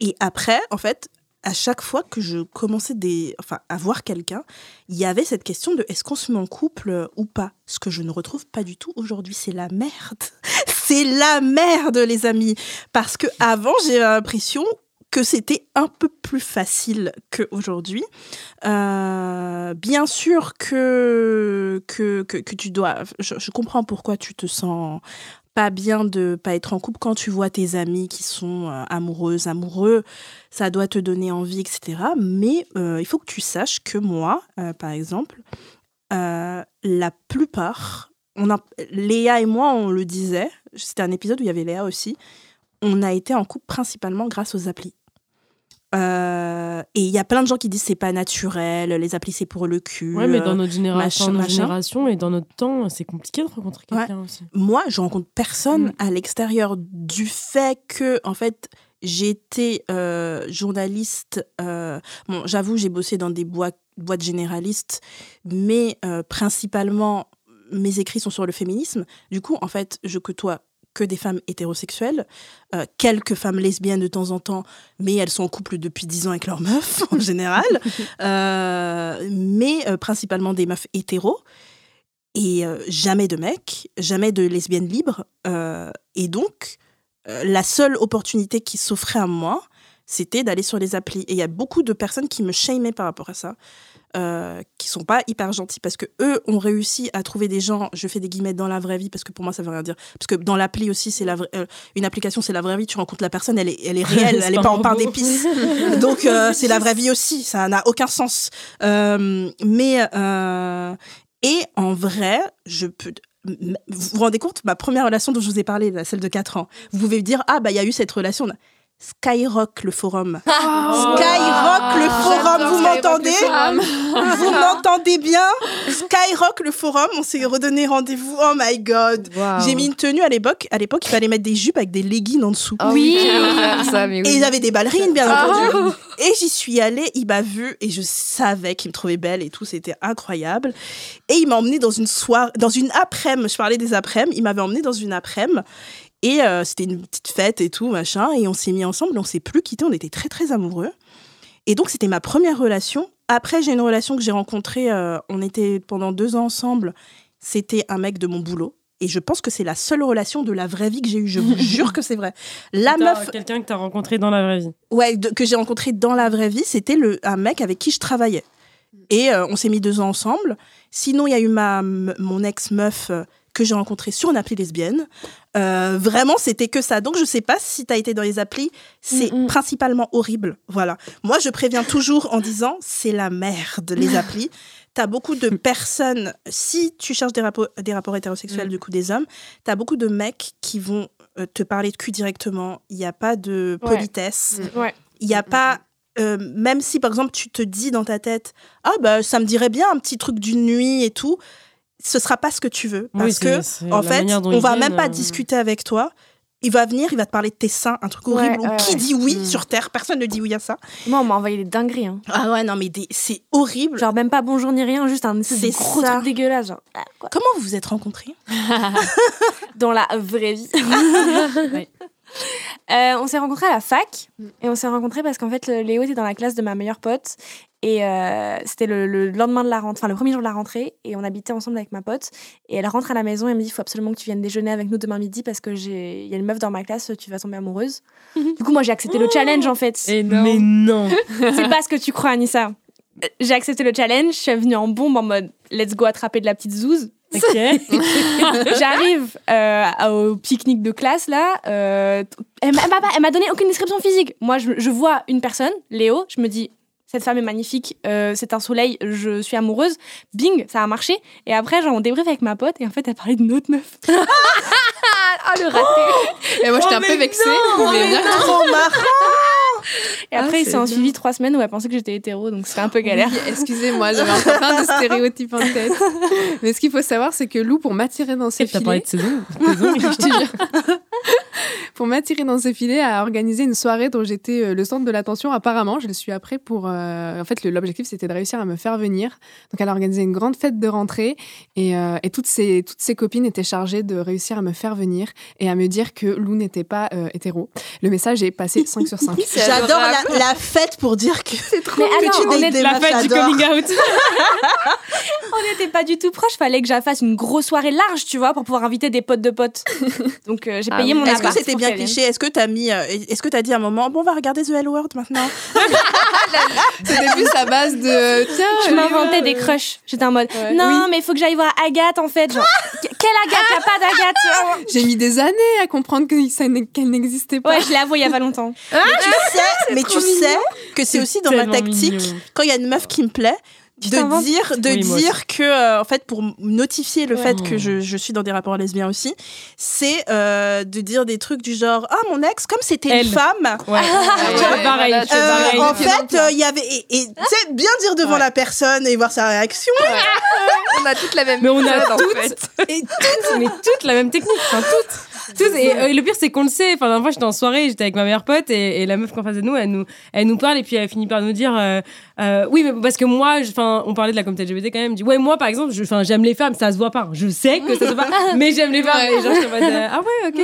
et après, en fait, à chaque fois que je commençais des, enfin, à voir quelqu'un, il y avait cette question de est-ce qu'on se met en couple euh, ou pas Ce que je ne retrouve pas du tout aujourd'hui. C'est la merde. C'est la merde, les amis. Parce que avant, j'ai l'impression que c'était un peu plus facile qu'aujourd'hui. Euh, bien sûr que, que, que, que tu dois... Je, je comprends pourquoi tu te sens pas bien de pas être en couple quand tu vois tes amis qui sont euh, amoureuses, amoureux, ça doit te donner envie, etc. Mais euh, il faut que tu saches que moi, euh, par exemple, euh, la plupart, on a, Léa et moi, on le disait, c'était un épisode où il y avait Léa aussi, on a été en couple principalement grâce aux applis. Euh, et il y a plein de gens qui disent c'est pas naturel, les applis c'est pour le cul. Ouais, mais euh, dans notre génération, machin, notre génération et dans notre temps, c'est compliqué de rencontrer quelqu'un aussi. moi, je rencontre personne Mm. à l'extérieur du fait que, en fait, j'étais euh, journaliste. euh, bon, j'avoue, j'ai bossé dans des boîtes, boîtes généralistes, mais euh, principalement, mes écrits sont sur le féminisme. Du coup, en fait, je côtoie que des femmes hétérosexuelles, euh, quelques femmes lesbiennes de temps en temps, mais elles sont en couple depuis 10 ans avec leur meuf, en général, Euh, mais euh, principalement des meufs hétéros et jamais de mecs, jamais de lesbiennes libres. et donc, la seule opportunité qui s'offrait à moi, c'était d'aller sur les applis. Et il y a beaucoup de personnes qui me shamaient par rapport à ça, euh, qui sont pas hyper gentils parce que eux ont réussi à trouver des gens. Je fais des guillemets dans la vraie vie parce que pour moi ça veut rien dire. Parce que dans l'appli aussi, c'est la vraie- euh, une application, c'est la vraie vie. Tu rencontres la personne, elle est, elle est réelle, elle est pas en pain d'épices. Donc euh, c'est la vraie vie aussi. Ça n'a aucun sens. Euh, mais et en vrai, je peux. Vous vous rendez compte, ma première relation dont je vous ai parlé, celle de 4 ans, vous pouvez dire, ah, bah, il y a eu cette relation. Skyrock, le forum. Skyrock, le forum, vous m'entendez Vous m'entendez bien Skyrock, le forum, on s'est redonné rendez-vous. Oh my god. J'ai mis une tenue à l'époque. À l'époque, il fallait mettre des jupes avec des leggings en dessous. Ah oui, ça, mais Et oui. ils avaient des ballerines, bien Ah. entendu. Et j'y suis allée, il m'a vue et je savais qu'il me trouvait belle et tout, c'était incroyable. Et il m'a emmenée dans une soirée, dans une après-midi, je parlais des après-midi, il m'avait emmenée dans une après-midi. Et euh, c'était une petite fête et tout, machin. Et on s'est mis ensemble, on s'est plus quittés, on était très, très amoureux. Et donc, c'était ma première relation. Après, j'ai une relation que j'ai rencontrée, euh, on était pendant deux ans ensemble. C'était un mec de mon boulot. Et je pense que c'est la seule relation de la vraie vie que j'ai eue. Je vous jure que c'est vrai. La meuf Quelqu'un que t'as rencontré dans la vraie vie. ouais, de- que j'ai rencontré dans la vraie vie, c'était le, un mec avec qui je travaillais. Et euh, on s'est mis deux ans ensemble. Sinon, il y a eu ma, mon ex-meuf euh, que j'ai rencontrée sur une appli lesbienne. Euh, vraiment, c'était que ça. Donc, je sais pas si tu as été dans les applis. C'est Mm, mm. principalement horrible. Voilà. Moi, je préviens toujours en disant c'est la merde, les applis. T'as beaucoup de personnes, si tu cherches des, rapports des rapports hétérosexuels, du coup des hommes, t'as beaucoup de mecs qui vont euh, te parler de cul directement. Il n'y a pas de Ouais. politesse. Ouais. Il n'y a pas, euh, même si par exemple tu te dis dans ta tête, ah bah ça me dirait bien un petit truc d'une nuit et tout, ce sera pas ce que tu veux. Oui, Parce que, en fait, on va même pas euh, discuter avec toi. Il va venir, il va te parler de tes seins, un truc horrible. Ouais, ouais, qui ouais. dit oui Mm. sur Terre? Personne ne dit oui à ça. Moi, on m'a envoyé des dingueries. hein. Ah ouais, non, mais des- c'est horrible. Genre, même pas bonjour ni rien, juste un de C'est gros ça. truc dégueulasse. Genre, ah, quoi. Comment vous vous êtes rencontrés? Dans la vraie vie. Ouais. Euh, on s'est rencontrés à la fac. Et on s'est rencontrés parce qu'en fait, le- Léo était dans la classe de ma meilleure pote. Et euh, c'était le, le lendemain de la rentrée, enfin le premier jour de la rentrée. Et on habitait ensemble avec ma pote. Et elle rentre à la maison et elle me dit il faut absolument que tu viennes déjeuner avec nous demain midi parce que j'ai il y a une meuf dans ma classe, tu vas tomber amoureuse. du coup, moi, j'ai accepté le challenge en fait. Mais non C'est pas ce que tu crois, Anissa. J'ai accepté le challenge, je suis venue en bombe en mode let's go attraper de la petite zouze. Ok. J'arrive euh, au pique-nique de classe là. euh, elle m'a donné aucune description physique. Moi, je, je vois une personne, Léo. Je me dis, cette femme est magnifique. euh, c'est un soleil. Je suis amoureuse. Bing, ça a marché. Et après, genre, on débrief avec ma pote et en fait, elle parlait d'une autre meuf. Ah, le raté Et moi, j'étais Oh, un peu mais vexée. mais bien. Trop marrant Et Ah, après, il c'est s'est en suivi trois semaines où elle pensait que j'étais hétéro, donc c'était un peu galère. Oui, Excusez-moi, j'avais encore plein de stéréotypes en tête. Mais ce qu'il faut savoir, c'est que Lou, pour m'attirer dans ses T'as parlé filets, de saison je te jure. pour m'attirer dans ses filets, a organisé une soirée dont j'étais euh, le centre de l'attention. Apparemment, je le suis après pour. euh, En fait, l'objectif c'était de réussir à me faire venir. Donc, elle a organisé une grande fête de rentrée et, euh, et toutes ses toutes ses copines étaient chargées de réussir à me faire venir et à me dire que Lou n'était pas euh, hétéro. Le message est passé 5 sur 5. J'adore la, la fête pour dire que c'est trop Mais attends, que tu on est de des La fête du coming out On n'était pas du tout proches. Fallait que j'affasse une grosse soirée large, tu vois, pour pouvoir inviter des potes de potes. Donc euh, j'ai Ah payé oui. mon Est-ce que appart c'était pour bien cliché Est-ce que t'as mis euh, Est-ce que t'as dit à un moment bon on va regarder The L Word maintenant C'était plus à base de tiens, Je m'inventais euh, des crushs. J'étais en mode Ouais. non, mais il faut que j'aille voir Agathe en fait. Genre, quelle Agathe? Y a pas d'Agathe J'ai mis des années à comprendre que ça n'est- qu'elle n'existait pas. Ouais, je l'ai avoué il y a pas longtemps. Mais tu sais, mais tu sais que c'est aussi dans ma tactique mignon. quand il y a une meuf qui me plaît. De dire, de Oui, dire que, euh, en fait, pour notifier le Ouais. fait que je, je suis dans des rapports lesbiens aussi, c'est euh, de dire des trucs du genre Ah, mon ex, comme c'était une femme, Ouais, ouais, pareil, Euh, en fait, euh, il y avait. Et et, tu sais, bien dire devant Ouais. la personne et voir sa réaction. On a toute la même Mais on a méthode, en toutes, fait. et toutes, mais toutes la même technique, enfin toutes. Et, euh, le pire c'est qu'on le sait. Enfin, la fois j'étais en soirée, j'étais avec ma meilleure pote et, et la meuf qu'en face de nous, elle nous, elle nous parle et puis elle finit par nous dire, euh, euh, oui mais parce que moi, enfin, on parlait de la communauté LGBT quand même. Dit, ouais moi par exemple, j'aime les femmes, ça se voit pas. Je sais que ça se voit pas, mais j'aime les femmes. Et genre je mode, euh, ah ouais ok.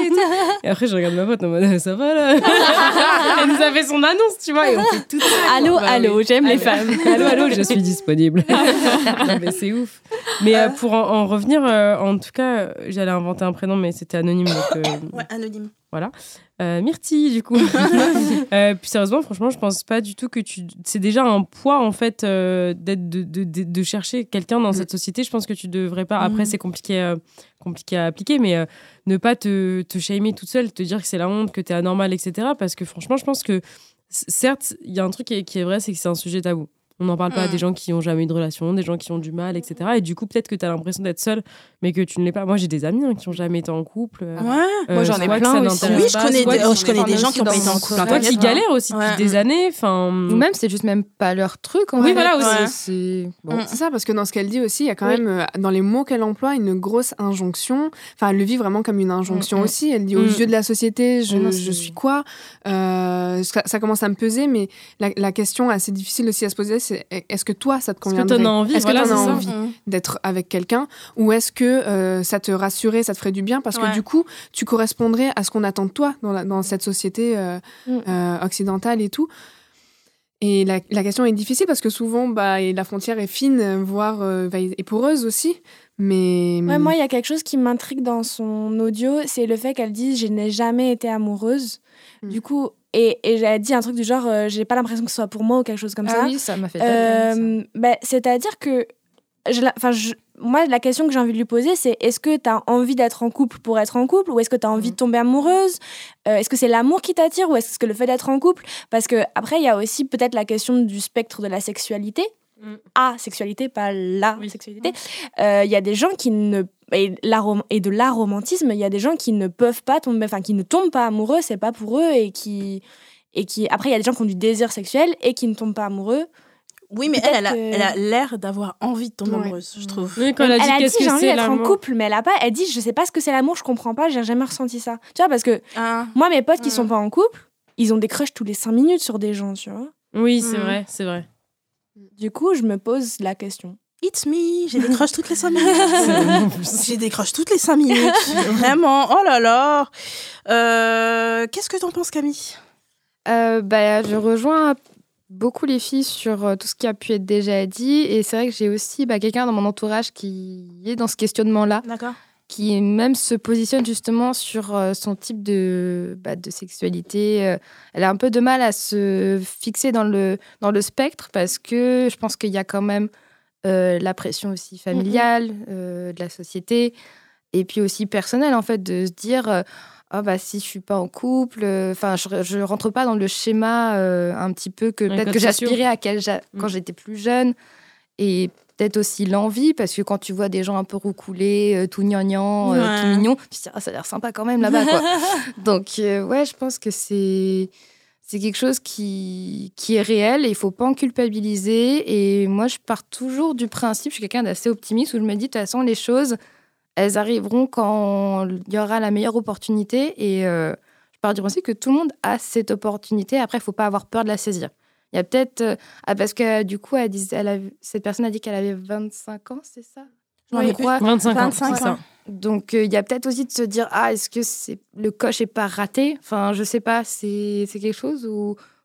et après je regarde ma pote en mode, ça va là. elle nous a fait son annonce, tu vois, et on fait tout ça. Allô, Bah allô, j'aime les femmes. Allô, allô, je suis disponible. Non, mais c'est ouf. Mais pour en, en revenir, en tout cas, j'allais inventer un prénom, mais c'était anonyme. Donc, Ouais, anonyme. euh, Myrtille, du coup. Euh, puis sérieusement, franchement, je pense pas du tout que tu. C'est déjà un poids, en fait, euh, d'être de, de, de, de chercher quelqu'un dans cette société. Je pense que tu devrais pas. Après, Mm. c'est compliqué, euh, compliqué à appliquer, mais ne pas te, te shamer toute seule, te dire que c'est la honte, que t'es anormal, etc. Parce que franchement, je pense que, certes, il y a un truc qui est, qui est vrai, c'est que c'est un sujet tabou. On n'en parle pas à Mm. des gens qui ont jamais eu de relation, des gens qui ont du mal, etc. Et du coup, peut-être que tu as l'impression d'être seule, mais que tu ne l'es pas. Moi, j'ai des amis hein, qui ont jamais été en couple. euh, Ouais. euh, Moi, j'en ai plein aussi. Oui, je connais, soit des, oh, je connais des gens qui ont pas été en couple. Toi qui galères aussi Ouais. depuis des années. Enfin, Ou même, c'est juste même pas leur truc. En Oui, voilà, aussi. Ouais. C'est- Bon. Mm. C'est ça, parce que dans ce qu'elle dit aussi, il y a quand Oui. même, euh, dans les mots qu'elle emploie, une grosse injonction. Enfin, elle le vit vraiment comme une injonction Mm, mm. aussi. Elle dit aux Mm. yeux de la société, je, je suis quoi? Ça, commence à me peser, mais la, la question assez difficile aussi à se poser, c'est est-ce que toi, ça te Est-ce que t'en as envie Est-ce que Voilà, t'en as ça. envie d'être avec quelqu'un Ou est-ce que euh, ça te rassurait, ça te ferait du bien Parce Ouais. que du coup, tu correspondrais à ce qu'on attend de toi dans, la- dans cette société euh, Mm. euh, occidentale et tout? Et la, la question est difficile parce que souvent, bah, et la frontière est fine, voire est poreuse aussi. Mais Ouais, moi, il y a quelque chose qui m'intrigue dans son audio, c'est le fait qu'elle dise Je n'ai jamais été amoureuse. Mm. Du coup, et, et elle dit un truc du genre euh, J'ai pas l'impression que ce soit pour moi ou quelque chose comme ah ça. oui, ça m'a fait ça. Euh, ben, C'est-à-dire que, je la- enfin, je- moi, la question que j'ai envie de lui poser, c'est est-ce que tu as envie d'être en couple pour être en couple ou est-ce que tu as envie de tomber amoureuse? Euh, Est-ce que c'est l'amour qui t'attire ou est-ce que le fait d'être en couple? Parce que après, il y a aussi peut-être la question du spectre de la sexualité. Mm. A sexualité, pas la Oui. sexualité. Euh, Il y a des gens qui ne et, de l'aromantisme, il y a des gens qui ne peuvent pas tomber, enfin qui ne tombent pas amoureux, c'est pas pour eux et qui et qui après il y a des gens qui ont du désir sexuel et qui ne tombent pas amoureux. Oui, mais elle, elle a, l'air d'avoir envie de tomber Ouais. amoureuse, je trouve. Oui, quand elle a dit a dit j'ai envie d'être en couple, mais elle a pas. Elle dit je sais pas ce que c'est l'amour, je comprends pas, j'ai jamais ressenti ça. Tu vois parce que Ah. moi mes potes qui Mm. sont pas en couple, ils ont des crushs tous les 5 minutes sur des gens, tu vois. Oui, c'est Mm. vrai, c'est vrai. Du coup, je me pose la question. It's me, j'ai des crushs toutes les 5 minutes. J'ai des crushs toutes les 5 minutes. Vraiment, oh là là. Euh, Qu'est-ce que t'en penses, Camille? Euh, bah, je rejoins beaucoup les filles sur euh, tout ce qui a pu être déjà dit. Et c'est vrai que j'ai aussi bah, quelqu'un dans mon entourage qui est dans ce questionnement-là, D'accord. qui même se positionne justement sur son type de, bah, de sexualité. Elle a un peu de mal à se fixer dans le, dans le spectre parce que je pense qu'il y a quand même euh, la pression aussi familiale euh, de la société. Et puis aussi personnelle en fait de se dire ah bah si je suis pas en couple euh, enfin je, je rentre pas dans le schéma euh, un petit peu que peut-être que j'aspirais à quel Mm. quand j'étais plus jeune. Et peut-être aussi l'envie parce que quand tu vois des gens un peu roucoulés euh, tout gnangnan euh, Ouais. tout mignon tu te dis ah ça a l'air sympa quand même là-bas donc ouais je pense que c'est c'est quelque chose qui, qui est réel et il faut pas en culpabiliser. Et moi, je pars toujours du principe, je suis quelqu'un d'assez optimiste, où je me dis, de toute façon, les choses, elles arriveront quand il y aura la meilleure opportunité. Et euh, je pars du principe que tout le monde a cette opportunité. Après, il faut pas avoir peur de la saisir. Il y a peut-être... euh, ah, parce que du coup, elle a- cette personne a dit qu'elle avait 25 ans, c'est ça? J'en ai Je plus. crois. 25 ans, 25 c'est ça. ans. Donc, euh, il y a peut-être aussi de se dire, ah, est-ce que c'est le coche est pas raté? Enfin, je sais pas, c'est c'est quelque chose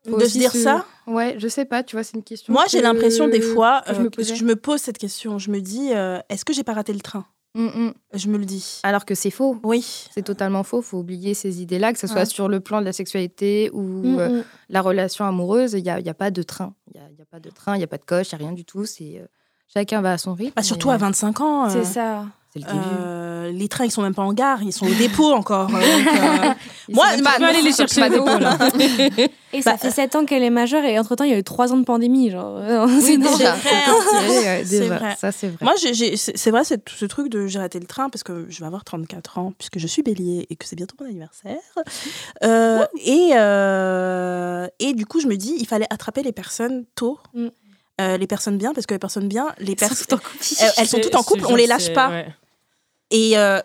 faut De se dire ça? Ouais, je sais pas, tu vois, c'est une question. Moi, j'ai que- l'impression des fois, que je euh, me posais. je me pose cette question. Je me dis, euh, est-ce que j'ai pas raté le train? Mm, mm. Je me le dis. Alors que c'est faux. Oui. C'est totalement faux. faut oublier ces idées-là, que ce soit Ouais. sur le plan de la sexualité ou Mm, euh, la relation amoureuse. Il n'y a, il y a pas de train. Il n'y a, il y a pas de train, il n'y a pas de coche, il n'y a rien du tout. C'est euh, Chacun va à son rythme. Bah, surtout et, à 25 ans. euh, C'est ça. C'est le début. euh, les trains, ils sont même pas en gare, ils sont au dépôt encore. euh, donc, euh, moi, bah, pas- Tu peux aller les chercher au dépôt, là. Et ça Bah, fait 7 ans qu'elle est majeure et entre-temps, il y a eu 3 ans de pandémie. Genre. c'est Oui, c'est déjà. vrai. Ça, c'est vrai. Moi, c'est vrai, c'est ce truc de j'ai raté le train parce que je vais avoir 34 ans, puisque je suis bélier et que c'est bientôt mon anniversaire. Euh, et, euh, et du coup, je me dis, il fallait attraper les personnes tôt. Mm. Euh, les personnes bien, parce que les personnes bien, les personnes. Tout en couple. Elles, sont toutes en couple, on les lâche pas. ouais. Et euh,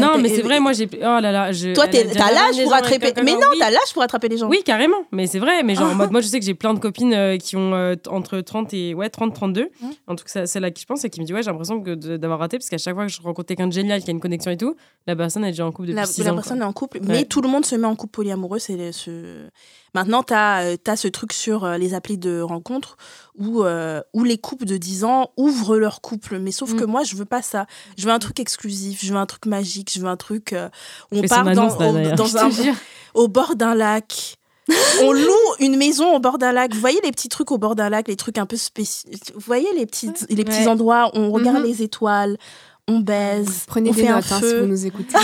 Non, mais c'est vrai, moi j'ai. Oh là là. Je... Toi, t'as l'âge pour attraper. Mais non, oui. t'as l'âge pour attraper les gens. Oui, carrément. Mais c'est vrai. Mais genre, moi, je sais que j'ai plein de copines euh, qui ont euh, entre 30 et ouais, 30, 32. Mhm. En tout cas, c'est celle à qui je pense et qui me dit Ouais, j'ai l'impression d'avoir raté parce qu'à chaque fois que je rencontre quelqu'un de génial qui a une connexion et tout, la personne est déjà en couple depuis La, 6 la ans. personne quoi. est en couple, mais Ouais. tout le monde se met en couple polyamoureux. C'est ce... Maintenant, tu as, ce truc sur euh, les applis de rencontre où, euh, où les couples de 10 ans ouvrent leur couple. Mais sauf Mm. que moi, je veux pas ça. Je veux un truc exclusif, je veux un truc magique, je veux un truc. euh, on part dans, au, dans un, au bord d'un lac. on loue une maison au bord d'un lac. Vous voyez les petits trucs au bord d'un lac, les trucs un peu spéciaux. Vous voyez les petits, les petits Ouais. endroits où on regarde Mhm. les étoiles, on baise, Prenez on des fait un notes hein, si vous nous écoutez.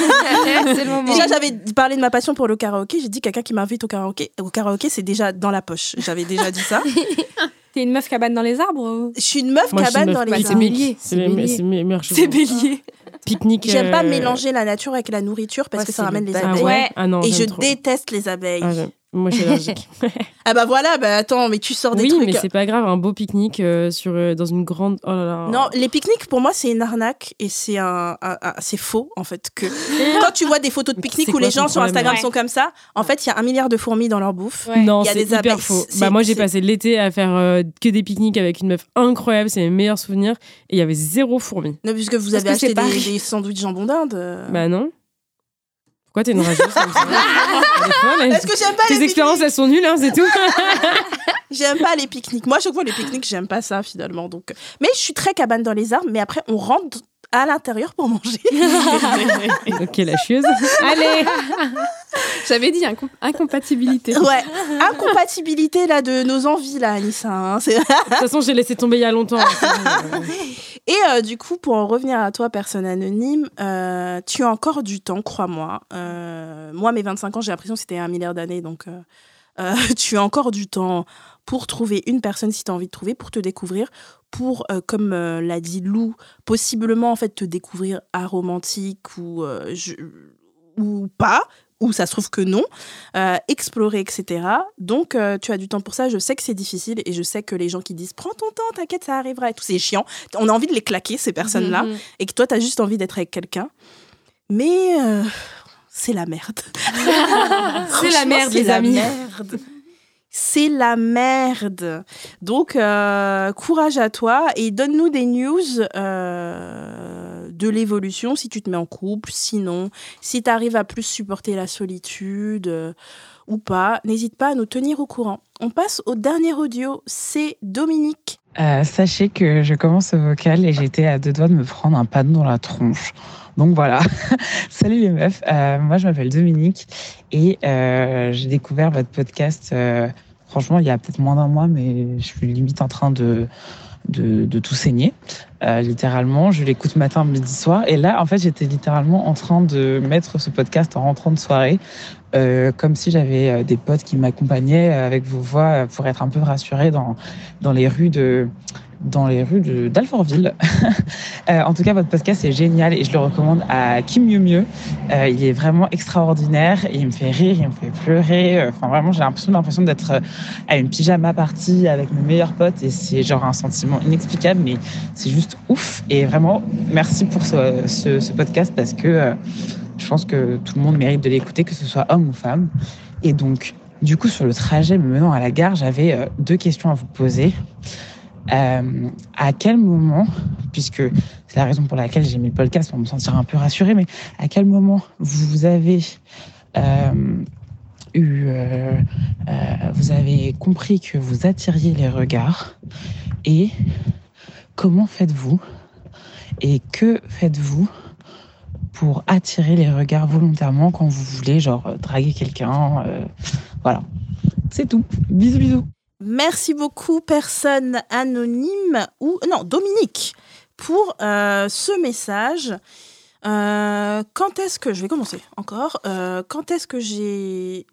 c'est le moment. Déjà, j'avais parlé de ma passion pour le karaoké. J'ai dit quelqu'un qui m'invite au karaoké. Au karaoké, c'est déjà dans la poche. J'avais déjà dit ça. T'es une meuf cabane dans les arbres Je suis une meuf Moi, cabane une dans les arbres. bélier, C'est bélier. c'est mes meilleures choses. C'est bélier. Pique-nique. J'aime pas euh, mélanger la nature avec la nourriture parce Ouais, que ça ramène le les bas- Ah abeilles. ouais? Ah non. Et je trop. déteste les abeilles. Ah. Moi, je suis allergique. Ah bah voilà, bah attends, mais tu sors des oui, trucs. mais c'est pas grave. Un beau pique-nique euh, sur, euh, dans une grande. Oh là là. Non, les pique-niques pour moi c'est une arnaque et c'est un, un- un- c'est faux en fait que quand tu vois des photos de pique-nique où les gens sur Instagram ouais. sont comme ça, en fait il y a un milliard de fourmis dans leur bouffe. Non, c'est hyper abeilles, faux. Bah, moi, j'ai passé l'été à faire euh, que des pique-niques avec une meuf incroyable. C'est mes meilleurs souvenirs. Et il y avait zéro fourmi. Non, puisque vous avez acheté des, des sandwichs jambon d'Inde. Bah non. Pourquoi t'es une rageuse. Est-ce que j'aime pas Tes les expériences, elles sont nulles, hein, c'est tout. J'aime pas les pique-niques. Moi, à chaque fois, les pique-niques, j'aime pas ça finalement. Donc, mais je suis très cabane dans les arbres. Mais après, on rentre à l'intérieur pour manger. ok, la chieuse. Allez J'avais dit incom- incompatibilité. ouais, incompatibilité là de nos envies là, Anissa. hein. C'est- De toute façon, j'ai laissé tomber il y a longtemps. hein. Et euh, du coup, pour en revenir à toi, personne anonyme, euh, tu as encore du temps, crois-moi. Euh, moi, mes 25 ans, j'ai l'impression que c'était un milliard d'années, donc euh, euh, tu as encore du temps pour trouver une personne si tu as envie de trouver, pour te découvrir, pour, euh, comme euh, l'a dit Lou, possiblement en fait te découvrir aromantique ou, euh, je- ou pas, ou ça se trouve que non, explorer, etc. Donc, tu as du temps pour ça. Je sais que c'est difficile et je sais que les gens qui disent prends ton temps, t'inquiète, ça arrivera et tout, c'est chiant. On a envie de les claquer, ces personnes-là, Mhm. et que toi, tu as juste envie d'être avec quelqu'un. Mais c'est la merde. C'est la merde, c'est les la amis. merde. C'est la merde. Donc, euh, courage à toi et donne-nous des news euh, de l'évolution si tu te mets en couple, sinon, si tu arrives à plus supporter la solitude euh, ou pas, n'hésite pas à nous tenir au courant. On passe au dernier audio, c'est Dominique. Sachez que je commence ce vocal et j'étais à deux doigts de me prendre un panneau dans la tronche. Donc voilà. Salut les meufs. Euh, moi, je m'appelle Dominique et euh, j'ai découvert votre podcast. euh, franchement, il y a peut-être moins d'un mois, mais je suis limite en train de de, de tout saigner. Euh, littéralement, je l'écoute matin, midi, soir. Et là, en fait, j'étais littéralement en train de mettre ce podcast en rentrant de soirée, euh, comme si j'avais euh, des potes qui m'accompagnaient avec vos voix pour être un peu rassurée dans dans les rues de dans les rues d'Alfortville. Euh, en tout cas, votre podcast est génial et je le recommande à qui mieux mieux. Euh, il est vraiment extraordinaire et il me fait rire, il me fait pleurer. Euh, Enfin, vraiment, j'ai l'impression l'impression d'être à une pyjama party avec mes meilleurs potes et c'est genre un sentiment inexplicable, mais c'est juste ouf. Et vraiment, merci pour ce, podcast parce que je pense que tout le monde mérite de l'écouter, que ce soit homme ou femme. Et donc, du coup, sur le trajet me menant à la gare, j'avais deux questions à vous poser. Euh, à quel moment, puisque c'est la raison pour laquelle j'ai mis le podcast pour me sentir un peu rassurée, mais à quel moment vous avez euh, eu, euh, euh, vous avez compris que vous attiriez les regards et comment faites-vous et que faites-vous pour attirer les regards volontairement quand vous voulez, genre draguer quelqu'un, euh, voilà, c'est tout. Bisous bisous. Merci beaucoup, personne anonyme ou non, Dominique, pour euh, ce message. Euh, quand est-ce que je vais commencer encore euh, Quand est-ce que j'ai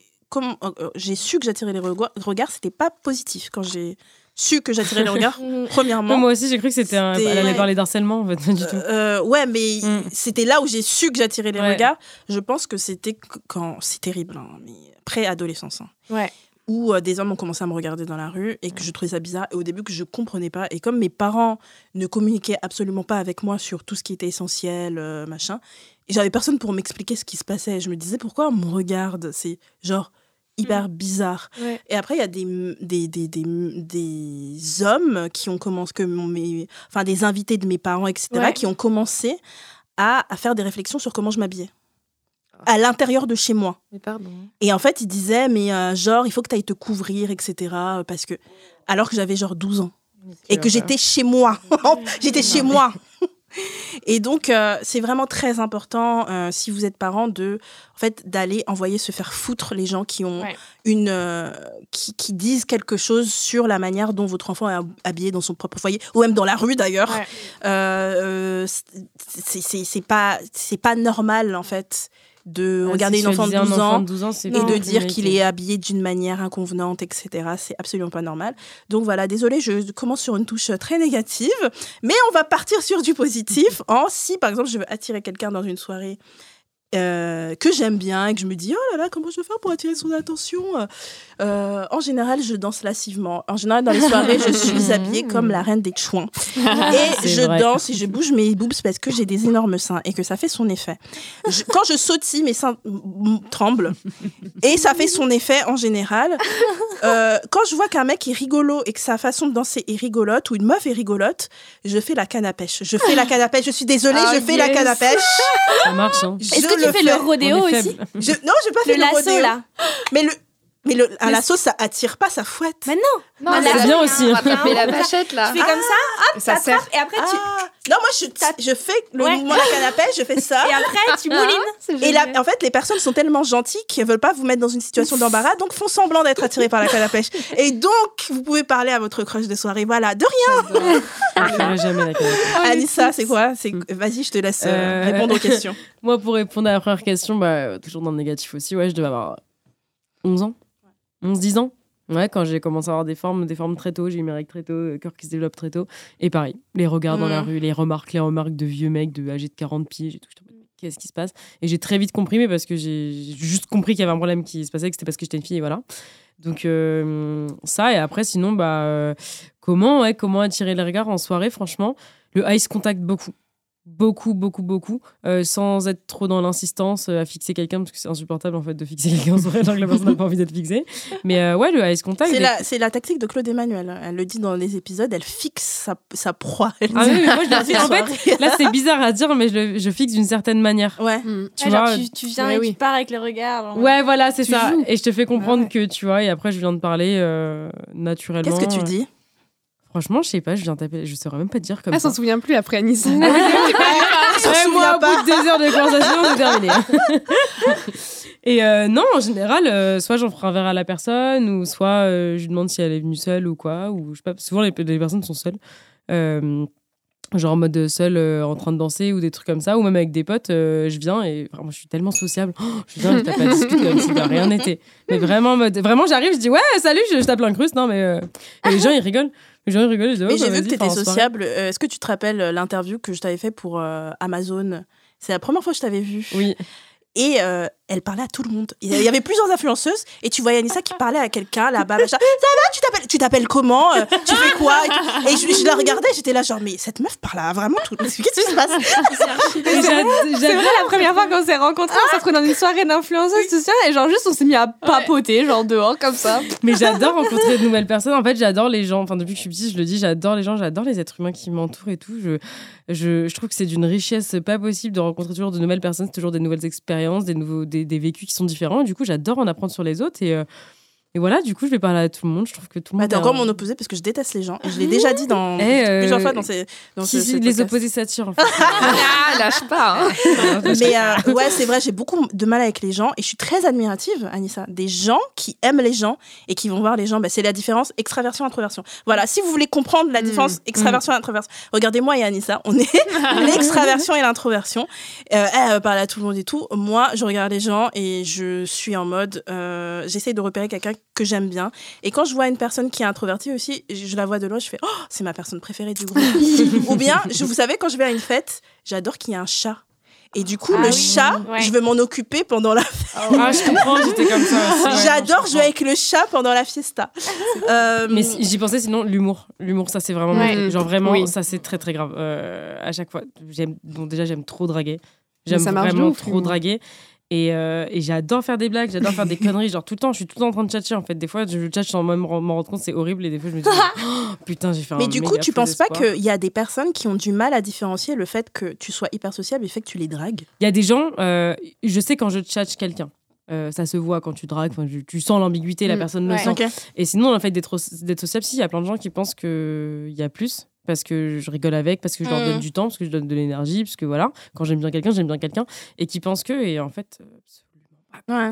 j'ai su que j'attirais les regards? C'était pas positif quand j'ai su que j'attirais les regards. Premièrement, Moi aussi, j'ai cru que c'était un... Elle allait Ouais. parler d'harcèlement, en fait, du tout. Ouais, mais Mm. c'était là où j'ai su que j'attirais les Ouais. regards. Je pense que c'était qu- quand c'est terrible, hein, mais pré-adolescence. hein. Ouais. Où euh, des hommes ont commencé à me regarder dans la rue et que je trouvais ça bizarre. Et au début que je comprenais pas. Et comme mes parents ne communiquaient absolument pas avec moi sur tout ce qui était essentiel, euh, machin, et j'avais personne pour m'expliquer ce qui se passait. Je me disais pourquoi on me regarde? C'est genre hyper bizarre. Ouais. Et après, il y a des, des, des, des, des hommes qui ont commencé, que mes, enfin des invités de mes parents, etc., Ouais. qui ont commencé à, à faire des réflexions sur comment je m'habillais. À l'intérieur de chez moi. Mais pardon. Et en fait, ils disaient, mais euh, genre, il faut que tu ailles te couvrir, etc. euh, Parce que, alors que j'avais genre 12 ans. Et que j'étais chez moi. j'étais chez moi. Et donc, euh, c'est vraiment très important, euh, si vous êtes parent, de, en fait, d'aller envoyer se faire foutre les gens qui ont Ouais. une, euh, qui, qui disent quelque chose sur la manière dont votre enfant est hab- habillé dans son propre foyer, ou même dans la rue d'ailleurs. Ouais. C'est- c'est c'est pas, c'est pas normal, en fait, de Ah, regarder une enfant de Sexualiser 12 un enfant ans de 12 ans, c'est et de dire qu'il est habillé d'une manière inconvenante, etc. C'est absolument pas normal. Donc voilà, désolé, je commence sur une touche très négative, mais on va partir sur du positif. En si, par exemple, je veux attirer quelqu'un dans une soirée. Euh, que j'aime bien et que je me dis, oh là là, comment je vais faire pour attirer son attention? Euh, En général, je danse lascivement. En général, dans les soirées, je suis habillée comme la reine des chouins. Et je vrai. danse et je bouge mes boobs parce que j'ai des énormes seins et que ça fait son effet. Je- quand je sautille, mes seins tremblent et ça fait son effet en général. Euh, quand je vois qu'un mec est rigolo et que sa façon de danser est rigolote ou une meuf est rigolote, je fais la canne à pêche. Je fais la canne à pêche. Je suis désolée, Ah, je fais la canne à pêche. Ça marche, hein. Tu fais le rodéo aussi. Je, non, je vais pas Le faire le lasso rodéo. là Mais le, mais le, à la sauce, ça attire pas, ça fouette. Mais non Non, Ah, c'est bien on aussi. va taper la vachette là. Tu fais comme ça, hop, Ça sert. et après tu. Ah. Non, moi, je, je fais le Ouais. mouvement de la canne à pêche, je fais ça. Et après tu moulines. Et là, en fait, les personnes sont tellement gentilles qu'elles veulent pas vous mettre dans une situation d'embarras, donc font semblant d'être attirées par la canne à pêche. Et donc, vous pouvez parler à votre crush de soirée. Voilà, de rien. Je ferai jamais la canne. Anissa, c'est quoi? C'est Vas-y, je te laisse euh, Euh, répondre aux questions. Moi, pour répondre à la première question, bah, toujours dans le négatif aussi, ouais, je devais avoir 11 ans. 11-10 ans. Ouais, quand j'ai commencé à avoir des formes, des formes très tôt, j'ai eu mes règles très tôt, euh, cœur qui se développe très tôt. Et pareil, les regards dans la rue, les remarques, les remarques de vieux mecs de âgés de 40 pieds, j'ai tout, qu'est-ce qui se passe? Et j'ai très vite compris, mais parce que j'ai j'ai juste compris qu'il y avait un problème qui se passait, que c'était parce que j'étais une fille, et voilà. Donc euh, ça, et après, sinon, bah, euh, comment, ouais, comment attirer les regards en soirée, franchement, le ice contact beaucoup. Beaucoup, beaucoup, beaucoup, euh, sans être trop dans l'insistance euh, à fixer quelqu'un, parce que c'est insupportable en fait de fixer quelqu'un alors que la personne n'a pas envie d'être fixée. Mais euh, ouais, le ice contact. C'est la, c'est la tactique de Claude Emmanuel. Elle le dit dans les épisodes, elle fixe sa, sa proie. Elle Ah dit- oui, mais moi je fixe. En fait, là c'est bizarre à dire, mais je, le- je fixe d'une certaine manière. Ouais. Mm. Tu Ouais, vois, genre, tu, tu viens ouais, et oui. tu pars avec le regard. genre. Ouais, voilà, c'est ça. joues. Et je te fais comprendre Ouais. que tu vois, et après je viens de parler euh, naturellement. Qu'est-ce que tu euh, dis? Franchement, je sais pas, je viens taper, je saurais même pas te dire comme Elle ça. s'en souvient plus après Anissa. s'en Ouais, moi, au bout de deux heures de conversation, c'est terminé. Et euh, non, en général, euh, soit j'en ferai un verre à la personne, ou soit euh, je lui demande si elle est venue seule ou quoi. Ou je sais pas, souvent les, les personnes sont seules. Genre en mode seule en train de danser ou des trucs comme ça, ou même avec des potes, je viens et vraiment je suis tellement sociable. Oh, je viens, je tape la discute comme si de rien n'était. Mais vraiment, mode, vraiment j'arrive, je dis ouais, salut, je, je tape l'incruste. Non, mais et les gens ils rigolent. Je dis, Mais oh, j'ai bah, vu que vas-y, tu étais enfin, en soirée. sociable. Euh, Est-ce que tu te rappelles euh, l'interview que je t'avais fait pour euh, Amazon? C'est la première fois que je t'avais vu. Oui. Et euh, elle parlait à tout le monde. Il y avait plusieurs influenceuses et tu voyais Anissa qui parlait à quelqu'un là-bas. Ça va Tu t'appelles Tu t'appelles comment Euh, Tu fais quoi Et, je, je la regardais, j'étais là genre mais cette meuf parle à vraiment tout. Qu'est-ce qui se passe? C'est vrai, la première fois qu'on s'est rencontrés, on s'est retrouvés dans une soirée d'influenceuse, tout ça, et genre juste on s'est mis à papoter, genre dehors, comme ça. Mais j'adore rencontrer de nouvelles personnes. En fait, j'adore les gens. Enfin, depuis que je suis petite, je le dis, j'adore les gens, j'adore les êtres humains qui m'entourent et tout. Je, je, je trouve que c'est d'une richesse pas possible de rencontrer toujours de nouvelles personnes, c'est toujours des nouvelles expériences, des, nouveaux, des, des vécus qui sont différents. Et du coup, j'adore en apprendre sur les autres. Et, euh, et voilà, du coup, je vais parler à tout le monde. Je trouve que tout le Bah, monde. T'es a encore un- mon opposé parce que je déteste les gens. Et je l'ai déjà dit dans Eh, euh, plusieurs fois dans ces. Dans Qui ce- ce les podcast. opposés s'attirent, en fait. Ah, lâche pas. hein. Mais euh, ouais, c'est vrai, j'ai beaucoup de mal avec les gens et je suis très admirative, Anissa, des gens qui aiment les gens et qui vont voir les gens. Bah, c'est la différence extraversion-introversion. Voilà, si vous voulez comprendre la différence extraversion-introversion, regardez-moi et Anissa, on est l'extraversion et l'introversion. Euh, elle parle à tout le monde et tout. Moi, je regarde les gens et je suis en mode, euh, j'essaye de repérer quelqu'un que j'aime bien. Et quand je vois une personne qui est introvertie aussi, je, la vois de loin, je fais, oh, c'est ma personne préférée du groupe. Ou bien, je, vous savez, quand je vais à une fête, j'adore qu'il y ait un chat. Et du coup, Ah le oui, chat, ouais. je veux m'en occuper pendant la. Ah, je comprends, j'étais comme ça J'adore jouer avec le chat pendant la fiesta. Euh, Mais si- j'y pensais sinon l'humour. L'humour, ça c'est vraiment Ouais. genre vraiment Oui. ça c'est très très grave. Euh, à chaque fois, j'aime bon déjà j'aime trop draguer. J'aime vraiment trop draguer. Et, euh, et j'adore faire des blagues, j'adore faire des conneries, genre tout le temps, je suis tout le temps en train de tchatcher en fait. Des fois, je tchatche sans même m'en rendre compte, c'est horrible. Et des fois, je me dis, oh, putain, j'ai fait un Mais du coup, tu penses pas qu'il y a des personnes qui ont du mal à différencier le fait que tu sois hyper sociable et le fait que tu les dragues? Il y a des gens, euh, je sais quand je tchatche quelqu'un. Euh, ça se voit quand tu dragues, tu, tu sens l'ambiguïté, la Mm, personne le ouais. sent. Et sinon, le fait d'être sociable, si, il y a plein de gens qui pensent qu'il y a plus. Parce que je rigole avec, parce que je leur Mm. donne du temps, parce que je donne de l'énergie, parce que voilà, quand j'aime bien quelqu'un, j'aime bien quelqu'un. Et qui pensent que, et en fait, euh, absolument Ouais.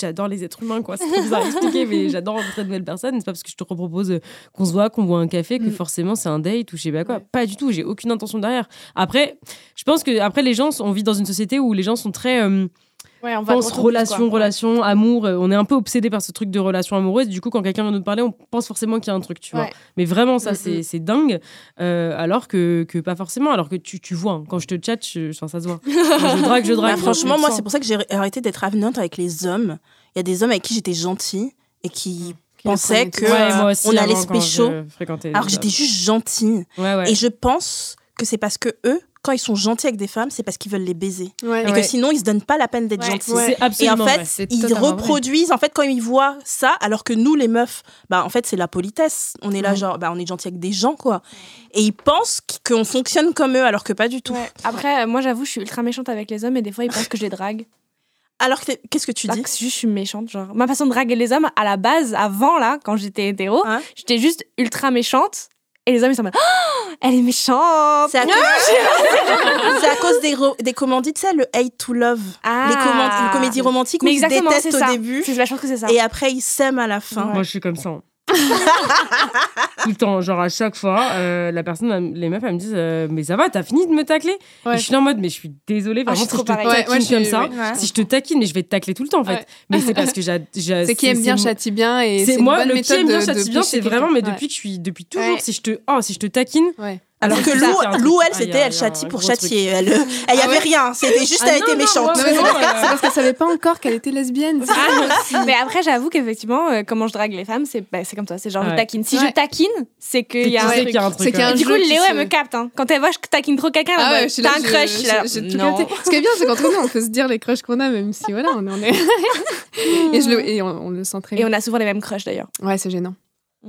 j'adore les êtres humains, quoi. C'est trop bizarre à expliquer, mais j'adore rencontrer de nouvelles personnes. C'est pas parce que je te propose euh, qu'on se voit, qu'on boit un café, que Mm. forcément c'est un date ou je sais pas quoi. Pas du tout, j'ai aucune intention derrière. Après, je pense que après les gens, on vit dans une société où les gens sont très. euh, Ouais, on va pense relation, quoi. relation, amour. euh, On est un peu obsédé par ce truc de relation amoureuse. Du coup, quand quelqu'un vient nous parler, on pense forcément qu'il y a un truc, tu vois. Mais vraiment, ça, Mm, c'est mm. c'est dingue. Euh, alors que, que pas forcément. Alors que tu, tu vois, hein, quand je te chatte, je- enfin, ça se voit. Quand je drague, je Bah, drague. franchement, je moi, c'est pour ça que j'ai arrêté d'être avenante avec les hommes. Il y a des hommes avec qui j'étais gentille et qui pensaient que. Ouais, on allait se pécho, alors que j'étais juste gentille. Et je pense que c'est parce que eux, quand ils sont gentils avec des femmes, c'est parce qu'ils veulent les baiser. Ouais. Et Ouais. que sinon, ils se donnent pas la peine d'être Ouais. gentils. Et en fait, ils vrai. reproduisent, en fait, quand ils voient ça, alors que nous, les meufs, bah, en fait, c'est la politesse. On est là, genre, bah, on est gentil avec des gens, quoi. Et ils pensent qu- qu'on fonctionne comme eux, alors que pas du tout. Ouais. Après, euh, moi, j'avoue, je suis ultra méchante avec les hommes et des fois, ils pensent que je les drague. Alors qu'est-ce que tu dis que juste, je suis méchante. Genre, ma façon de draguer les hommes, à la base, avant, là, quand j'étais hétéro, Hein j'étais juste ultra méchante. Et les hommes, ils sont en mode, Oh, elle est méchante. C'est à, cause... c'est à cause des, des commandies, tu sais, le hate to love. Ah. Les, les comédies romantiques où Mais ils se détestent ça. au début C'est- Je pense que c'est ça. et après ils s'aiment à la fin. Moi, je suis comme ça. Tout le temps, genre à chaque fois, euh, la personne, les meufs, elles me disent euh, Mais ça va, t'as fini de me tacler Ouais. Et je suis en mode Mais je suis désolée, Ah, je vraiment, suis si je te pareil. taquine Ouais, je comme ça, ouais. si je te taquine, mais je vais te tacler tout le temps en fait. Ouais. Mais c'est parce que j'ai. C'est qui aime bien châtie bien et C'est moi, le qui aime bien châtie bien, c'est vraiment, mais depuis que je suis, depuis toujours, Ouais. si je te, oh, si je te taquine, Ouais. Alors que Lou, un elle, Ah, c'était, elle a châtie pour gros truc. châtier. Elle, euh, il y avait rien. C'était juste, Ah elle non, était méchante. c'est parce- euh, c'est parce qu'elle savait pas encore qu'elle était lesbienne. c'est ça. Mais après, j'avoue qu'effectivement, euh, comment je drague les femmes, c'est bah, c'est comme ça. C'est genre, je Ouais. taquine. Si Ouais. je taquine, c'est qu'il y a un truc. Du coup, Léo, se- elle me capte. hein. Quand elle voit que je taquine trop quelqu'un, Ah elle ouais, me je suis là, t'as un je- crush. je- je. Ce qui est bien, c'est qu'entre nous, on peut se dire les crushs qu'on a, même si voilà, on en est. et, je et on, le sent très Et bien. on a souvent les mêmes crushs d'ailleurs. Ouais, c'est gênant.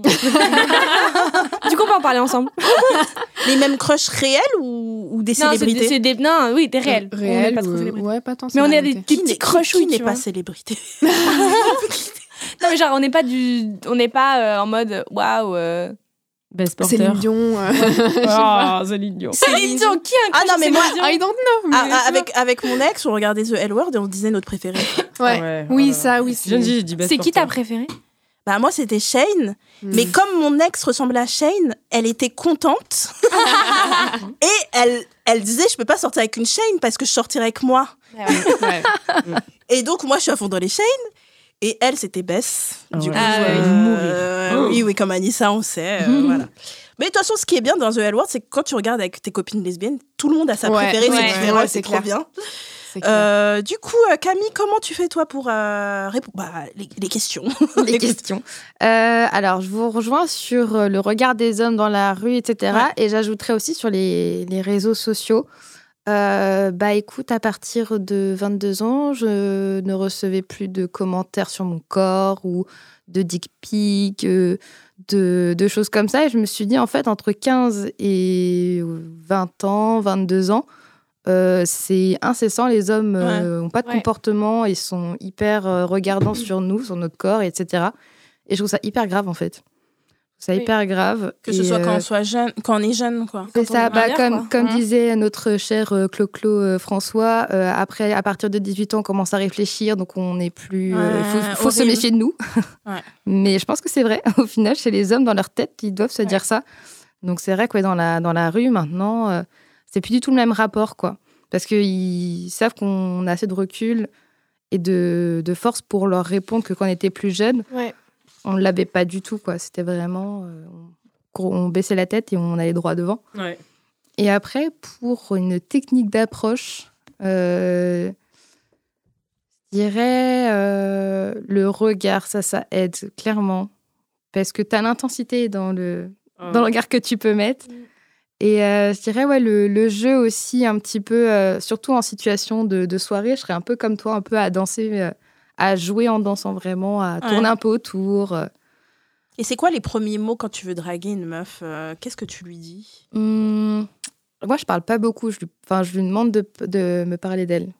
Du coup, on peut en parler ensemble. Les mêmes crushs réels ou, ou des Non, célébrités des, c'est des- non, oui, des réels. on n'est Réel pas trop célébrités. Ouais, pas tant. Mais on est des, des petits crushouilles, Qui n'est pas célébrité? Non, mais genre, on n'est pas du, on n'est pas euh, en mode waouh. euh, Best Céline porter. Dion. euh, Ah, Céline Dion. Céline Dion, qui a un Ah non, mais Céline moi- Dion? I don't know. Ah, ah, avec, avec mon ex, on regardait The L Word et on disait notre préféré. Ouais. Ouais, Oui, voilà. ça, oui. J'ai dit best C'est qui ta préférée? Bah, moi, c'était Shane. Hmm. Mais comme mon ex ressemblait à Shane, elle était contente. et elle, elle disait Je peux pas sortir avec une Shane parce que je sortirais avec moi. Ouais. Et donc, moi, je suis à fond dans les Shane. Et elle, c'était Bess. Ah du ouais. coup, Ah ouais. euh, Mourir. oui, oui, comme Anissa, on sait. euh, voilà. Mais de toute façon, ce qui est bien dans The L Word, c'est que quand tu regardes avec tes copines lesbiennes, tout le monde a sa Ouais, préférée, ouais, c'est différent, c'est trop clair. bien. Clair. Euh, du coup, euh, Camille, comment tu fais toi pour euh, répondre bah, les, les questions les questions. Alors, je vous rejoins sur le regard des hommes dans la rue, etc. Et j'ajouterais aussi sur les, les réseaux sociaux. Euh, bah écoute, à partir de 22 ans, je ne recevais plus de commentaires sur mon corps ou de dick euh, de, de choses comme ça. Et je me suis dit, en fait, entre 15 et 20 ans, 22 ans, euh, c'est incessant. Les hommes n'ont pas de Ouais. comportement, ils sont hyper euh, regardants sur nous, sur notre corps, etc. Et je trouve ça hyper grave, en fait. Je trouve ça Oui. hyper grave. Que ce soit quand euh, on soit jeune, quand on est jeune, quoi. c'est ça, bah, comme, quoi. comme Hein. disait notre cher euh, Clo-Clo euh, François, euh, après, à partir de 18 ans, on commence à réfléchir, donc on n'est plus. Il Ouais, faut, faut se méfier de nous. Mais je pense que c'est vrai, au final, chez les hommes, dans leur tête, ils doivent se dire ça. Donc c'est vrai que dans, la, dans la rue, maintenant, euh, c'est plus du tout le même rapport, quoi. Parce qu'ils savent qu'on a assez de recul et de, de force pour leur répondre que quand on était plus jeune, Ouais. on ne l'avait pas du tout, quoi. C'était vraiment. euh, on, baissait la tête et on allait droit devant. Ouais. Et après, pour une technique d'approche, euh, je dirais euh, le regard, ça, ça aide clairement. Parce que tu as l'intensité dans le, dans le regard que tu peux mettre. Et euh, je dirais, ouais, le, le jeu aussi, un petit peu, euh, surtout en situation de, de soirée, je serais un peu comme toi, un peu à danser, euh, à jouer en dansant vraiment, à Ouais. tourner un peu autour. Et c'est quoi les premiers mots quand tu veux draguer une meuf Qu'est-ce que tu lui dis? Hum, moi, je parle pas beaucoup. Je lui, je lui demande de, de me parler d'elle.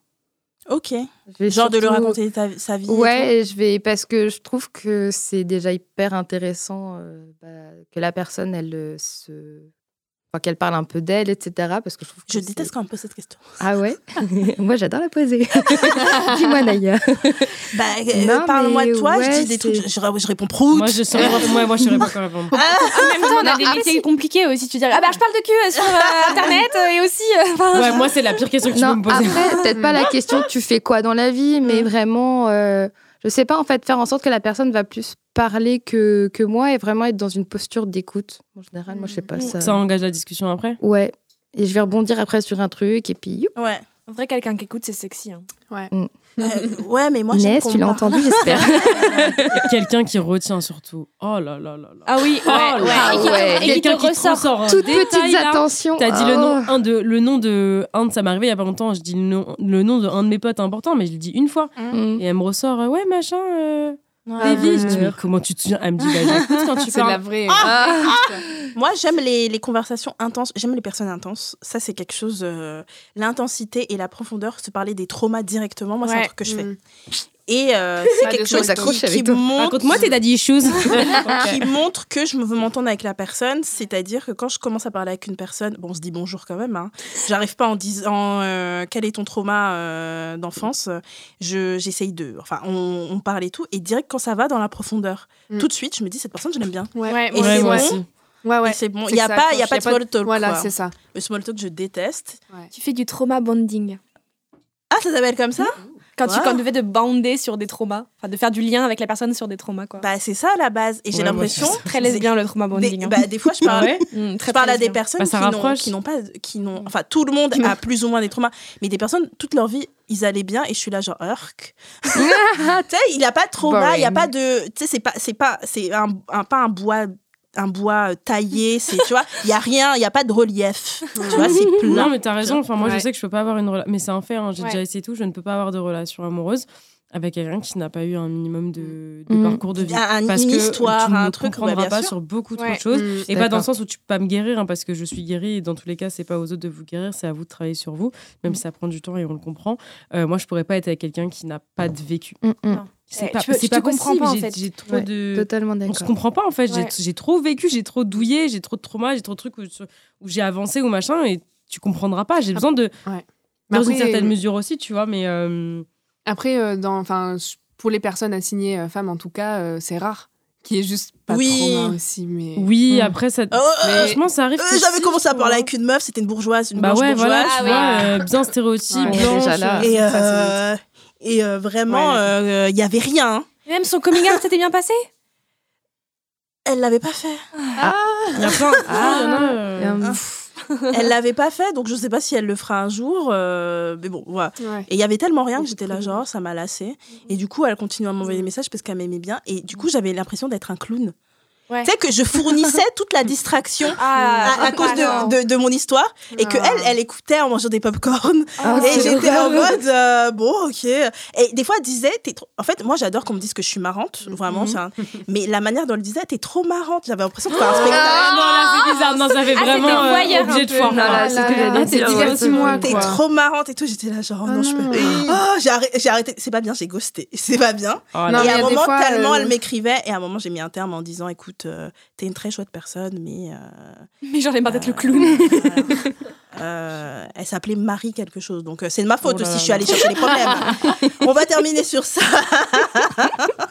Ok. Genre de lui raconter ta- sa vie. Ouais, et je vais parce que je trouve que c'est déjà hyper intéressant bah, que la personne elle se, qu'elle parle un peu d'elle, etc. Parce que je trouve que Je déteste quand on pose cette question. Ah ouais? Moi, j'adore la poser. Dis-moi d'ailleurs. Bah, euh, parle-moi de toi, je dis des trucs, je, je- je réponds prout. Moi, je saurais pas, moi, moi, je saurais pas répondre. En même temps, on a Non, des après, métiers si- compliqués aussi. Tu dirais, ah bah je parle de cul euh, sur euh, internet euh, et aussi. euh, enfin, Ouais, moi, c'est la pire question que tu peux me poser. après, peut-être pas la question tu fais quoi dans la vie, mais vraiment, euh, je sais pas, en fait, faire en sorte que la personne va plus parler que, que moi et vraiment être dans une posture d'écoute. En général, moi, je sais pas ça. Ça engage la discussion après. Ouais. Et je vais rebondir après sur un truc et puis. youp. Ouais. En vrai, quelqu'un qui écoute, c'est sexy. hein. Euh, ouais, mais moi, Inès, tu l'as entendu, j'espère. Quelqu'un qui retient surtout. Oh là là là là. Ah oui, Oh ouais, là ouais. ouais. Quelqu'un qui te ressort. ressort Toutes petites attentions. T'as dit le Oh. nom, un de, le nom de un de ça m'est arrivé il y a pas longtemps. Je dis le nom, le nom de un de mes potes important, mais je le dis une fois. Mm. Et elle me ressort, euh, ouais machin, euh, Ouais. Davy. Je dis mais comment tu te souviens? Elle me dit bah j'écoute quand tu C'est de la parles. vraie. Ah. Moi, j'aime les, les conversations intenses. J'aime les personnes intenses. Ça, c'est quelque chose. euh, L'intensité et la profondeur, se parler des traumas directement. Moi, c'est un truc que je fais. Mm. Et euh, c'est quelque chose qui, qui montre, Raconte-moi tes daddy issues. qui montre que je me veux m'entendre avec la personne. C'est-à-dire que quand je commence à parler avec une personne, bon, on se dit bonjour quand même. Hein. J'arrive pas en disant euh, quel est ton trauma euh, d'enfance? Je j'essaye de. Enfin, on, on parle et tout. Et direct quand ça va dans la profondeur, Mm. tout de suite, je me dis cette personne, je l'aime bien. Ouais, Ouais, Et moi c'est aussi. moi bon. aussi. ouais, ouais. C'est bon. Il y a pas, il y a pas de small talk. Voilà, quoi. c'est ça. Le small talk, je déteste. Tu fais du trauma bonding. Ah, ça s'appelle comme ça? Quand tu Wow. quand tu fais de bounder sur des traumas, enfin de faire du lien avec la personne sur des traumas quoi. Bah, c'est ça à la base. Et j'ai Ouais, l'impression. très lesbien le trauma Des, bonding. hein. bah, des fois, je parle, Ah ouais Mm, très, je parle très à des personnes Bah, qui n'ont- pas. Qui n'ont, enfin, tout le monde a plus ou moins des traumas. Mais des personnes, toute leur vie, ils allaient bien. Et je suis là, genre, Urk. tu sais, il n'y a pas de trauma. Il n'y a pas de. Tu sais, c'est pas, c'est pas, c'est un, un- pas un bois. Un bois euh, taillé, c'est, tu vois, il y a rien, il y a pas de relief. Tu vois, c'est Non, plat. mais t'as raison. Enfin, moi, Ouais. je sais que je peux pas avoir une relation. Mais c'est un fait, hein, j'ai Ouais. déjà essayé tout. Je ne peux pas avoir de relation amoureuse avec quelqu'un qui n'a pas eu un minimum de, de Mm. parcours de vie. Un- parce une que histoire, tu ne un me truc, comprendras ouais, pas sûr. sur beaucoup trop Ouais. de choses. Mm. Et pas dans le sens où tu peux pas me guérir, hein, parce que je suis guérie. Et dans tous les cas, c'est pas aux autres de vous guérir, c'est à vous de travailler sur vous, même si ça prend du temps et on le comprend. Euh, moi, je pourrais pas être avec quelqu'un qui n'a pas de vécu. Mm, mm. C'est Eh, pas, tu peux- c'est tu pas comprends possible. pas, en J'ai- fait. J'ai trop Ouais, de. Totalement On se d'accord. comprend pas en fait. J'ai- Ouais. J'ai trop vécu, j'ai trop douillé, j'ai trop de traumas, j'ai trop de trucs où, où j'ai avancé ou machin et tu comprendras pas. J'ai besoin de. Ouais. Dans une certaine mesure aussi, tu vois, mais. euh, Après, euh, dans, enfin, pour les personnes assignées euh, femmes, en tout cas, euh, c'est rare qu'il y ait juste pas Oui. trauma aussi. Mais Oui, après, ça. Oh, euh, Franchement, ça arrive. euh, J'avais si, commencé à parler avec une meuf, c'était une bourgeoise, une Bah ouais, voilà, bourgeoise. tu Ah vois, euh, bien stéréotype, Ouais, blanche. déjà là. euh, Et, euh, et euh, vraiment, Ouais. euh, il y avait rien. Et Même son coming out s'était bien passé? Elle l'avait pas fait. Il y a plein. Ah, il y a, Elle l'avait pas fait, donc je sais pas si elle le fera un jour. euh, mais bon, voilà. ouais. Et il y avait tellement rien que j'étais là, genre, ça m'a lassé. Et du coup, elle continue à m'envoyer des messages parce qu'elle m'aimait bien. Et du coup, j'avais l'impression d'être un clown. Ouais. Tu sais, que je fournissais toute la distraction Ah, à, à cause de, de, de mon histoire. Et que Ah. elle, elle écoutait en mangeant des pop-corn. Ah, et j'étais en mode, euh, bon, ok. Et des fois, elle disait, t'es trop... en fait, moi, j'adore qu'on me dise que je suis marrante, vraiment. c'est un- Mais la manière dont elle disait, t'es trop marrante. J'avais l'impression de faire un spectacle. Ah, non, là, c'est bizarre. Non, ça fait Ah, vraiment c'était euh, objet de foire. Que Ah, t'es trop marrante et tout. J'étais là, genre, oh, non, je peux. Oh, j'ai arrêté. C'est pas bien, j'ai ghosté. C'est pas bien. Oh, et à il y un moment, tellement euh, elle m'écrivait, et à un moment, j'ai mis un terme en disant écoute, euh, t'es une très chouette personne, mais. euh, Mais j'en ai marre d'être le clown. voilà. Euh, elle s'appelait Marie quelque chose, donc euh, c'est de ma faute Oh là aussi, là je suis allée chercher les problèmes. On va terminer sur ça.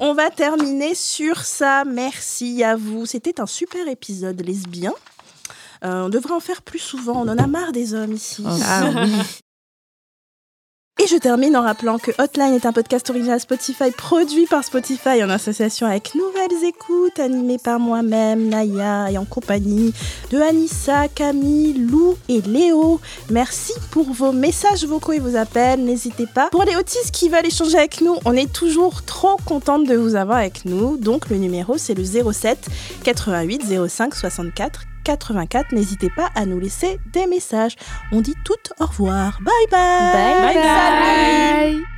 On va terminer sur ça. Merci à vous. C'était un super épisode lesbien. Euh, on devrait en faire plus souvent. On en a marre des hommes ici. Ah oui. Et je termine en rappelant que Hotline est un podcast original Spotify produit par Spotify en association avec Nouvelles Écoutes, animé par moi-même, Naya, et en compagnie de Anissa, Camille, Lou et Léo. Merci pour vos messages vocaux et vos appels, n'hésitez pas. Pour les autistes qui veulent échanger avec nous, on est toujours trop contente de vous avoir avec nous. Donc le numéro c'est le 07 88 05 64 84. N'hésitez pas à nous laisser des messages. On dit toutes au revoir. Bye bye. Bye bye. Bye.